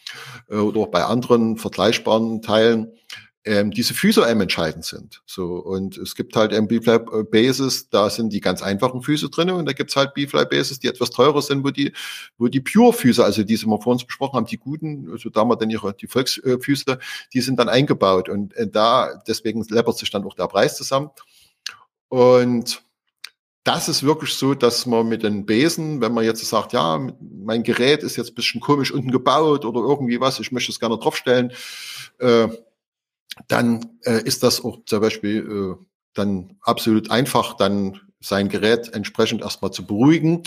äh, oder auch bei anderen vergleichbaren Teilen ähm, diese Füße einem entscheidend sind. So und es gibt halt B-Fly Bases, da sind die ganz einfachen Füße drin und da gibt's halt B-Fly Bases, die etwas teurer sind, wo die wo die Pure Füße, also diese wir vorhin besprochen haben, die guten, also da mal dann ihre die Volksfüße, die sind dann eingebaut und äh, da deswegen läppert sich dann auch der Preis zusammen und das ist wirklich so, dass man mit den Besen, wenn man jetzt sagt, ja, mein Gerät ist jetzt bisschen komisch unten gebaut oder irgendwie was, ich möchte es gerne draufstellen, äh, dann äh, ist das auch zum Beispiel äh, dann absolut einfach, dann sein Gerät entsprechend erstmal zu beruhigen.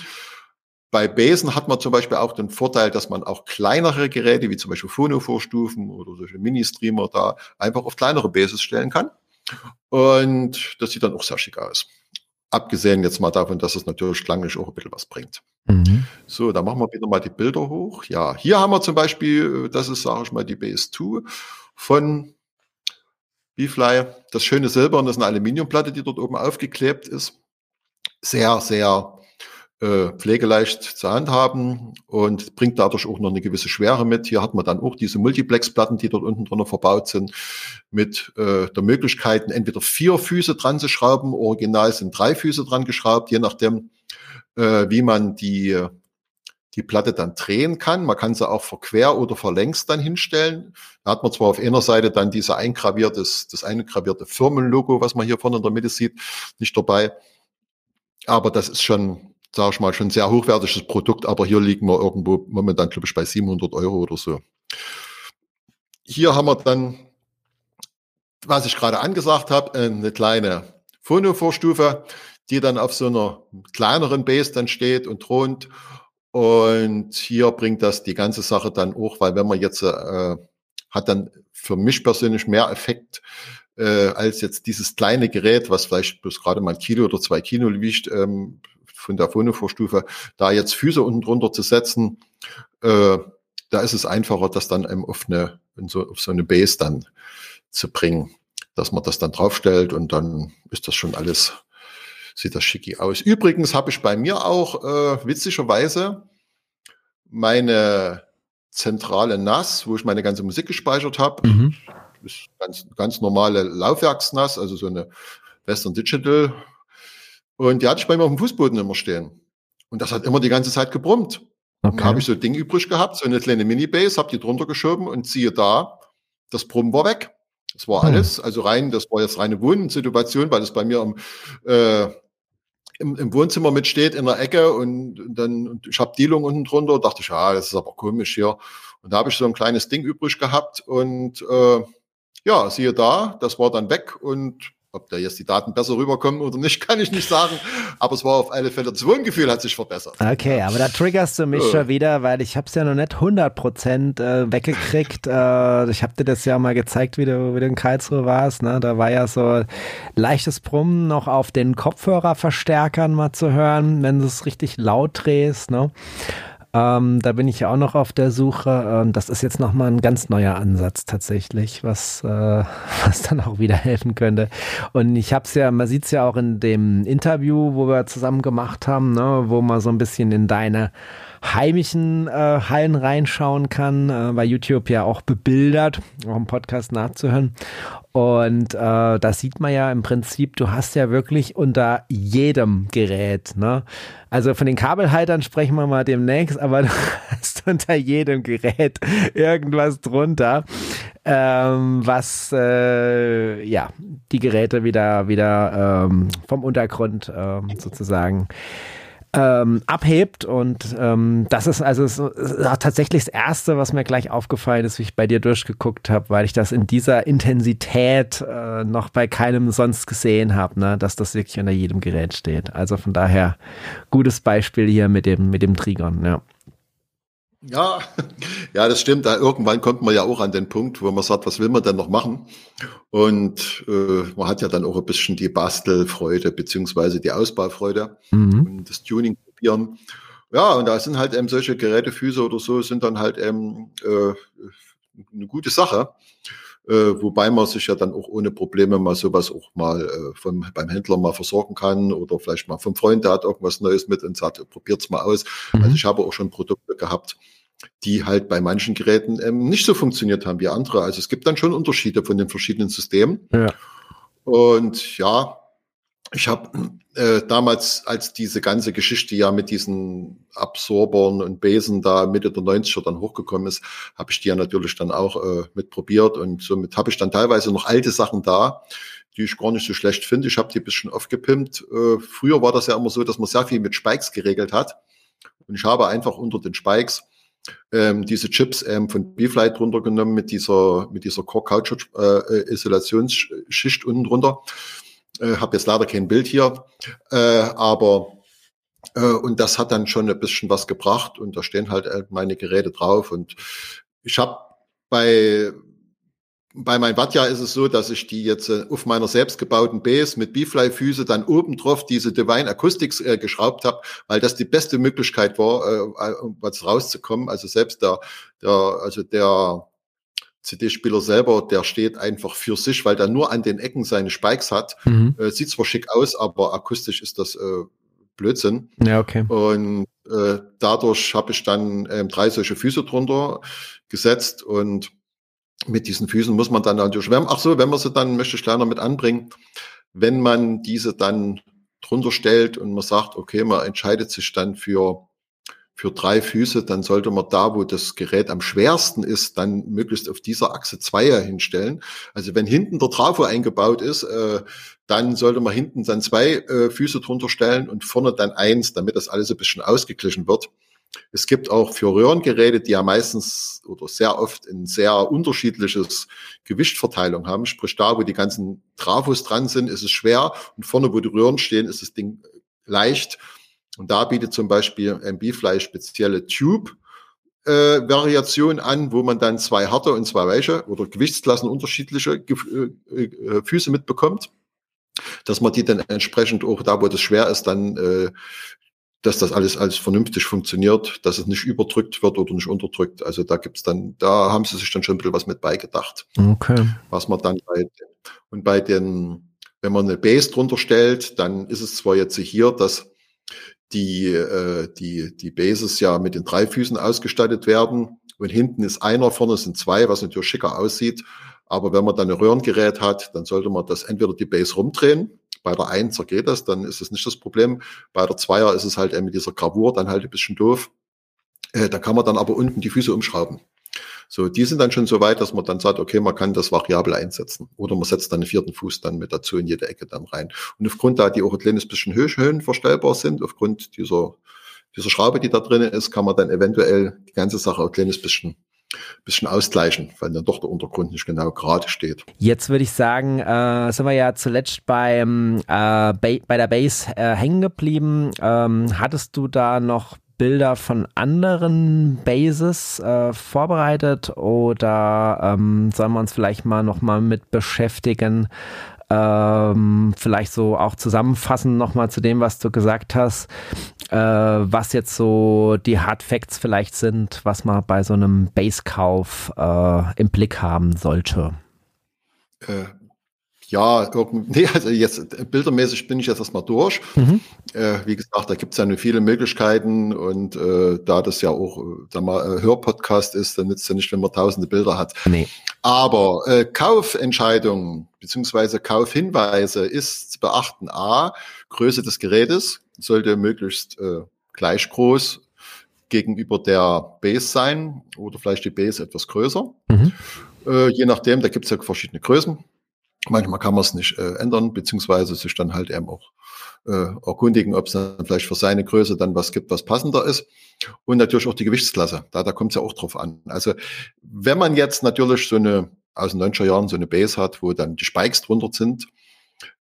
Bei Besen hat man zum Beispiel auch den Vorteil, dass man auch kleinere Geräte, wie zum Beispiel Phono-Vorstufen oder solche Mini-Streamer da einfach auf kleinere Bases stellen kann. Und das sieht dann auch sehr schick aus. Abgesehen jetzt mal davon, dass es natürlich klanglich auch ein bisschen was bringt. Mhm. So, dann machen wir wieder mal die Bilder hoch. Ja, hier haben wir zum Beispiel, äh, das ist, sage ich mal, die BS2 von B-Fly, das schöne Silber und das ist eine Aluminiumplatte, die dort oben aufgeklebt ist. Sehr, sehr äh, pflegeleicht zu handhaben und bringt dadurch auch noch eine gewisse Schwere mit. Hier hat man dann auch diese Multiplex-Platten, die dort unten drunter verbaut sind, mit äh, der Möglichkeit, entweder vier Füße dran zu schrauben, original sind drei Füße dran geschraubt, je nachdem, äh, wie man die die Platte dann drehen kann. Man kann sie auch verquer oder verlängst dann hinstellen. Da hat man zwar auf einer Seite dann diese eingraviertes, das eingravierte Firmenlogo, was man hier vorne in der Mitte sieht, nicht dabei. Aber das ist schon, sage ich mal, schon ein sehr hochwertiges Produkt. Aber hier liegen wir irgendwo momentan, glaube ich, bei 700 Euro oder so. Hier haben wir dann, was ich gerade angesagt habe, eine kleine Phono-Vorstufe, die dann auf so einer kleineren Base dann steht und thront und hier bringt das die ganze Sache dann auch, weil wenn man jetzt äh, hat dann für mich persönlich mehr Effekt äh, als jetzt dieses kleine Gerät, was vielleicht bloß gerade mal ein Kilo oder zwei Kilo wiegt, ähm, von der Phonovorstufe, da jetzt Füße unten drunter zu setzen, äh, da ist es einfacher, das dann eben auf eine, so, auf so eine Base dann zu bringen, dass man das dann draufstellt und dann ist das schon alles sieht das schicki aus. Übrigens habe ich bei mir auch äh, witzigerweise meine zentrale NAS, wo ich meine ganze Musik gespeichert habe. Mhm. Ist ganz, ganz normale Laufwerks-NAS, also so eine Western Digital. Und die hatte ich bei mir auf dem Fußboden immer stehen. Und das hat immer die ganze Zeit gebrummt. Okay. Dann habe ich so ein Ding übrig gehabt, so eine kleine Mini-Base, habe die drunter geschoben und siehe da, das Brummen war weg. Das war hm. alles, also rein, das war jetzt reine Wohnsituation, weil es bei mir am äh, im, im Wohnzimmer mitsteht in der Ecke und, und dann und ich habe Dielung unten drunter, dachte ich, ja, das ist aber komisch hier. Und da habe ich so ein kleines Ding übrig gehabt und äh, ja, siehe da, das war dann weg und ob da jetzt die Daten besser rüberkommen oder nicht, kann ich nicht sagen. Aber es war auf alle Fälle, das Wohngefühl hat sich verbessert. Okay, aber da triggerst du mich ja. schon wieder, weil ich habe es ja noch nicht 100% äh, weggekriegt. Äh, ich habe dir das ja mal gezeigt, wie du, wie du in Karlsruhe warst. Ne? Da war ja so leichtes Brummen noch auf den Kopfhörerverstärkern mal zu hören, wenn du es richtig laut drehst. Ne? Ähm, da bin ich ja auch noch auf der Suche. Ähm, das ist jetzt nochmal ein ganz neuer Ansatz tatsächlich, was, äh, was dann auch wieder helfen könnte. Und ich habe es ja, man sieht es ja auch in dem Interview, wo wir zusammen gemacht haben, ne, wo man so ein bisschen in deine heimischen äh, Hallen reinschauen kann, äh, bei YouTube ja auch bebildert, auch im Podcast nachzuhören. Und äh, da sieht man ja im Prinzip, du hast ja wirklich unter jedem Gerät, ne? Also von den Kabelhaltern sprechen wir mal demnächst, aber du hast unter jedem Gerät irgendwas drunter, ähm, was äh, ja die Geräte wieder wieder ähm, vom Untergrund ähm, sozusagen ähm, abhebt. Und ähm, das ist also so, tatsächlich das Erste, was mir gleich aufgefallen ist, wie ich bei dir durchgeguckt habe, weil ich das in dieser Intensität äh, noch bei keinem sonst gesehen habe, ne? dass das wirklich unter jedem Gerät steht. Also von daher gutes Beispiel hier mit dem, mit dem Trigon, ja. Ja, ja, das stimmt. Da irgendwann kommt man ja auch an den Punkt, wo man sagt, was will man denn noch machen? Und äh, man hat ja dann auch ein bisschen die Bastelfreude beziehungsweise die Ausbaufreude mhm. und das Tuning probieren. Ja, und da sind halt eben solche Gerätefüße oder so, sind dann halt eben äh, eine gute Sache. Äh, wobei man sich ja dann auch ohne Probleme mal sowas auch mal äh, vom, beim Händler mal versorgen kann oder vielleicht mal vom Freund, der hat irgendwas Neues mit und sagt, probiert's mal aus. Mhm. Also ich habe auch schon Produkte gehabt, die halt bei manchen Geräten ähm, nicht so funktioniert haben wie andere. Also es gibt dann schon Unterschiede von den verschiedenen Systemen. Ja. Und ja, ich habe äh, damals, als diese ganze Geschichte ja mit diesen Absorbern und Besen da Mitte der 90er dann hochgekommen ist, habe ich die ja natürlich dann auch äh, mit probiert und somit habe ich dann teilweise noch alte Sachen da, die ich gar nicht so schlecht finde. Ich habe die ein bisschen aufgepimpt. Äh, früher war das ja immer so, dass man sehr viel mit Spikes geregelt hat. Und ich habe einfach unter den Spikes ähm, diese Chips ähm, von B-Flight runtergenommen mit dieser, mit dieser Core-Couch-Isolationsschicht äh, unten drunter äh, habe jetzt leider kein Bild hier, äh, aber äh, und das hat dann schon ein bisschen was gebracht und da stehen halt äh, meine Geräte drauf und ich habe bei bei meinem Wattja ist es so, dass ich die jetzt äh, auf meiner selbstgebauten Base mit B-Fly-Füße dann oben drauf diese Divine Acoustics äh, geschraubt habe, weil das die beste Möglichkeit war, äh, um was rauszukommen. Also selbst der, der also der CD-Spieler selber, der steht einfach für sich, weil der nur an den Ecken seine Spikes hat. Mhm. Äh, sieht zwar schick aus, aber akustisch ist das äh, Blödsinn. Ja, okay. Und äh, dadurch habe ich dann ähm, drei solche Füße drunter gesetzt und mit diesen Füßen muss man dann natürlich, wenn, ach so, wenn man sie dann, möchte ich kleiner mit anbringen, wenn man diese dann drunter stellt und man sagt, okay, man entscheidet sich dann für für drei Füße, dann sollte man da, wo das Gerät am schwersten ist, dann möglichst auf dieser Achse Zweier hinstellen. Also wenn hinten der Trafo eingebaut ist, äh, dann sollte man hinten dann zwei äh, Füße drunter stellen und vorne dann eins, damit das alles ein bisschen ausgeglichen wird. Es gibt auch für Röhrengeräte, die ja meistens oder sehr oft ein sehr unterschiedliches Gewichtverteilung haben. Sprich, da, wo die ganzen Trafos dran sind, ist es schwer und vorne, wo die Röhren stehen, ist das Ding leicht. Und da bietet zum Beispiel MB-Fly spezielle Tube. Äh, an, wo man dann zwei harte und zwei weiche oder Gewichtsklassen unterschiedliche äh, äh, Füße mitbekommt, dass man die dann entsprechend auch da, wo das schwer ist, dann, äh, dass das alles alles vernünftig funktioniert, dass es nicht überdrückt wird oder nicht unterdrückt. Also da gibt's dann, da haben sie sich dann schon ein bisschen was mit beigedacht. Okay. Was man dann bei, und bei den, wenn man eine Base drunter stellt, dann ist es zwar jetzt hier, dass die, äh, die, die Bases ja mit den drei Füßen ausgestattet werden. Und hinten ist einer, vorne sind zwei, was natürlich schicker aussieht. Aber wenn man dann ein Röhrengerät hat, dann sollte man das entweder die Base rumdrehen. Bei der Einser geht das, dann ist es nicht das Problem. Bei der Zweier ist es halt mit dieser Gravur dann halt ein bisschen doof. Äh, da kann man dann aber unten die Füße umschrauben. So, die sind dann schon so weit, dass man dann sagt, okay, man kann das variabel einsetzen. Oder man setzt dann einen vierten Fuß dann mit dazu in jede Ecke dann rein. Und aufgrund da die auch ein kleines bisschen höhenverstellbar sind, aufgrund dieser, dieser Schraube, die da drin ist, kann man dann eventuell die ganze Sache auch ein kleines bisschen bisschen ausgleichen, weil dann doch der Untergrund nicht genau gerade steht. Jetzt würde ich sagen, äh, sind wir ja zuletzt beim, äh, bei der Base äh, hängen geblieben. Ähm, hattest du da noch Bilder von anderen Bases äh, vorbereitet oder ähm, sollen wir uns vielleicht mal nochmal mit beschäftigen? Ähm, vielleicht so auch zusammenfassen nochmal zu dem, was du gesagt hast, äh, was jetzt so die Hard Facts vielleicht sind, was man bei so einem Base-Kauf äh, im Blick haben sollte. Äh, ja, nee, also jetzt bildermäßig bin ich jetzt erstmal durch. Mhm. Äh, wie gesagt, da gibt es ja nur viele Möglichkeiten und äh, da das ja auch da mal äh, Hörpodcast ist, dann nützt es ja nicht, wenn man tausende Bilder hat. Nee. Aber äh, Kaufentscheidungen beziehungsweise Kaufhinweise ist zu beachten. A, Größe des Gerätes sollte möglichst äh, gleich groß gegenüber der Base sein oder vielleicht die Base etwas größer. Mhm. Äh, je nachdem, da gibt es ja verschiedene Größen. Manchmal kann man es nicht äh, ändern, beziehungsweise sich dann halt eben auch äh, erkundigen, ob es dann vielleicht für seine Größe dann was gibt, was passender ist. Und natürlich auch die Gewichtsklasse. Da, da kommt es ja auch drauf an. Also wenn man jetzt natürlich so eine aus den 90er Jahren so eine Base hat, wo dann die Spikes drunter sind,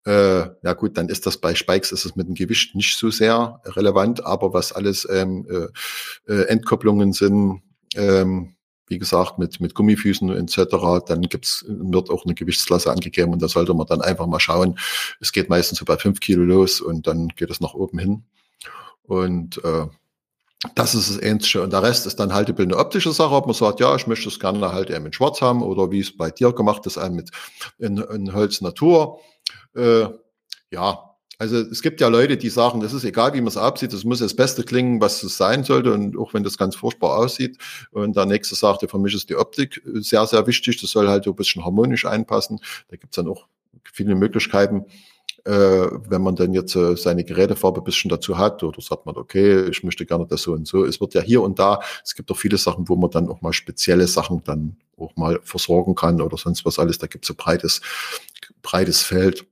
äh, ja gut, dann ist das bei Spikes ist es mit dem Gewicht nicht so sehr relevant, aber was alles ähm, äh, äh Entkopplungen sind, ähm, wie gesagt, mit, mit Gummifüßen etc., dann gibt's, wird auch eine Gewichtsklasse angegeben und da sollte man dann einfach mal schauen. Es geht meistens so bei fünf Kilo los und dann geht es nach oben hin. Und äh, das ist das Ähnliche. Und der Rest ist dann Haltebild eine optische Sache, ob man sagt, ja, ich möchte es gerne halt eben in Schwarz haben oder wie es bei dir gemacht ist, mit in, in Holz Natur. Äh, ja, also es gibt ja Leute, die sagen, das ist egal, wie man es absieht, das muss das Beste klingen, was es sein sollte und auch wenn das ganz furchtbar aussieht. Und der nächste sagte, für mich ist die Optik sehr, sehr wichtig, das soll halt so ein bisschen harmonisch einpassen. Da gibt es dann auch viele Möglichkeiten äh, wenn man dann jetzt äh, seine Gerätefarbe ein bisschen dazu hat oder sagt man, okay, ich möchte gerne das so und so. Es wird ja hier und da, es gibt auch viele Sachen, wo man dann auch mal spezielle Sachen dann auch mal versorgen kann oder sonst was alles. Da gibt es so breites, breites Feld.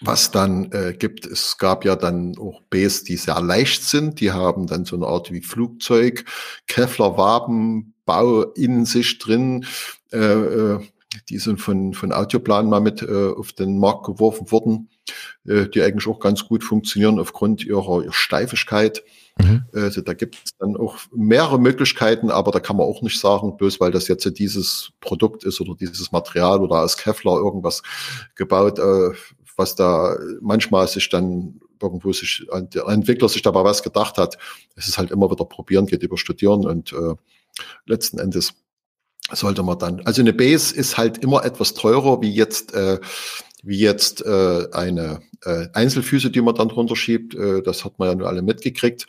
Was dann äh, gibt, es gab ja dann auch Bs, die sehr leicht sind. Die haben dann so eine Art wie Flugzeug, Kevlar-Waben, Bau in sich drin. Äh, äh, die sind von, von Audioplan mal mit äh, auf den Markt geworfen worden, äh, die eigentlich auch ganz gut funktionieren aufgrund ihrer, ihrer Steifigkeit. Mhm. Also da gibt es dann auch mehrere Möglichkeiten, aber da kann man auch nicht sagen, bloß weil das jetzt dieses Produkt ist oder dieses Material oder aus Kevlar irgendwas gebaut, äh, was da manchmal sich dann irgendwo sich der Entwickler sich dabei was gedacht hat. Es ist halt immer wieder probieren, geht über studieren und äh, letzten Endes sollte man dann. Also eine Base ist halt immer etwas teurer wie jetzt äh, wie jetzt äh, eine äh, Einzelfüße, die man dann drunter schiebt. Äh, das hat man ja nur alle mitgekriegt.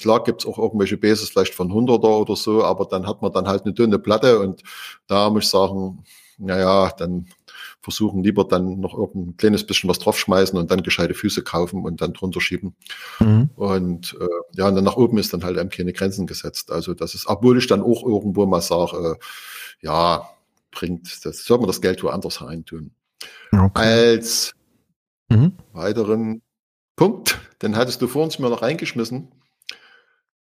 Klar gibt's auch irgendwelche Bases vielleicht von 100er oder so, aber dann hat man dann halt eine dünne Platte und da muss ich sagen, naja, dann versuchen lieber dann noch irgendein kleines bisschen was draufschmeißen und dann gescheite Füße kaufen und dann drunter schieben. Mhm. Und äh, ja, und dann nach oben ist dann halt eben keine Grenzen gesetzt. Also das ist, obwohl ich dann auch irgendwo mal sage, äh, ja, bringt, das soll man das Geld woanders reintun. Okay. Als mhm. weiteren Punkt, den hattest du vor uns mir noch reingeschmissen.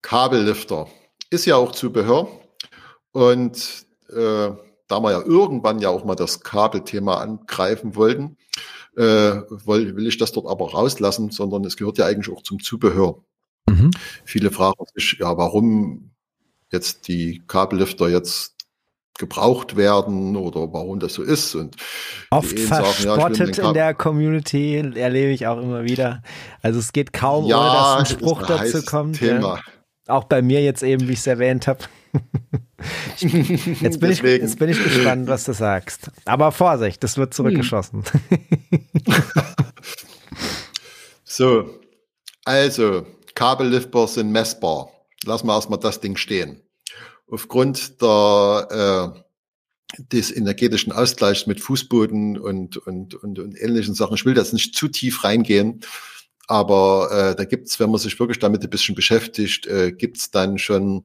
Kabellifter ist ja auch Zubehör und äh, da wir ja irgendwann ja auch mal das Kabelthema angreifen wollten, äh, will, will ich das dort aber rauslassen, sondern es gehört ja eigentlich auch zum Zubehör. Mhm. Viele fragen sich, ja, warum jetzt die Kabellifter jetzt gebraucht werden oder warum das so ist. Und Oft verspottet ja, in der Community, erlebe ich auch immer wieder. Also es geht kaum, ja, ohne dass ein Spruch dazu kommt. Thema. Ja. Auch bei mir jetzt eben, wie ich es erwähnt habe. jetzt, bin ich, jetzt bin ich gespannt, was du sagst. Aber Vorsicht, das wird zurückgeschossen. so, also Kabellifter sind messbar. Lassen wir erstmal das Ding stehen. Aufgrund der äh, des energetischen Ausgleichs mit Fußboden und, und, und, und ähnlichen Sachen. Ich will das nicht zu tief reingehen. Aber äh, da gibt's, wenn man sich wirklich damit ein bisschen beschäftigt, äh, gibt's dann schon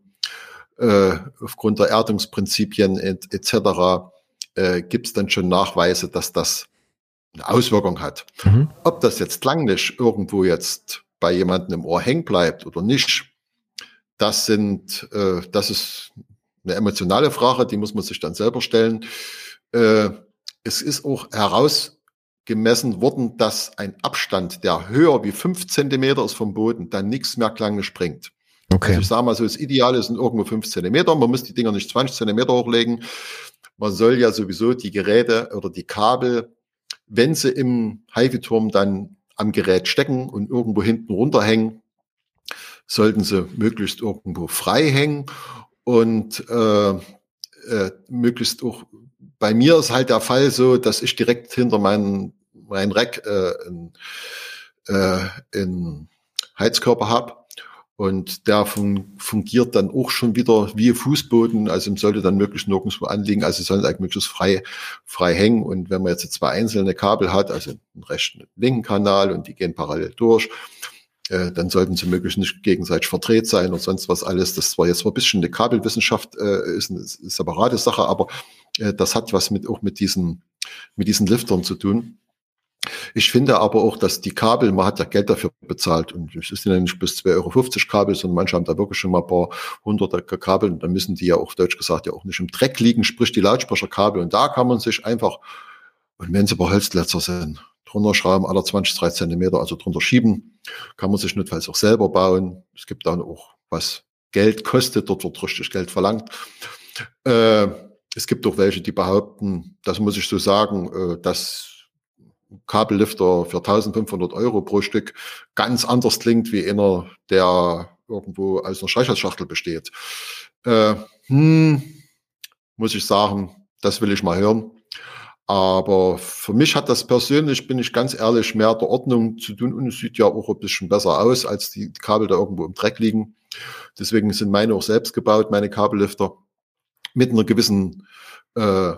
äh, aufgrund der Erdungsprinzipien et, etc. Äh, gibt's dann schon Nachweise, dass das eine Auswirkung hat. Mhm. Ob das jetzt klanglich irgendwo jetzt bei jemandem im Ohr hängen bleibt oder nicht, das sind, äh, das ist eine emotionale Frage, die muss man sich dann selber stellen. Äh, es ist auch heraus gemessen worden, dass ein Abstand, der höher wie fünf Zentimeter ist vom Boden, dann nichts mehr klanglich bringt. Okay. Also ich sage mal so, das Ideale sind irgendwo fünf Zentimeter. Man muss die Dinger nicht 20 Zentimeter hochlegen. Man soll ja sowieso die Geräte oder die Kabel, wenn sie im HIFI-Turm dann am Gerät stecken und irgendwo hinten runterhängen, sollten sie möglichst irgendwo frei hängen und äh, äh, möglichst auch bei mir ist halt der Fall so, dass ich direkt hinter meinen mein Rack äh, in, äh, in Heizkörper habe. Und der fun fungiert dann auch schon wieder wie Fußboden, also sollte dann möglichst nirgendwo anliegen, also soll eigentlich möglichst frei, frei hängen. Und wenn man jetzt zwei einzelne Kabel hat, also einen rechten, linken Kanal und die gehen parallel durch, äh, dann sollten sie möglichst nicht gegenseitig verdreht sein und sonst was alles. Das war jetzt zwar ein bisschen eine Kabelwissenschaft, äh, ist eine separate Sache, aber äh, das hat was mit, auch mit diesen, mit diesen Liftern zu tun. Ich finde aber auch, dass die Kabel, man hat ja Geld dafür bezahlt und es ist ja nicht bis 2,50 Euro Kabel, sondern manche haben da wirklich schon mal ein paar hunderte Kabel und dann müssen die ja auch, deutsch gesagt, ja auch nicht im Dreck liegen, sprich die Lautsprecherkabel und da kann man sich einfach, und wenn sie bei Holzglätzer sind, drunter schrauben, alle 20, 30 Zentimeter, also drunter schieben, kann man sich notfalls auch selber bauen. Es gibt dann auch, was Geld kostet, dort wird richtig Geld verlangt. Äh, es gibt auch welche, die behaupten, das muss ich so sagen, äh, dass Kabellifter für 1500 Euro pro Stück ganz anders klingt wie einer, der irgendwo aus einer Streichholzschachtel besteht. Äh, hm, muss ich sagen, das will ich mal hören. Aber für mich hat das persönlich, bin ich ganz ehrlich, mehr der Ordnung zu tun und es sieht ja auch ein bisschen besser aus, als die Kabel da irgendwo im Dreck liegen. Deswegen sind meine auch selbst gebaut, meine Kabellifter, mit einer gewissen, äh,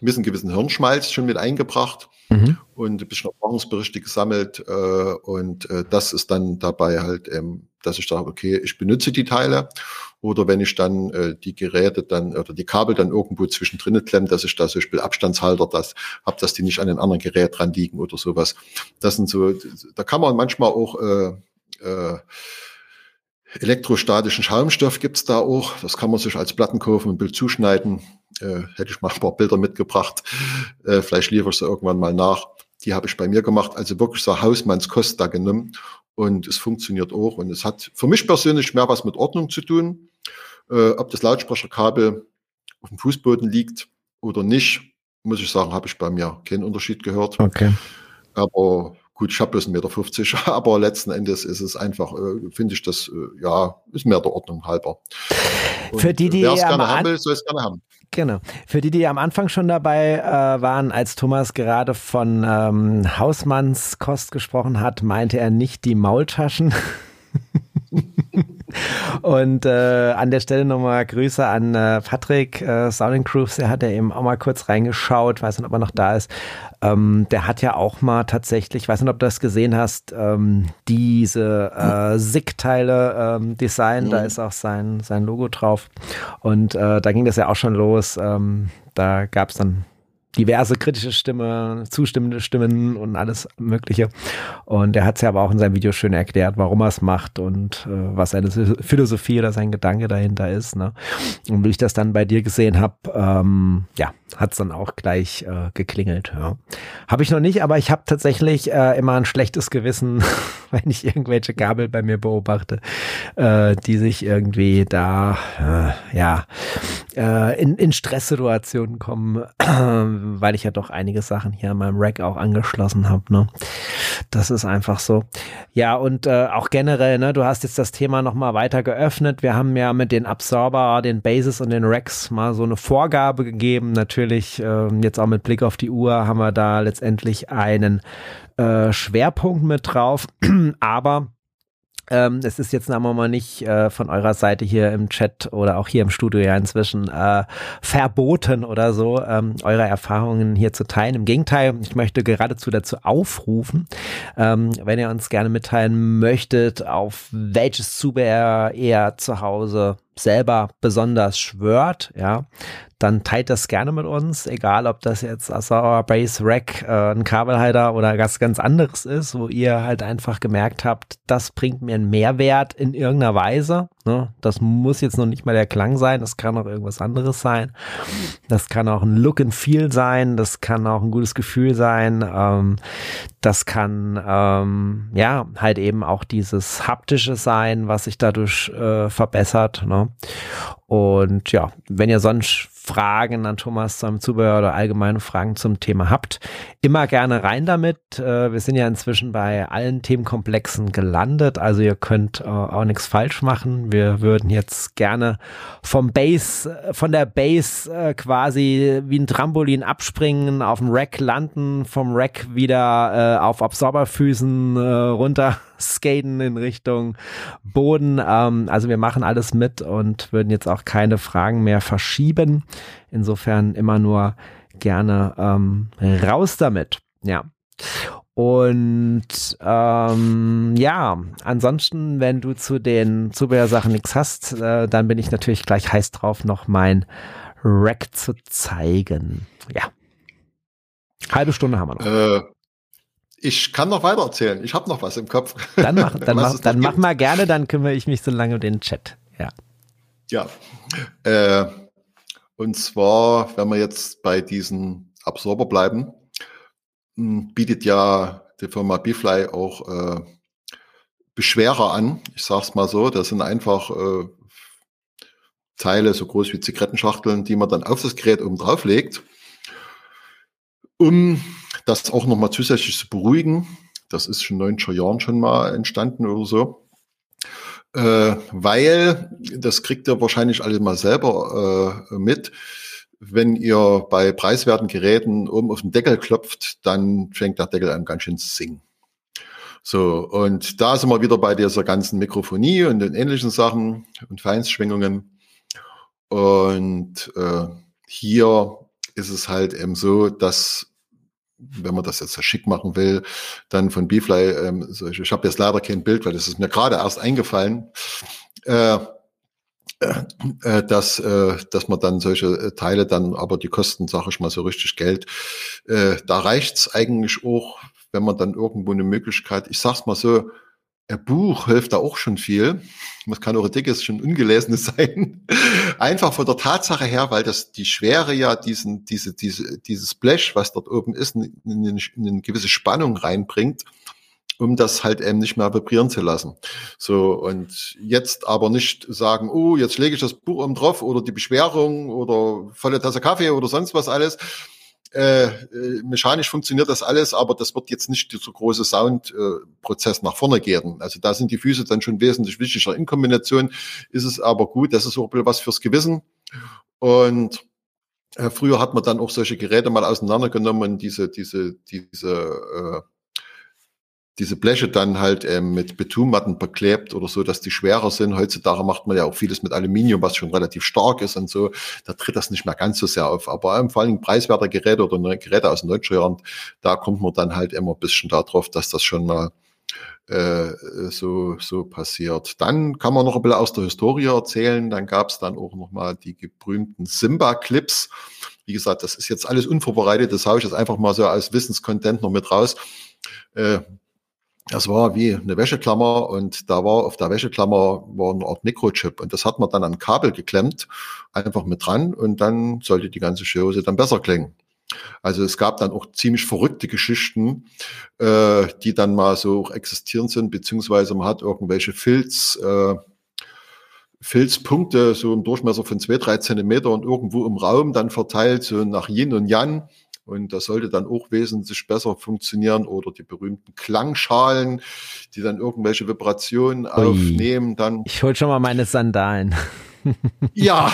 mit einem gewissen Hirnschmalz schon mit eingebracht mhm. und ein bisschen Erfahrungsberichte gesammelt. Äh, und äh, das ist dann dabei halt, ähm, dass ich sage, okay, ich benutze die Teile oder wenn ich dann äh, die Geräte dann oder die Kabel dann irgendwo zwischendrin klemme, dass ich da zum Beispiel Abstandshalter das habe, dass die nicht an einem anderen Gerät dran liegen oder sowas. Das sind so, da kann man manchmal auch äh, äh, elektrostatischen Schaumstoff gibt's da auch. Das kann man sich als Platten kaufen und ein Bild zuschneiden. Äh, hätte ich mal ein paar Bilder mitgebracht. Äh, vielleicht liefere ich sie irgendwann mal nach. Die habe ich bei mir gemacht. Also wirklich so Hausmannskost da genommen. Und es funktioniert auch. Und es hat für mich persönlich mehr was mit Ordnung zu tun. Äh, ob das Lautsprecherkabel auf dem Fußboden liegt oder nicht, muss ich sagen, habe ich bei mir keinen Unterschied gehört. Okay. Aber gut, ich habe bloß 1,50 Meter, aber letzten Endes ist es einfach, äh, finde ich das, äh, ja, ist mehr der Ordnung halber. Und Für die, die wer es gerne haben will, soll es gerne haben. Genau. Für die, die am Anfang schon dabei äh, waren, als Thomas gerade von ähm, Hausmannskost gesprochen hat, meinte er nicht die Maultaschen. Und äh, an der Stelle nochmal Grüße an äh, Patrick äh, Sounding Grooves. Er hat ja eben auch mal kurz reingeschaut, weiß nicht, ob er noch da ist. Ähm, der hat ja auch mal tatsächlich, weiß nicht, ob du das gesehen hast, ähm, diese äh, SIG-Teile ähm, Design. Mhm. Da ist auch sein, sein Logo drauf. Und äh, da ging das ja auch schon los. Ähm, da gab es dann diverse kritische Stimme, zustimmende Stimmen und alles Mögliche. Und er hat es ja aber auch in seinem Video schön erklärt, warum er es macht und äh, was seine Philosophie oder sein Gedanke dahinter ist. Ne? Und wie ich das dann bei dir gesehen habe, ähm, ja, hat es dann auch gleich äh, geklingelt. Ja. Habe ich noch nicht, aber ich habe tatsächlich äh, immer ein schlechtes Gewissen, wenn ich irgendwelche Kabel bei mir beobachte, äh, die sich irgendwie da äh, ja äh, in, in Stresssituationen kommen, weil ich ja doch einige Sachen hier an meinem Rack auch angeschlossen habe. Ne? Das ist einfach so. Ja, und äh, auch generell, ne, du hast jetzt das Thema nochmal weiter geöffnet. Wir haben ja mit den Absorber, den Bases und den Racks mal so eine Vorgabe gegeben. Natürlich, äh, jetzt auch mit Blick auf die Uhr, haben wir da letztendlich einen äh, Schwerpunkt mit drauf. Aber ähm, es ist jetzt wir mal nicht äh, von eurer Seite hier im Chat oder auch hier im Studio ja inzwischen äh, verboten oder so, ähm, eure Erfahrungen hier zu teilen. Im Gegenteil, ich möchte geradezu dazu aufrufen, ähm, wenn ihr uns gerne mitteilen möchtet, auf welches Zubehör ihr zu Hause selber besonders schwört, ja, dann teilt das gerne mit uns, egal ob das jetzt Asauer Base Rack, äh, ein Kabelhalter oder was ganz anderes ist, wo ihr halt einfach gemerkt habt, das bringt mir einen Mehrwert in irgendeiner Weise. Ne? Das muss jetzt noch nicht mal der Klang sein, das kann auch irgendwas anderes sein. Das kann auch ein Look and Feel sein, das kann auch ein gutes Gefühl sein. Ähm, das kann ähm, ja halt eben auch dieses haptische sein, was sich dadurch äh, verbessert. Ne? Und ja, wenn ihr sonst Fragen an Thomas zum Zubehör oder allgemeine Fragen zum Thema habt, immer gerne rein damit. Äh, wir sind ja inzwischen bei allen Themenkomplexen gelandet, also ihr könnt äh, auch nichts falsch machen. Wir würden jetzt gerne vom Base, von der Base quasi wie ein Trampolin abspringen, auf dem Rack landen, vom Rack wieder auf Absorberfüßen runter skaten in Richtung Boden. Ähm, also wir machen alles mit und würden jetzt auch keine Fragen mehr verschieben. Insofern immer nur gerne ähm, raus damit. Ja. Und ähm, ja, ansonsten, wenn du zu den Zubehörsachen nichts hast, äh, dann bin ich natürlich gleich heiß drauf, noch mein Rack zu zeigen. Ja. Halbe Stunde haben wir noch. Äh, ich kann noch weiter erzählen. Ich habe noch was im Kopf. Dann mach, dann mach, dann mach mal gerne, dann kümmere ich mich so lange um den Chat. Ja. Ja. Äh, und zwar, wenn wir jetzt bei diesen Absorber bleiben, hm, bietet ja die Firma Bfly auch äh, Beschwerer an. Ich sag's mal so, das sind einfach äh, Teile so groß wie Zigarettenschachteln, die man dann auf das Gerät oben drauf legt, um das auch nochmal zusätzlich zu beruhigen. Das ist schon 90er Jahren schon mal entstanden oder so. Äh, weil, das kriegt ihr wahrscheinlich alle mal selber äh, mit, wenn ihr bei preiswerten Geräten oben auf den Deckel klopft, dann fängt der Deckel an ganz schön zu singen. So, und da sind wir wieder bei dieser ganzen Mikrofonie und den ähnlichen Sachen und Feinstschwingungen. Und äh, hier ist es halt eben so, dass wenn man das jetzt so schick machen will, dann von Beefly, ähm, solche, ich habe jetzt leider kein Bild, weil das ist mir gerade erst eingefallen, äh, äh, dass, äh, dass man dann solche äh, Teile dann, aber die kosten, sage ich mal, so richtig Geld. Äh, da reicht's eigentlich auch, wenn man dann irgendwo eine Möglichkeit, ich sag's mal so, ein Buch hilft da auch schon viel. Das kann auch ein dickes, schon ungelesenes sein. Einfach von der Tatsache her, weil das die Schwere ja diesen, diese, diese, dieses Blech, was dort oben ist, in, in, in eine gewisse Spannung reinbringt, um das halt eben nicht mehr vibrieren zu lassen. So, und jetzt aber nicht sagen, oh, jetzt lege ich das Buch oben drauf oder die Beschwerung oder volle Tasse Kaffee oder sonst was alles, äh, äh, mechanisch funktioniert das alles, aber das wird jetzt nicht dieser große Soundprozess nach vorne gehen. Also da sind die Füße dann schon wesentlich wichtiger. In Kombination ist es aber gut, das ist auch ein bisschen was fürs Gewissen. Und äh, früher hat man dann auch solche Geräte mal auseinandergenommen und diese, diese, diese äh, diese Bleche dann halt ähm, mit Betonmatten beklebt oder so, dass die schwerer sind. Heutzutage macht man ja auch vieles mit Aluminium, was schon relativ stark ist und so. Da tritt das nicht mehr ganz so sehr auf. Aber ähm, vor allem preiswerte Geräte oder Geräte aus 90 da kommt man dann halt immer ein bisschen darauf, dass das schon mal äh, so, so passiert. Dann kann man noch ein bisschen aus der Historie erzählen. Dann gab es dann auch noch mal die berühmten Simba-Clips. Wie gesagt, das ist jetzt alles unvorbereitet. Das haue ich jetzt einfach mal so als Wissenscontent noch mit raus. Äh, das war wie eine Wäscheklammer und da war auf der Wäscheklammer war eine Art Mikrochip und das hat man dann an Kabel geklemmt, einfach mit dran und dann sollte die ganze Chose dann besser klingen. Also es gab dann auch ziemlich verrückte Geschichten, äh, die dann mal so existieren sind, beziehungsweise man hat irgendwelche Filz, äh, Filzpunkte so im Durchmesser von zwei, drei Zentimeter und irgendwo im Raum dann verteilt, so nach Yin und Yang und das sollte dann auch wesentlich besser funktionieren oder die berühmten Klangschalen, die dann irgendwelche Vibrationen Ui. aufnehmen. Dann ich hol schon mal meine Sandalen. ja,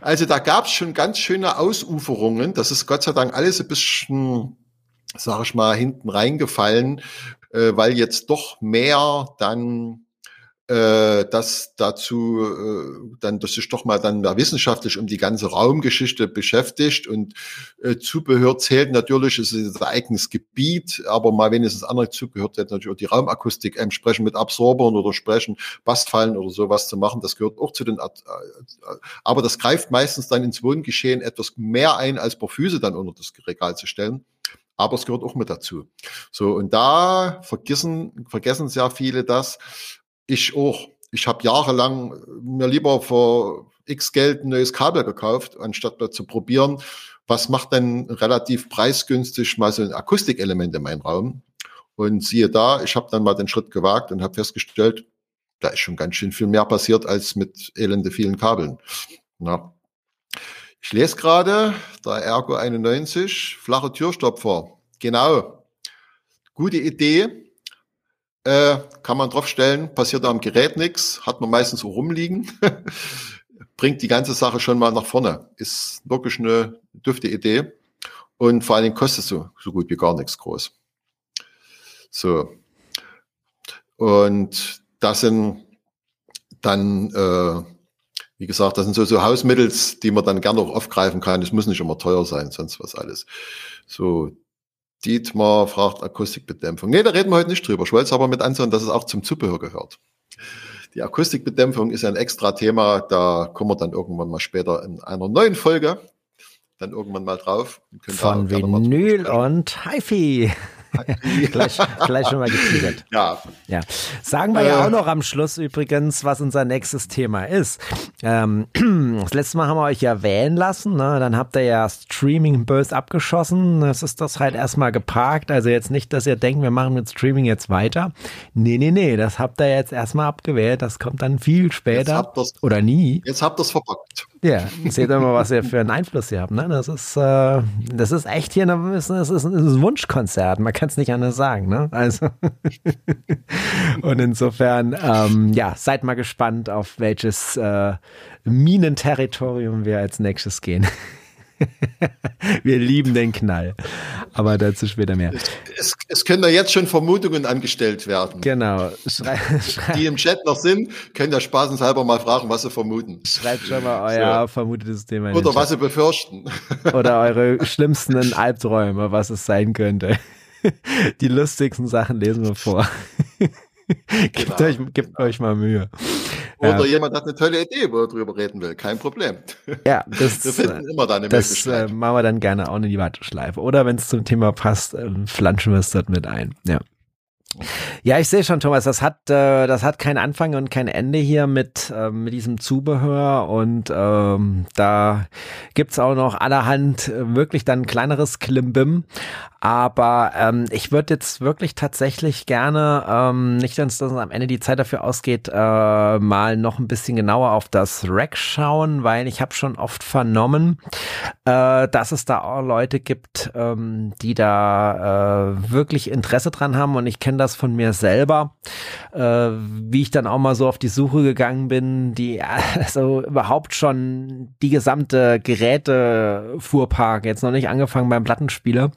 also da gab es schon ganz schöne Ausuferungen. Das ist Gott sei Dank alles ein bisschen, sag ich mal, hinten reingefallen, äh, weil jetzt doch mehr dann äh, das dazu äh, dann, dass sich doch mal dann mehr wissenschaftlich um die ganze Raumgeschichte beschäftigt. Und äh, Zubehör zählt natürlich, es ist ein eigenes Gebiet, aber mal wenigstens andere Zubehör zählt natürlich auch die Raumakustik, entsprechend mit Absorbern oder sprechen, Bastfallen oder sowas zu machen, das gehört auch zu den, äh, aber das greift meistens dann ins Wohngeschehen etwas mehr ein, als Parfüse dann unter das Regal zu stellen. Aber es gehört auch mit dazu. So, und da vergessen, vergessen sehr viele das, ich auch. Ich habe jahrelang mir lieber für x Geld ein neues Kabel gekauft, anstatt mal zu probieren, was macht denn relativ preisgünstig mal so ein Akustikelement in meinem Raum. Und siehe da, ich habe dann mal den Schritt gewagt und habe festgestellt, da ist schon ganz schön viel mehr passiert als mit elende vielen Kabeln. Na. Ich lese gerade, der Ergo 91, flache Türstopfer. Genau. Gute Idee äh, kann man draufstellen, passiert am Gerät nichts, hat man meistens so rumliegen, bringt die ganze Sache schon mal nach vorne. Ist wirklich eine dürfte Idee und vor allen Dingen kostet so, so gut wie gar nichts groß. So. Und das sind dann, äh, wie gesagt, das sind so, so Hausmittels, die man dann gerne auch aufgreifen kann. Es muss nicht immer teuer sein, sonst was alles. So, Dietmar fragt Akustikbedämpfung. Nee, da reden wir heute nicht drüber. Ich wollte es aber mit ansehen, dass es auch zum Zubehör gehört. Die Akustikbedämpfung ist ein extra Thema. Da kommen wir dann irgendwann mal später in einer neuen Folge dann irgendwann mal drauf. Von Vinyl und HiFi. gleich, gleich schon mal geteasert. Ja. ja. Sagen wir äh, ja auch noch am Schluss übrigens, was unser nächstes Thema ist. Ähm, das letzte Mal haben wir euch ja wählen lassen. Ne? Dann habt ihr ja Streaming Birth abgeschossen. Das ist das halt erstmal geparkt. Also jetzt nicht, dass ihr denkt, wir machen mit Streaming jetzt weiter. Nee, nee, nee. Das habt ihr jetzt erstmal abgewählt. Das kommt dann viel später. Oder nie. Jetzt habt ihr es verpackt. Ja, seht doch mal, was ihr für einen Einfluss ihr habt. Ne? Das, ist, äh, das ist echt hier eine, das ist ein Wunschkonzert. Man kann es nicht anders sagen. Ne? Also und insofern, ähm, ja, seid mal gespannt, auf welches äh, Minenterritorium wir als nächstes gehen. Wir lieben den Knall. Aber dazu später mehr. Es, es, es, können da jetzt schon Vermutungen angestellt werden. Genau. Schrei, Die im Chat noch sind, können da spaßenshalber mal fragen, was sie vermuten. Schreibt schon mal euer so. vermutetes Thema. Oder was sie befürchten. Oder eure schlimmsten Albträume, was es sein könnte. Die lustigsten Sachen lesen wir vor. gebt, genau, euch, gebt genau. euch mal Mühe. Oder jemand hat eine tolle Idee, wo er drüber reden will. Kein Problem. Ja, das, wir finden immer da eine das. Äh, machen wir dann gerne auch in die Warteschleife. Oder wenn es zum Thema passt, äh, flanschen wir es dort mit ein. Ja. Ja, ich sehe schon, Thomas, das hat, äh, das hat kein Anfang und kein Ende hier mit, äh, mit diesem Zubehör und ähm, da gibt's auch noch allerhand äh, wirklich dann kleineres Klimbim. Aber ähm, ich würde jetzt wirklich tatsächlich gerne, ähm, nicht, dass uns am Ende die Zeit dafür ausgeht, äh, mal noch ein bisschen genauer auf das Rack schauen, weil ich habe schon oft vernommen, äh, dass es da auch Leute gibt, ähm, die da äh, wirklich Interesse dran haben. Und ich kenne das von mir selber, äh, wie ich dann auch mal so auf die Suche gegangen bin, die also überhaupt schon die gesamte Gerätefuhrpark, jetzt noch nicht angefangen beim Plattenspieler,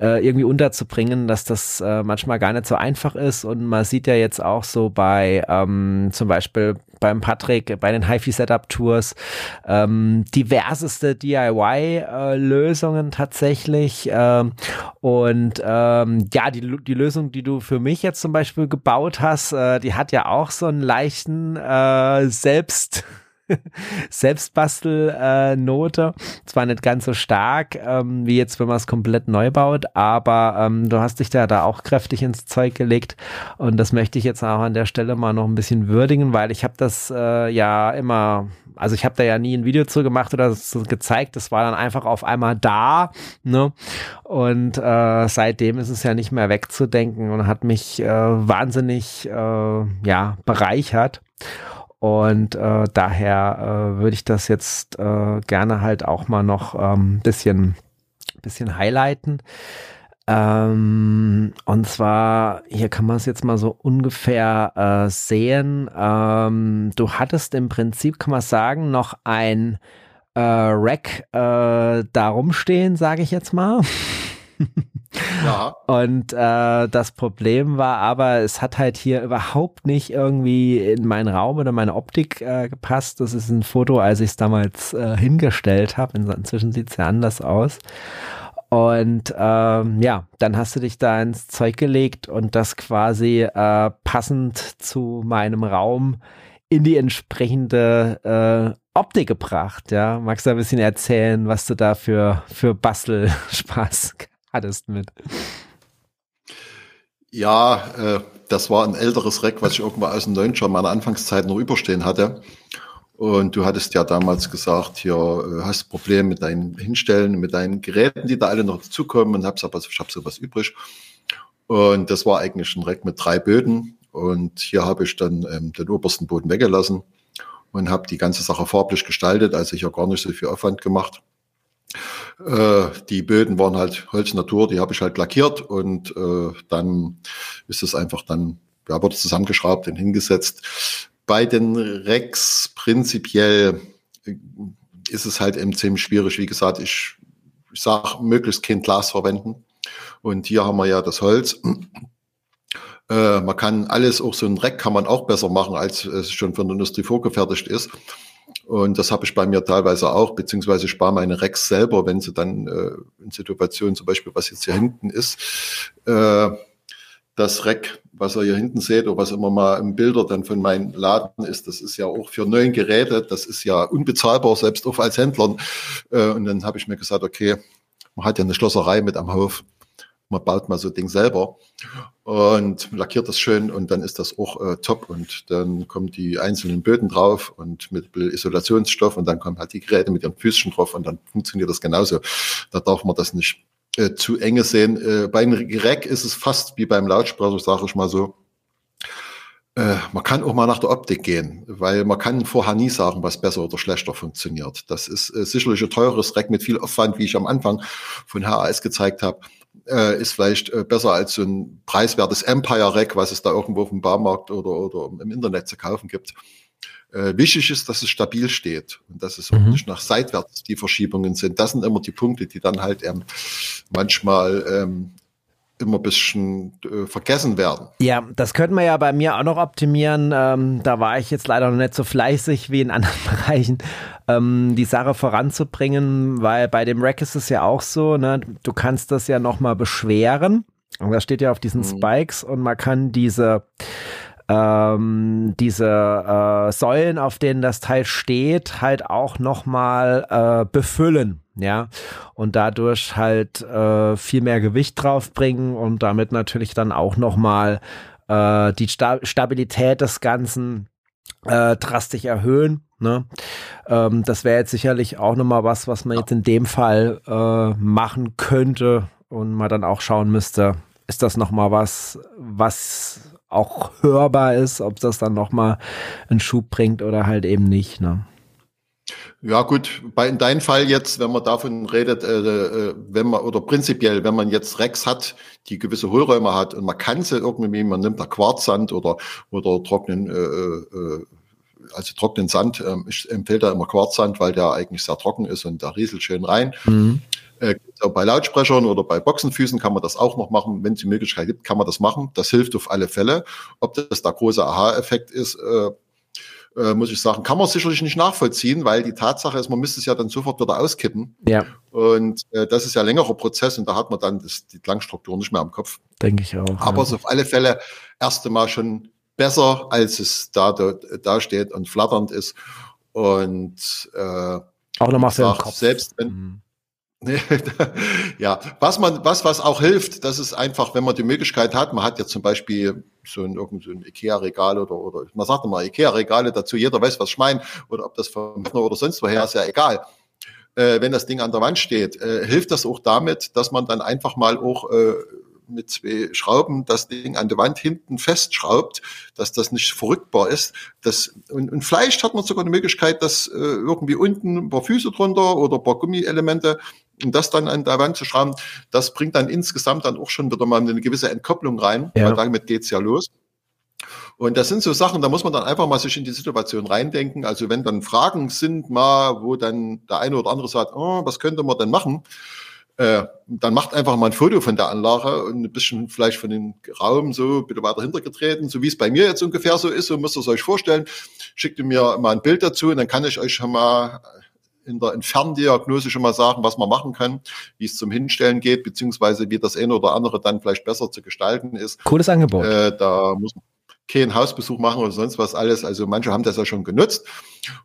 äh, irgendwie unterzubringen, dass das äh, manchmal gar nicht so einfach ist. Und man sieht ja jetzt auch so bei ähm, zum Beispiel beim Patrick bei den HiFi-Setup-Tours ähm, diverseste DIY-Lösungen äh, tatsächlich. Ähm, und ähm, ja, die, die Lösung, die du für mich jetzt zum Beispiel gebaut hast, äh, die hat ja auch so einen leichten äh, Selbst- Selbstbastelnote. Äh, Zwar nicht ganz so stark, ähm, wie jetzt, wenn man es komplett neu baut, aber ähm, du hast dich da, da auch kräftig ins Zeug gelegt und das möchte ich jetzt auch an der Stelle mal noch ein bisschen würdigen, weil ich habe das äh, ja immer, also ich habe da ja nie ein Video zu gemacht oder so gezeigt, das war dann einfach auf einmal da, ne? Und äh, seitdem ist es ja nicht mehr wegzudenken und hat mich äh, wahnsinnig äh, ja bereichert. Und äh, daher äh, würde ich das jetzt äh, gerne halt auch mal noch ein ähm, bisschen, bisschen highlighten. Ähm, und zwar, hier kann man es jetzt mal so ungefähr äh, sehen. Ähm, du hattest im Prinzip, kann man sagen, noch ein äh, Rack äh, da rumstehen, sage ich jetzt mal. Und äh, das Problem war aber, es hat halt hier überhaupt nicht irgendwie in meinen Raum oder meine Optik äh, gepasst. Das ist ein Foto, als ich es damals äh, hingestellt habe. Inzwischen sieht es ja anders aus. Und ähm, ja, dann hast du dich da ins Zeug gelegt und das quasi äh, passend zu meinem Raum in die entsprechende äh, Optik gebracht. Ja, magst du ein bisschen erzählen, was du da für für Bastelspaß hattest mit? Ja, äh, das war ein älteres Rack, was ich irgendwann aus den 90 meiner Anfangszeit noch überstehen hatte. Und du hattest ja damals gesagt, hier äh, hast Probleme mit deinen Hinstellen, mit deinen Geräten, die da alle noch dazukommen und hab's aber, ich habe sowas übrig. Und das war eigentlich ein Rack mit drei Böden. Und hier habe ich dann ähm, den obersten Boden weggelassen und habe die ganze Sache farblich gestaltet, also ich habe gar nicht so viel Aufwand gemacht. Äh, die Böden waren halt Holznatur, die habe ich halt lackiert und äh, dann ist es einfach dann, ja, wurde zusammengeschraubt und hingesetzt. Bei den Rex prinzipiell äh, ist es halt eben ziemlich schwierig. Wie gesagt, ich, ich sage, möglichst kein Glas verwenden. Und hier haben wir ja das Holz. Äh, man kann alles, auch so ein Reck kann man auch besser machen, als es schon von der Industrie vorgefertigt ist. Und das habe ich bei mir teilweise auch, beziehungsweise spare meine Rex selber, wenn sie dann äh, in Situationen, zum Beispiel, was jetzt hier hinten ist, äh, das Rack, was ihr hier hinten seht oder was immer mal im Bilder dann von meinem Laden ist, das ist ja auch für neuen Geräte, das ist ja unbezahlbar, selbst auch als Händler. Äh, und dann habe ich mir gesagt, okay, man hat ja eine Schlosserei mit am Hof man baut mal so Ding selber und lackiert das schön und dann ist das auch äh, top und dann kommen die einzelnen Böden drauf und mit Isolationsstoff und dann kommen halt die Geräte mit ihren Füßchen drauf und dann funktioniert das genauso. Da darf man das nicht äh, zu enge sehen. Äh, beim Rack ist es fast wie beim Lautsprecher, sage ich mal so. Äh, man kann auch mal nach der Optik gehen, weil man kann vorher nie sagen, was besser oder schlechter funktioniert. Das ist äh, sicherlich ein teures Rack mit viel Aufwand, wie ich am Anfang von HAS gezeigt habe. Äh, ist vielleicht äh, besser als so ein preiswertes Empire Rack, was es da irgendwo auf dem Barmarkt oder, oder im Internet zu kaufen gibt. Äh, wichtig ist, dass es stabil steht und dass es mhm. nicht nach seitwärts die Verschiebungen sind. Das sind immer die Punkte, die dann halt ähm, manchmal ähm, immer ein bisschen äh, vergessen werden. Ja, das könnte man ja bei mir auch noch optimieren. Ähm, da war ich jetzt leider noch nicht so fleißig wie in anderen Bereichen, ähm, die Sache voranzubringen, weil bei dem Rack ist es ja auch so, ne, du kannst das ja nochmal beschweren. Und das steht ja auf diesen mhm. Spikes und man kann diese ähm, diese äh, Säulen, auf denen das Teil steht, halt auch nochmal äh, befüllen ja, und dadurch halt äh, viel mehr Gewicht draufbringen und damit natürlich dann auch nochmal äh, die Sta Stabilität des Ganzen äh, drastisch erhöhen. Ne? Ähm, das wäre jetzt sicherlich auch nochmal was, was man jetzt in dem Fall äh, machen könnte und man dann auch schauen müsste, ist das nochmal was, was auch hörbar ist, ob das dann nochmal einen Schub bringt oder halt eben nicht. Ne? Ja gut, bei in deinem Fall jetzt, wenn man davon redet, äh, äh, wenn man oder prinzipiell, wenn man jetzt Rex hat, die gewisse Hohlräume hat und man kann sie irgendwie, man nimmt da Quarzsand oder oder trockenen, äh, äh, also trockenen Sand, äh, ich empfehle da immer Quarzsand, weil der eigentlich sehr trocken ist und da rieselt schön rein. Mhm. Äh, bei Lautsprechern oder bei Boxenfüßen kann man das auch noch machen. Wenn es die Möglichkeit gibt, kann man das machen. Das hilft auf alle Fälle. Ob das der große Aha-Effekt ist, äh, äh, muss ich sagen, kann man sicherlich nicht nachvollziehen, weil die Tatsache ist, man müsste es ja dann sofort wieder auskippen. Ja. Und äh, das ist ja ein längerer Prozess und da hat man dann das, die Klangstruktur nicht mehr am Kopf. Denke ich auch. Aber ja. es ist auf alle Fälle erste Mal schon besser, als es da, da, da steht und flatternd ist. Und äh, auch nochmal für den Kopf. Selbst wenn, mhm. ja, was man, was, was auch hilft, das ist einfach, wenn man die Möglichkeit hat, man hat ja zum Beispiel so ein, irgend so ein Ikea-Regal oder, oder, man sagt immer Ikea-Regale dazu, jeder weiß, was ich meine, oder ob das vom oder sonst woher, ist ja egal. Äh, wenn das Ding an der Wand steht, äh, hilft das auch damit, dass man dann einfach mal auch äh, mit zwei Schrauben das Ding an der Wand hinten festschraubt, dass das nicht verrückbar ist. Das, und, und vielleicht hat man sogar eine Möglichkeit, dass äh, irgendwie unten ein paar Füße drunter oder ein paar Gummielemente und das dann an der Wand zu schrauben, das bringt dann insgesamt dann auch schon wieder mal eine gewisse Entkopplung rein, ja. weil damit geht's ja los. Und das sind so Sachen, da muss man dann einfach mal sich in die Situation reindenken. Also wenn dann Fragen sind mal, wo dann der eine oder andere sagt, oh, was könnte man denn machen? Äh, dann macht einfach mal ein Foto von der Anlage und ein bisschen vielleicht von dem Raum so bitte weiter hintergetreten, so wie es bei mir jetzt ungefähr so ist, so müsst ihr es euch vorstellen. Schickt ihr mir mal ein Bild dazu und dann kann ich euch schon mal in der Entferndiagnose schon mal sagen, was man machen kann, wie es zum Hinstellen geht, beziehungsweise wie das eine oder andere dann vielleicht besser zu gestalten ist. Cooles Angebot. Äh, da muss man keinen Hausbesuch machen oder sonst was alles. Also manche haben das ja schon genutzt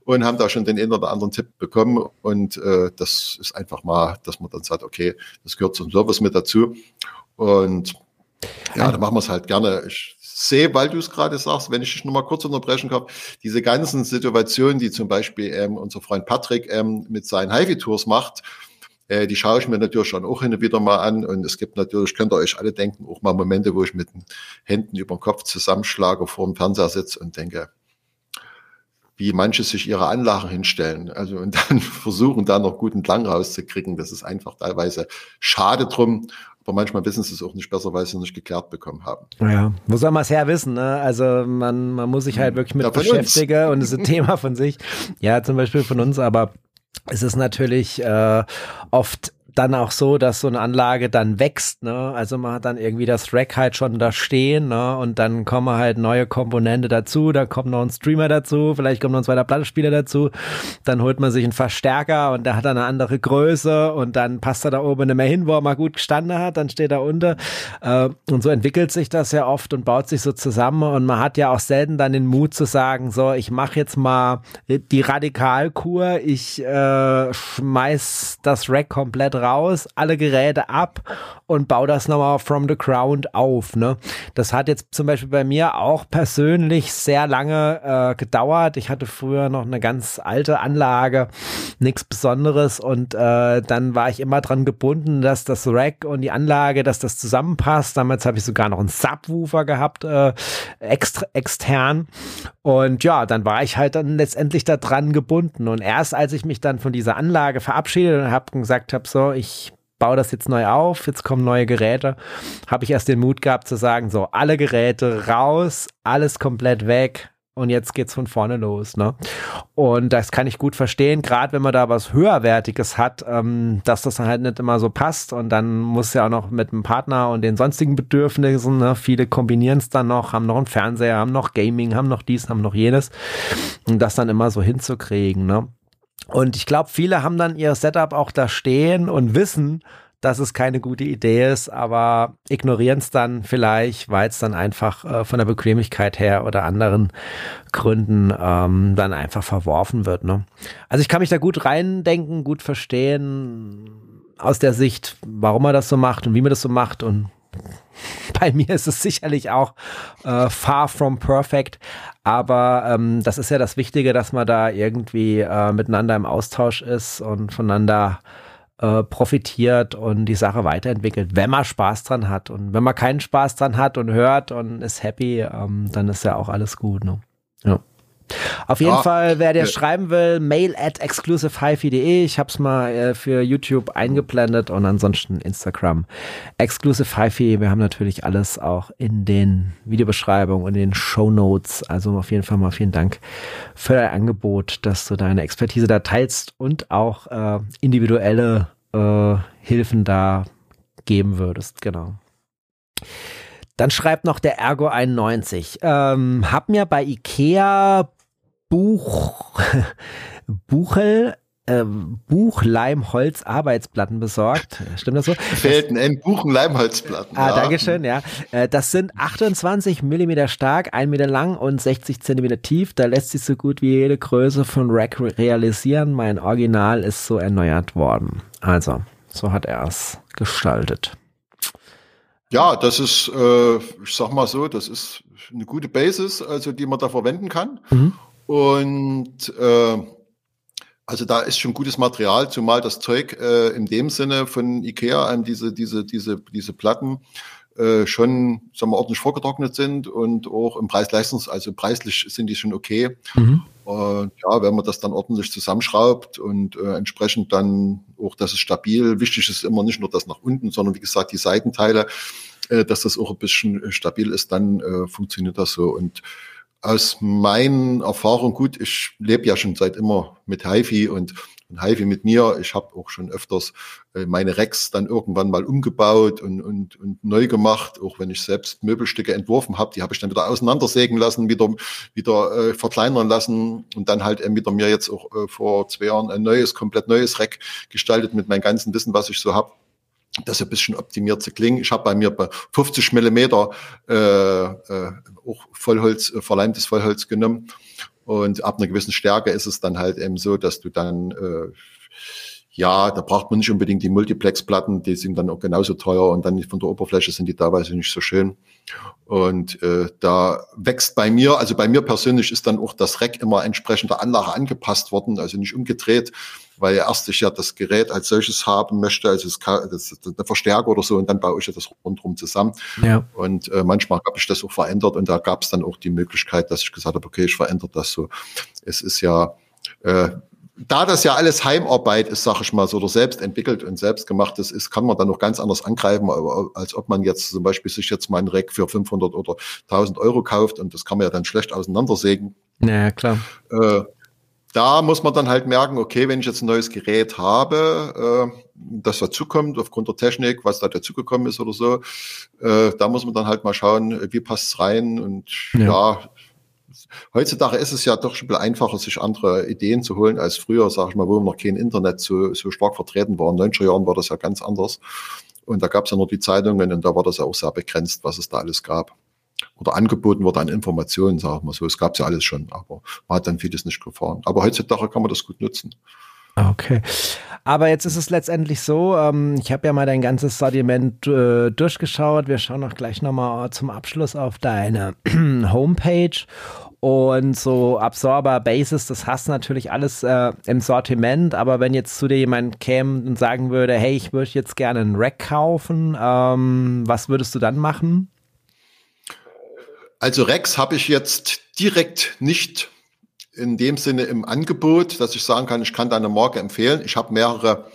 und haben da schon den einen oder anderen Tipp bekommen. Und äh, das ist einfach mal, dass man dann sagt, okay, das gehört zum Service mit dazu. Und ja, da machen wir es halt gerne. Ich sehe, weil du es gerade sagst, wenn ich dich nur mal kurz unterbrechen kann, diese ganzen Situationen, die zum Beispiel ähm, unser Freund Patrick ähm, mit seinen HIFI-Tours macht, äh, die schaue ich mir natürlich schon auch hin und wieder mal an. Und es gibt natürlich, könnt ihr euch alle denken, auch mal Momente, wo ich mit den Händen über den Kopf zusammenschlage, vor dem Fernseher sitze und denke, wie manche sich ihre Anlagen hinstellen. Also und dann versuchen, da noch guten Klang rauszukriegen. Das ist einfach teilweise schade drum. Aber manchmal wissen sie es auch nicht besser, weil sie es nicht geklärt bekommen haben. Ja, wo soll man es her wissen? Ne? Also man, man muss sich halt hm. wirklich mit ja, beschäftigen uns. und es ist ein Thema von sich. Ja, zum Beispiel von uns, aber es ist natürlich äh, oft dann auch so, dass so eine Anlage dann wächst, ne? Also man hat dann irgendwie das Rack halt schon da stehen, ne? Und dann kommen halt neue Komponente dazu, da kommt noch ein Streamer dazu, vielleicht kommt noch ein zweiter Plattenspieler dazu, dann holt man sich einen Verstärker und der hat dann eine andere Größe und dann passt er da oben nicht mehr hin, wo er mal gut gestanden hat, dann steht er unter. Äh, und so entwickelt sich das ja oft und baut sich so zusammen und man hat ja auch selten dann den Mut zu sagen, so, ich mache jetzt mal die Radikalkur, ich äh, schmeiß das Rack komplett raus, alle Geräte ab und baue das nochmal from the ground auf. Ne? Das hat jetzt zum Beispiel bei mir auch persönlich sehr lange äh, gedauert. Ich hatte früher noch eine ganz alte Anlage, nichts Besonderes und äh, dann war ich immer dran gebunden, dass das Rack und die Anlage, dass das zusammenpasst. Damals habe ich sogar noch einen Subwoofer gehabt, äh, extra, extern. Und ja, dann war ich halt dann letztendlich da dran gebunden. Und erst als ich mich dann von dieser Anlage verabschiedet und habe gesagt habe, so, ich baue das jetzt neu auf, jetzt kommen neue Geräte, habe ich erst den Mut gehabt zu sagen, so, alle Geräte raus, alles komplett weg, und jetzt geht's von vorne los. Ne? Und das kann ich gut verstehen, gerade wenn man da was höherwertiges hat, ähm, dass das halt nicht immer so passt und dann muss ja auch noch mit dem Partner und den sonstigen Bedürfnissen, ne? viele kombinieren es dann noch, haben noch einen Fernseher, haben noch Gaming, haben noch dies, haben noch jenes und das dann immer so hinzukriegen. Ne? Und ich glaube, viele haben dann ihr Setup auch da stehen und wissen, dass es keine gute Idee ist, aber ignorieren es dann vielleicht, weil es dann einfach äh, von der Bequemlichkeit her oder anderen Gründen ähm, dann einfach verworfen wird. Ne? Also ich kann mich da gut reindenken, gut verstehen aus der Sicht, warum er das so macht und wie man das so macht und bei mir ist es sicherlich auch äh, far from perfect, aber ähm, das ist ja das Wichtige, dass man da irgendwie äh, miteinander im Austausch ist und voneinander äh, profitiert und die Sache weiterentwickelt, wenn man Spaß dran hat. Und wenn man keinen Spaß dran hat und hört und ist happy, ähm, dann ist ja auch alles gut. Ne? Ja. Auf jeden ah, Fall, wer dir ja. schreiben will, mail at exclusivehifi.de. Ich habe es mal äh, für YouTube eingeblendet und ansonsten Instagram exclusivehifi. Wir haben natürlich alles auch in den Videobeschreibungen und den Show Notes. Also auf jeden Fall mal vielen Dank für dein Angebot, dass du deine Expertise da teilst und auch äh, individuelle äh, Hilfen da geben würdest. Genau. Dann schreibt noch der Ergo 91. Ähm, hab mir bei Ikea Buch, Buchel, äh, Buchleimholz Arbeitsplatten besorgt. Stimmt das so? Fehlten ein Buchenleimholzplatten. Ah, ja. Dankeschön, ja. Äh, das sind 28 Millimeter stark, 1 Meter lang und 60 Zentimeter tief. Da lässt sich so gut wie jede Größe von Rack realisieren. Mein Original ist so erneuert worden. Also, so hat er es gestaltet. Ja, das ist, äh, ich sag mal so, das ist eine gute Basis, also die man da verwenden kann. Mhm. Und äh, also da ist schon gutes Material, zumal das Zeug äh, in dem Sinne von Ikea, ähm, diese, diese, diese, diese Platten, äh, schon sagen wir, ordentlich vorgetrocknet sind und auch im Preis-Leistungs-, also preislich sind die schon okay. Mhm. Und ja, wenn man das dann ordentlich zusammenschraubt und äh, entsprechend dann auch, dass es stabil, wichtig ist immer nicht nur das nach unten, sondern wie gesagt die Seitenteile, äh, dass das auch ein bisschen äh, stabil ist, dann äh, funktioniert das so. Und aus meinen Erfahrungen, gut, ich lebe ja schon seit immer mit HiFi und, und HiFi mit mir. Ich habe auch schon öfters äh, meine Rex dann irgendwann mal umgebaut und, und, und neu gemacht, auch wenn ich selbst Möbelstücke entworfen habe, die habe ich dann wieder auseinandersägen lassen, wieder, wieder äh, verkleinern lassen und dann halt äh, wieder mir jetzt auch äh, vor zwei Jahren ein neues, komplett neues Rack gestaltet mit meinem ganzen Wissen, was ich so habe das ein bisschen optimiert zu klingen. Ich habe bei mir bei 50 Millimeter äh, äh, auch Vollholz, äh, verleimtes Vollholz genommen. Und ab einer gewissen Stärke ist es dann halt eben so, dass du dann äh, ja, da braucht man nicht unbedingt die Multiplex-Platten, die sind dann auch genauso teuer und dann von der Oberfläche sind die teilweise nicht so schön. Und äh, da wächst bei mir, also bei mir persönlich ist dann auch das Rack immer entsprechend der Anlage angepasst worden, also nicht umgedreht, weil erst ich ja das Gerät als solches haben möchte, also es das, das, der Verstärker oder so, und dann baue ich ja das rundherum zusammen. Ja. Und äh, manchmal habe ich das auch verändert und da gab es dann auch die Möglichkeit, dass ich gesagt habe, okay, ich verändere das so. Es ist ja äh, da das ja alles Heimarbeit ist, sag ich mal, so oder selbst entwickelt und selbst gemachtes ist, kann man dann noch ganz anders angreifen, als ob man jetzt zum Beispiel sich jetzt mal ein Rack für 500 oder 1000 Euro kauft und das kann man ja dann schlecht auseinandersägen. Ja, klar. Äh, da muss man dann halt merken, okay, wenn ich jetzt ein neues Gerät habe, äh, das dazukommt aufgrund der Technik, was da dazugekommen ist oder so, äh, da muss man dann halt mal schauen, wie passt's rein und ja, ja Heutzutage ist es ja doch schon ein bisschen einfacher, sich andere Ideen zu holen als früher, sag ich mal, wo noch kein Internet so, so stark vertreten war. In den 90er Jahren war das ja ganz anders. Und da gab es ja nur die Zeitungen und da war das ja auch sehr begrenzt, was es da alles gab. Oder angeboten wurde an Informationen, sagen wir mal so. Es gab ja alles schon, aber man hat dann vieles nicht gefahren. Aber heutzutage kann man das gut nutzen. Okay. Aber jetzt ist es letztendlich so, ähm, ich habe ja mal dein ganzes Sortiment äh, durchgeschaut. Wir schauen auch gleich nochmal zum Abschluss auf deine Homepage. Und so Absorber, Basis, das hast du natürlich alles äh, im Sortiment. Aber wenn jetzt zu dir jemand käme und sagen würde, hey, ich würde jetzt gerne einen Rack kaufen, ähm, was würdest du dann machen? Also Rex habe ich jetzt direkt nicht in dem Sinne im Angebot, dass ich sagen kann, ich kann deine Marke empfehlen. Ich habe mehrere,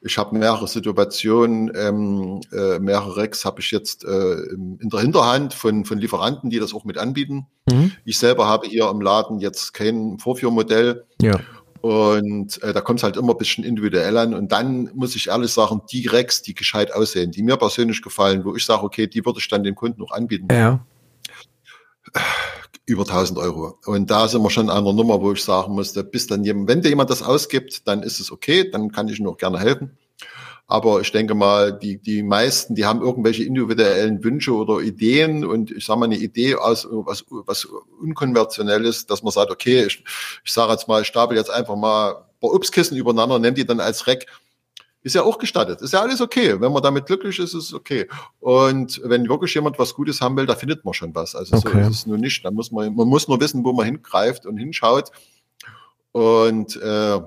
ich habe mehrere Situationen, ähm, äh, mehrere Rex habe ich jetzt äh, in der Hinterhand von, von Lieferanten, die das auch mit anbieten. Mhm. Ich selber habe hier im Laden jetzt kein Vorführmodell. Ja. Und äh, da kommt es halt immer ein bisschen individuell an. Und dann muss ich ehrlich sagen, die Rex, die gescheit aussehen, die mir persönlich gefallen, wo ich sage, okay, die würde ich dann den Kunden noch anbieten. Ja über 1000 Euro. Und da sind wir schon an einer Nummer, wo ich sagen musste, bis dann jemand, wenn dir jemand das ausgibt, dann ist es okay, dann kann ich auch gerne helfen. Aber ich denke mal, die, die meisten, die haben irgendwelche individuellen Wünsche oder Ideen und ich sage mal eine Idee aus was, was unkonventionelles, dass man sagt, okay, ich, ich sage jetzt mal, ich stapel jetzt einfach mal ein paar Obstkissen übereinander, nehme die dann als Reck ist ja auch gestattet. Ist ja alles okay. Wenn man damit glücklich ist, ist es okay. Und wenn wirklich jemand was Gutes haben will, da findet man schon was. Also okay. so ist es nur nicht. Da muss man, man muss nur wissen, wo man hingreift und hinschaut. Und äh,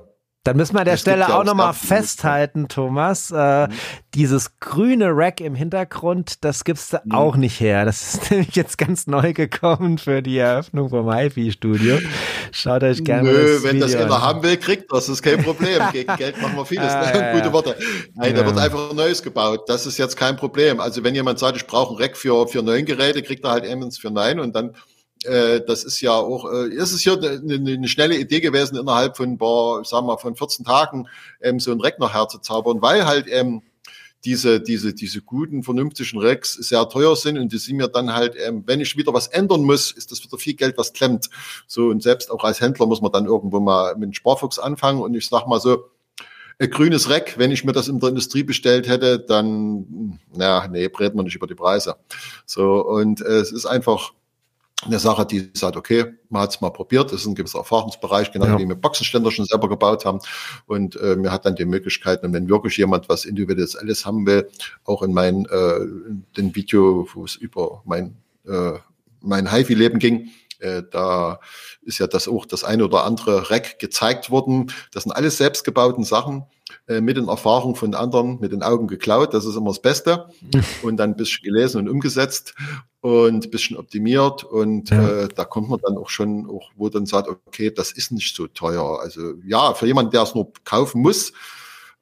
dann müssen wir an der Stelle auch nochmal festhalten, Thomas. Äh, mhm. Dieses grüne Rack im Hintergrund, das gibst du mhm. auch nicht her. Das ist nämlich jetzt ganz neu gekommen für die Eröffnung vom HiFi-Studio. Schaut euch gerne Nö, das wenn Video das einer haben will, kriegt das. ist kein Problem. Gegen Geld machen wir vieles. ah, ja, Gute Worte. Nein, ja. da wird einfach Neues gebaut. Das ist jetzt kein Problem. Also wenn jemand sagt, ich brauche ein Rack für, für neun Geräte, kriegt er halt eins für neun und dann äh, das ist ja auch, äh, ist es hier eine, eine schnelle Idee gewesen, innerhalb von, paar, sagen wir, von 14 Tagen ähm, so ein Rechner herzuzaubern, weil halt ähm, diese, diese, diese guten, vernünftigen Rex sehr teuer sind und die sind mir dann halt, ähm, wenn ich wieder was ändern muss, ist das wieder viel Geld, was klemmt. So, und selbst auch als Händler muss man dann irgendwo mal mit dem Sparfuchs anfangen und ich sag mal so, ein grünes Reck, wenn ich mir das in der Industrie bestellt hätte, dann, na, nee, brät man nicht über die Preise. So, und äh, es ist einfach, eine Sache, die sagt, okay, man hat es mal probiert, das ist ein gewisser Erfahrungsbereich, genau ja. wie wir Boxenständer schon selber gebaut haben. Und äh, mir hat dann die Möglichkeit, und wenn wirklich jemand was Individuelles haben will, auch in mein äh, den Video, wo es über mein, äh, mein HIFI-Leben ging, äh, da ist ja das auch das eine oder andere Rack gezeigt worden. Das sind alles selbstgebauten Sachen äh, mit den Erfahrungen von anderen, mit den Augen geklaut. Das ist immer das Beste. Und dann ein bisschen gelesen und umgesetzt und ein bisschen optimiert. Und ja. äh, da kommt man dann auch schon, auch, wo dann sagt, okay, das ist nicht so teuer. Also ja, für jemanden, der es nur kaufen muss.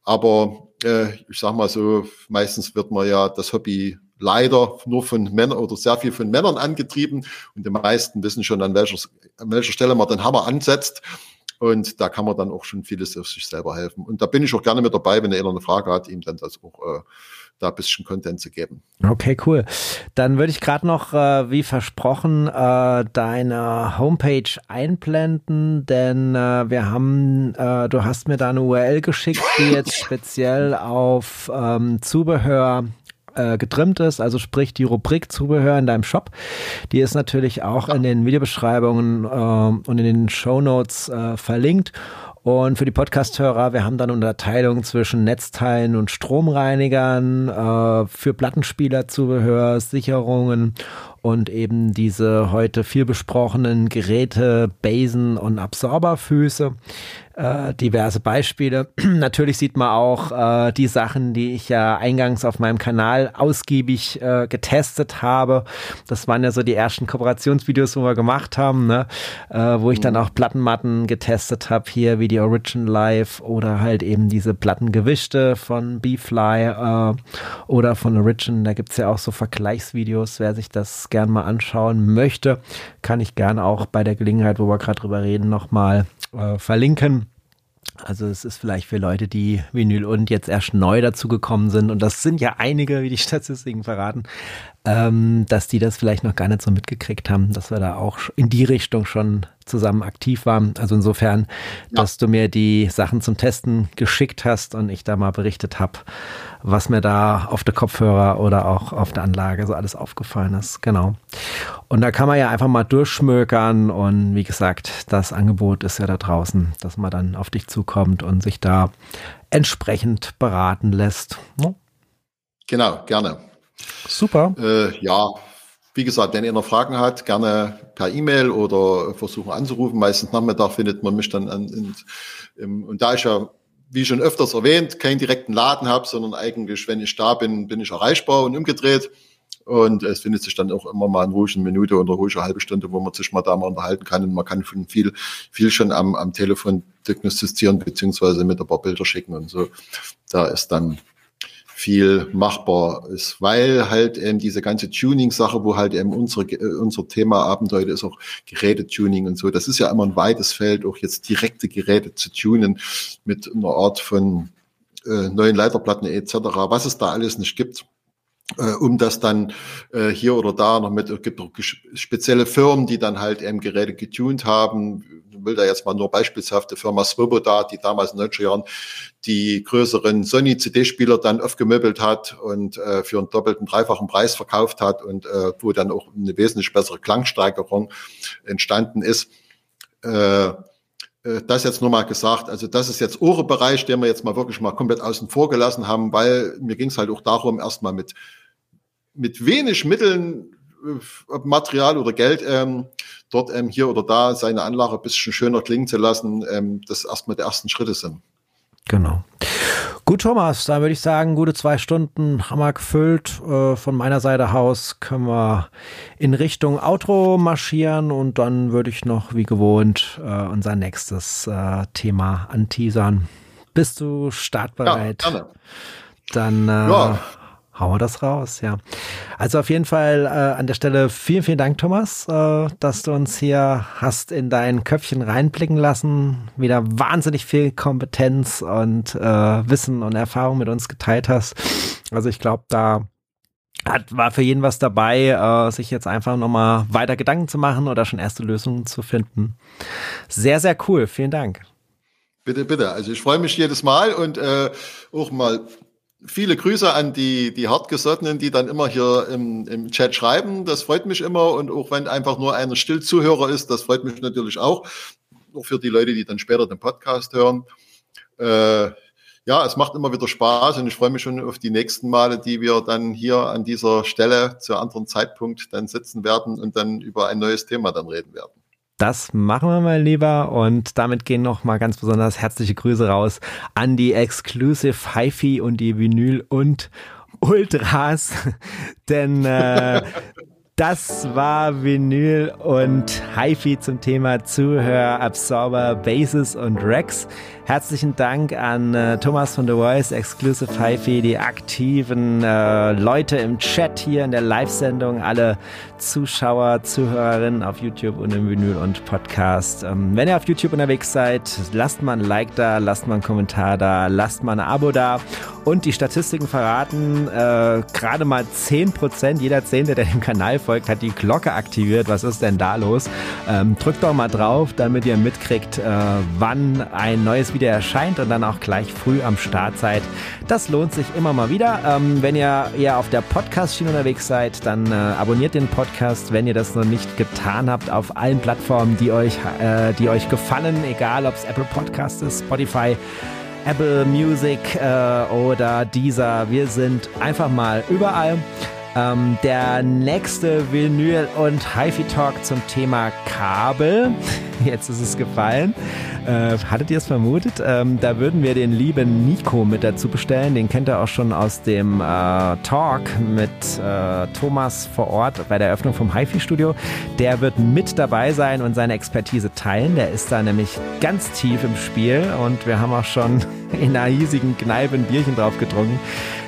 Aber äh, ich sag mal so, meistens wird man ja das Hobby leider nur von Männern oder sehr viel von Männern angetrieben. Und die meisten wissen schon, an welcher, an welcher Stelle man den Hammer ansetzt. Und da kann man dann auch schon vieles auf sich selber helfen. Und da bin ich auch gerne mit dabei, wenn einer eine Frage hat, ihm dann das auch äh, da ein bisschen Content zu geben. Okay, cool. Dann würde ich gerade noch, äh, wie versprochen, äh, deine Homepage einblenden, denn äh, wir haben, äh, du hast mir da eine URL geschickt, die jetzt speziell auf ähm, Zubehör äh, getrimmt ist, also sprich die Rubrik Zubehör in deinem Shop. Die ist natürlich auch in den Videobeschreibungen äh, und in den Show Notes äh, verlinkt. Und für die Podcast-Hörer, wir haben dann Unterteilung zwischen Netzteilen und Stromreinigern, äh, für Plattenspieler Zubehör, Sicherungen und eben diese heute viel besprochenen Geräte, Basen und Absorberfüße äh, diverse Beispiele. Natürlich sieht man auch äh, die Sachen, die ich ja eingangs auf meinem Kanal ausgiebig äh, getestet habe. Das waren ja so die ersten Kooperationsvideos, wo wir gemacht haben, ne? äh, wo ich dann mhm. auch Plattenmatten getestet habe, hier wie die Origin Live oder halt eben diese Plattengewischte von B-Fly äh, oder von Origin. Da gibt's ja auch so Vergleichsvideos. Wer sich das gern mal anschauen möchte, kann ich gern auch bei der Gelegenheit, wo wir gerade drüber reden, nochmal äh, verlinken. Also es ist vielleicht für Leute, die Vinyl und jetzt erst neu dazugekommen sind und das sind ja einige, wie die Statistiken verraten, ähm, dass die das vielleicht noch gar nicht so mitgekriegt haben, dass wir da auch in die Richtung schon zusammen aktiv waren. Also insofern, ja. dass du mir die Sachen zum Testen geschickt hast und ich da mal berichtet habe, was mir da auf der Kopfhörer oder auch auf der Anlage so alles aufgefallen ist. Genau. Und da kann man ja einfach mal durchschmökern und wie gesagt, das Angebot ist ja da draußen, dass man dann auf dich zukommt und sich da entsprechend beraten lässt. No? Ne? Genau, gerne. Super. Äh, ja, wie gesagt, wenn ihr noch Fragen hat, gerne per E-Mail oder versuchen anzurufen. Meistens Nachmittag findet man mich dann an. In, in, und da ich ja, wie schon öfters erwähnt, keinen direkten Laden habe, sondern eigentlich, wenn ich da bin, bin ich erreichbar und umgedreht. Und es findet sich dann auch immer mal eine ruhige Minute oder ruhige halbe Stunde, wo man sich mal da mal unterhalten kann. Und man kann viel, viel schon am, am Telefon diagnostizieren, beziehungsweise mit ein paar Bilder schicken und so. Da ist dann viel machbar ist, weil halt eben diese ganze Tuning-Sache, wo halt eben unsere, äh, unser Thema Abend heute ist auch Gerätetuning und so. Das ist ja immer ein weites Feld, auch jetzt direkte Geräte zu tunen mit einer Art von äh, neuen Leiterplatten etc., was es da alles nicht gibt äh, um das dann äh, hier oder da noch mit, es gibt auch spezielle Firmen, die dann halt eben Geräte getuned haben. Ich will da jetzt mal nur beispielhaft Firma Swoboda, die damals in den 90er Jahren die größeren Sony CD-Spieler dann aufgemöbelt hat und äh, für einen doppelten, dreifachen Preis verkauft hat und äh, wo dann auch eine wesentlich bessere Klangsteigerung entstanden ist. Äh, äh das jetzt nur mal gesagt, also das ist jetzt Ohre-Bereich, den wir jetzt mal wirklich mal komplett außen vor gelassen haben, weil mir ging es halt auch darum, erstmal mit, mit wenig Mitteln, äh, Material oder Geld, ähm, dort ähm, hier oder da seine Anlage ein bisschen schöner klingen zu lassen, ähm, das erstmal die ersten Schritte sind. Genau. Gut, Thomas, dann würde ich sagen, gute zwei Stunden haben wir gefüllt. Äh, von meiner Seite aus können wir in Richtung Outro marschieren und dann würde ich noch wie gewohnt äh, unser nächstes äh, Thema anteasern. Bist du startbereit? Ja, gerne. Dann ja hauen wir das raus, ja. Also auf jeden Fall äh, an der Stelle vielen, vielen Dank, Thomas, äh, dass du uns hier hast in dein Köpfchen reinblicken lassen, wieder wahnsinnig viel Kompetenz und äh, Wissen und Erfahrung mit uns geteilt hast. Also ich glaube, da hat, war für jeden was dabei, äh, sich jetzt einfach nochmal weiter Gedanken zu machen oder schon erste Lösungen zu finden. Sehr, sehr cool. Vielen Dank. Bitte, bitte. Also ich freue mich jedes Mal und äh, auch mal viele Grüße an die, die Hartgesottenen, die dann immer hier im, im Chat schreiben. Das freut mich immer. Und auch wenn einfach nur einer Stillzuhörer ist, das freut mich natürlich auch. Auch für die Leute, die dann später den Podcast hören. Äh, ja, es macht immer wieder Spaß und ich freue mich schon auf die nächsten Male, die wir dann hier an dieser Stelle zu anderen Zeitpunkt dann sitzen werden und dann über ein neues Thema dann reden werden. Das machen wir mal lieber und damit gehen noch mal ganz besonders herzliche Grüße raus an die Exclusive HiFi und die Vinyl und Ultras, denn äh, das war Vinyl und HiFi zum Thema Zuhör, Absorber, Bases und Rex. Herzlichen Dank an äh, Thomas von The Voice, Exclusive HiFi, die aktiven äh, Leute im Chat hier in der Live-Sendung, alle Zuschauer, Zuhörerinnen auf YouTube und im Vinyl und Podcast. Ähm, wenn ihr auf YouTube unterwegs seid, lasst mal ein Like da, lasst mal einen Kommentar da, lasst mal ein Abo da. Und die Statistiken verraten, äh, gerade mal 10%, jeder Zehnte, der dem Kanal folgt, hat die Glocke aktiviert. Was ist denn da los? Ähm, drückt doch mal drauf, damit ihr mitkriegt, äh, wann ein neues wieder erscheint und dann auch gleich früh am Start seid. Das lohnt sich immer mal wieder. Ähm, wenn ihr eher auf der Podcast-Schiene unterwegs seid, dann äh, abonniert den Podcast, wenn ihr das noch nicht getan habt, auf allen Plattformen, die euch, äh, die euch gefallen, egal ob es Apple Podcast ist, Spotify, Apple Music äh, oder dieser. Wir sind einfach mal überall. Ähm, der nächste Vinyl und HiFi Talk zum Thema Kabel. Jetzt ist es gefallen. Äh, hattet ihr es vermutet? Ähm, da würden wir den lieben Nico mit dazu bestellen. Den kennt ihr auch schon aus dem äh, Talk mit äh, Thomas vor Ort bei der Eröffnung vom HiFi Studio. Der wird mit dabei sein und seine Expertise teilen. Der ist da nämlich ganz tief im Spiel und wir haben auch schon in einer hiesigen Kneipe ein Bierchen drauf getrunken.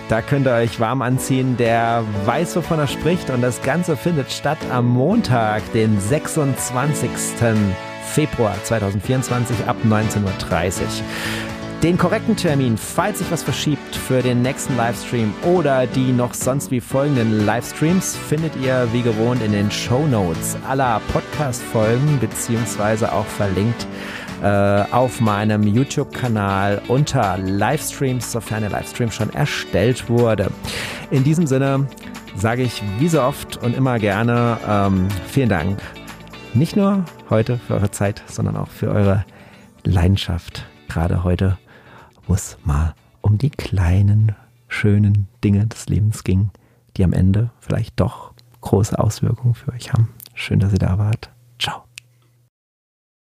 Da könnt ihr euch warm anziehen. Der weiß, wovon er spricht. Und das Ganze findet statt am Montag, den 26. Februar 2024 ab 19.30 Uhr. Den korrekten Termin, falls sich was verschiebt für den nächsten Livestream oder die noch sonst wie folgenden Livestreams, findet ihr wie gewohnt in den Show Notes aller Podcast-Folgen beziehungsweise auch verlinkt äh, auf meinem YouTube-Kanal unter Livestreams, sofern der Livestream schon erstellt wurde. In diesem Sinne sage ich wie so oft und immer gerne ähm, vielen Dank. Nicht nur heute für eure Zeit, sondern auch für eure Leidenschaft. Gerade heute wo es mal um die kleinen, schönen Dinge des Lebens ging, die am Ende vielleicht doch große Auswirkungen für euch haben. Schön, dass ihr da wart. Ciao.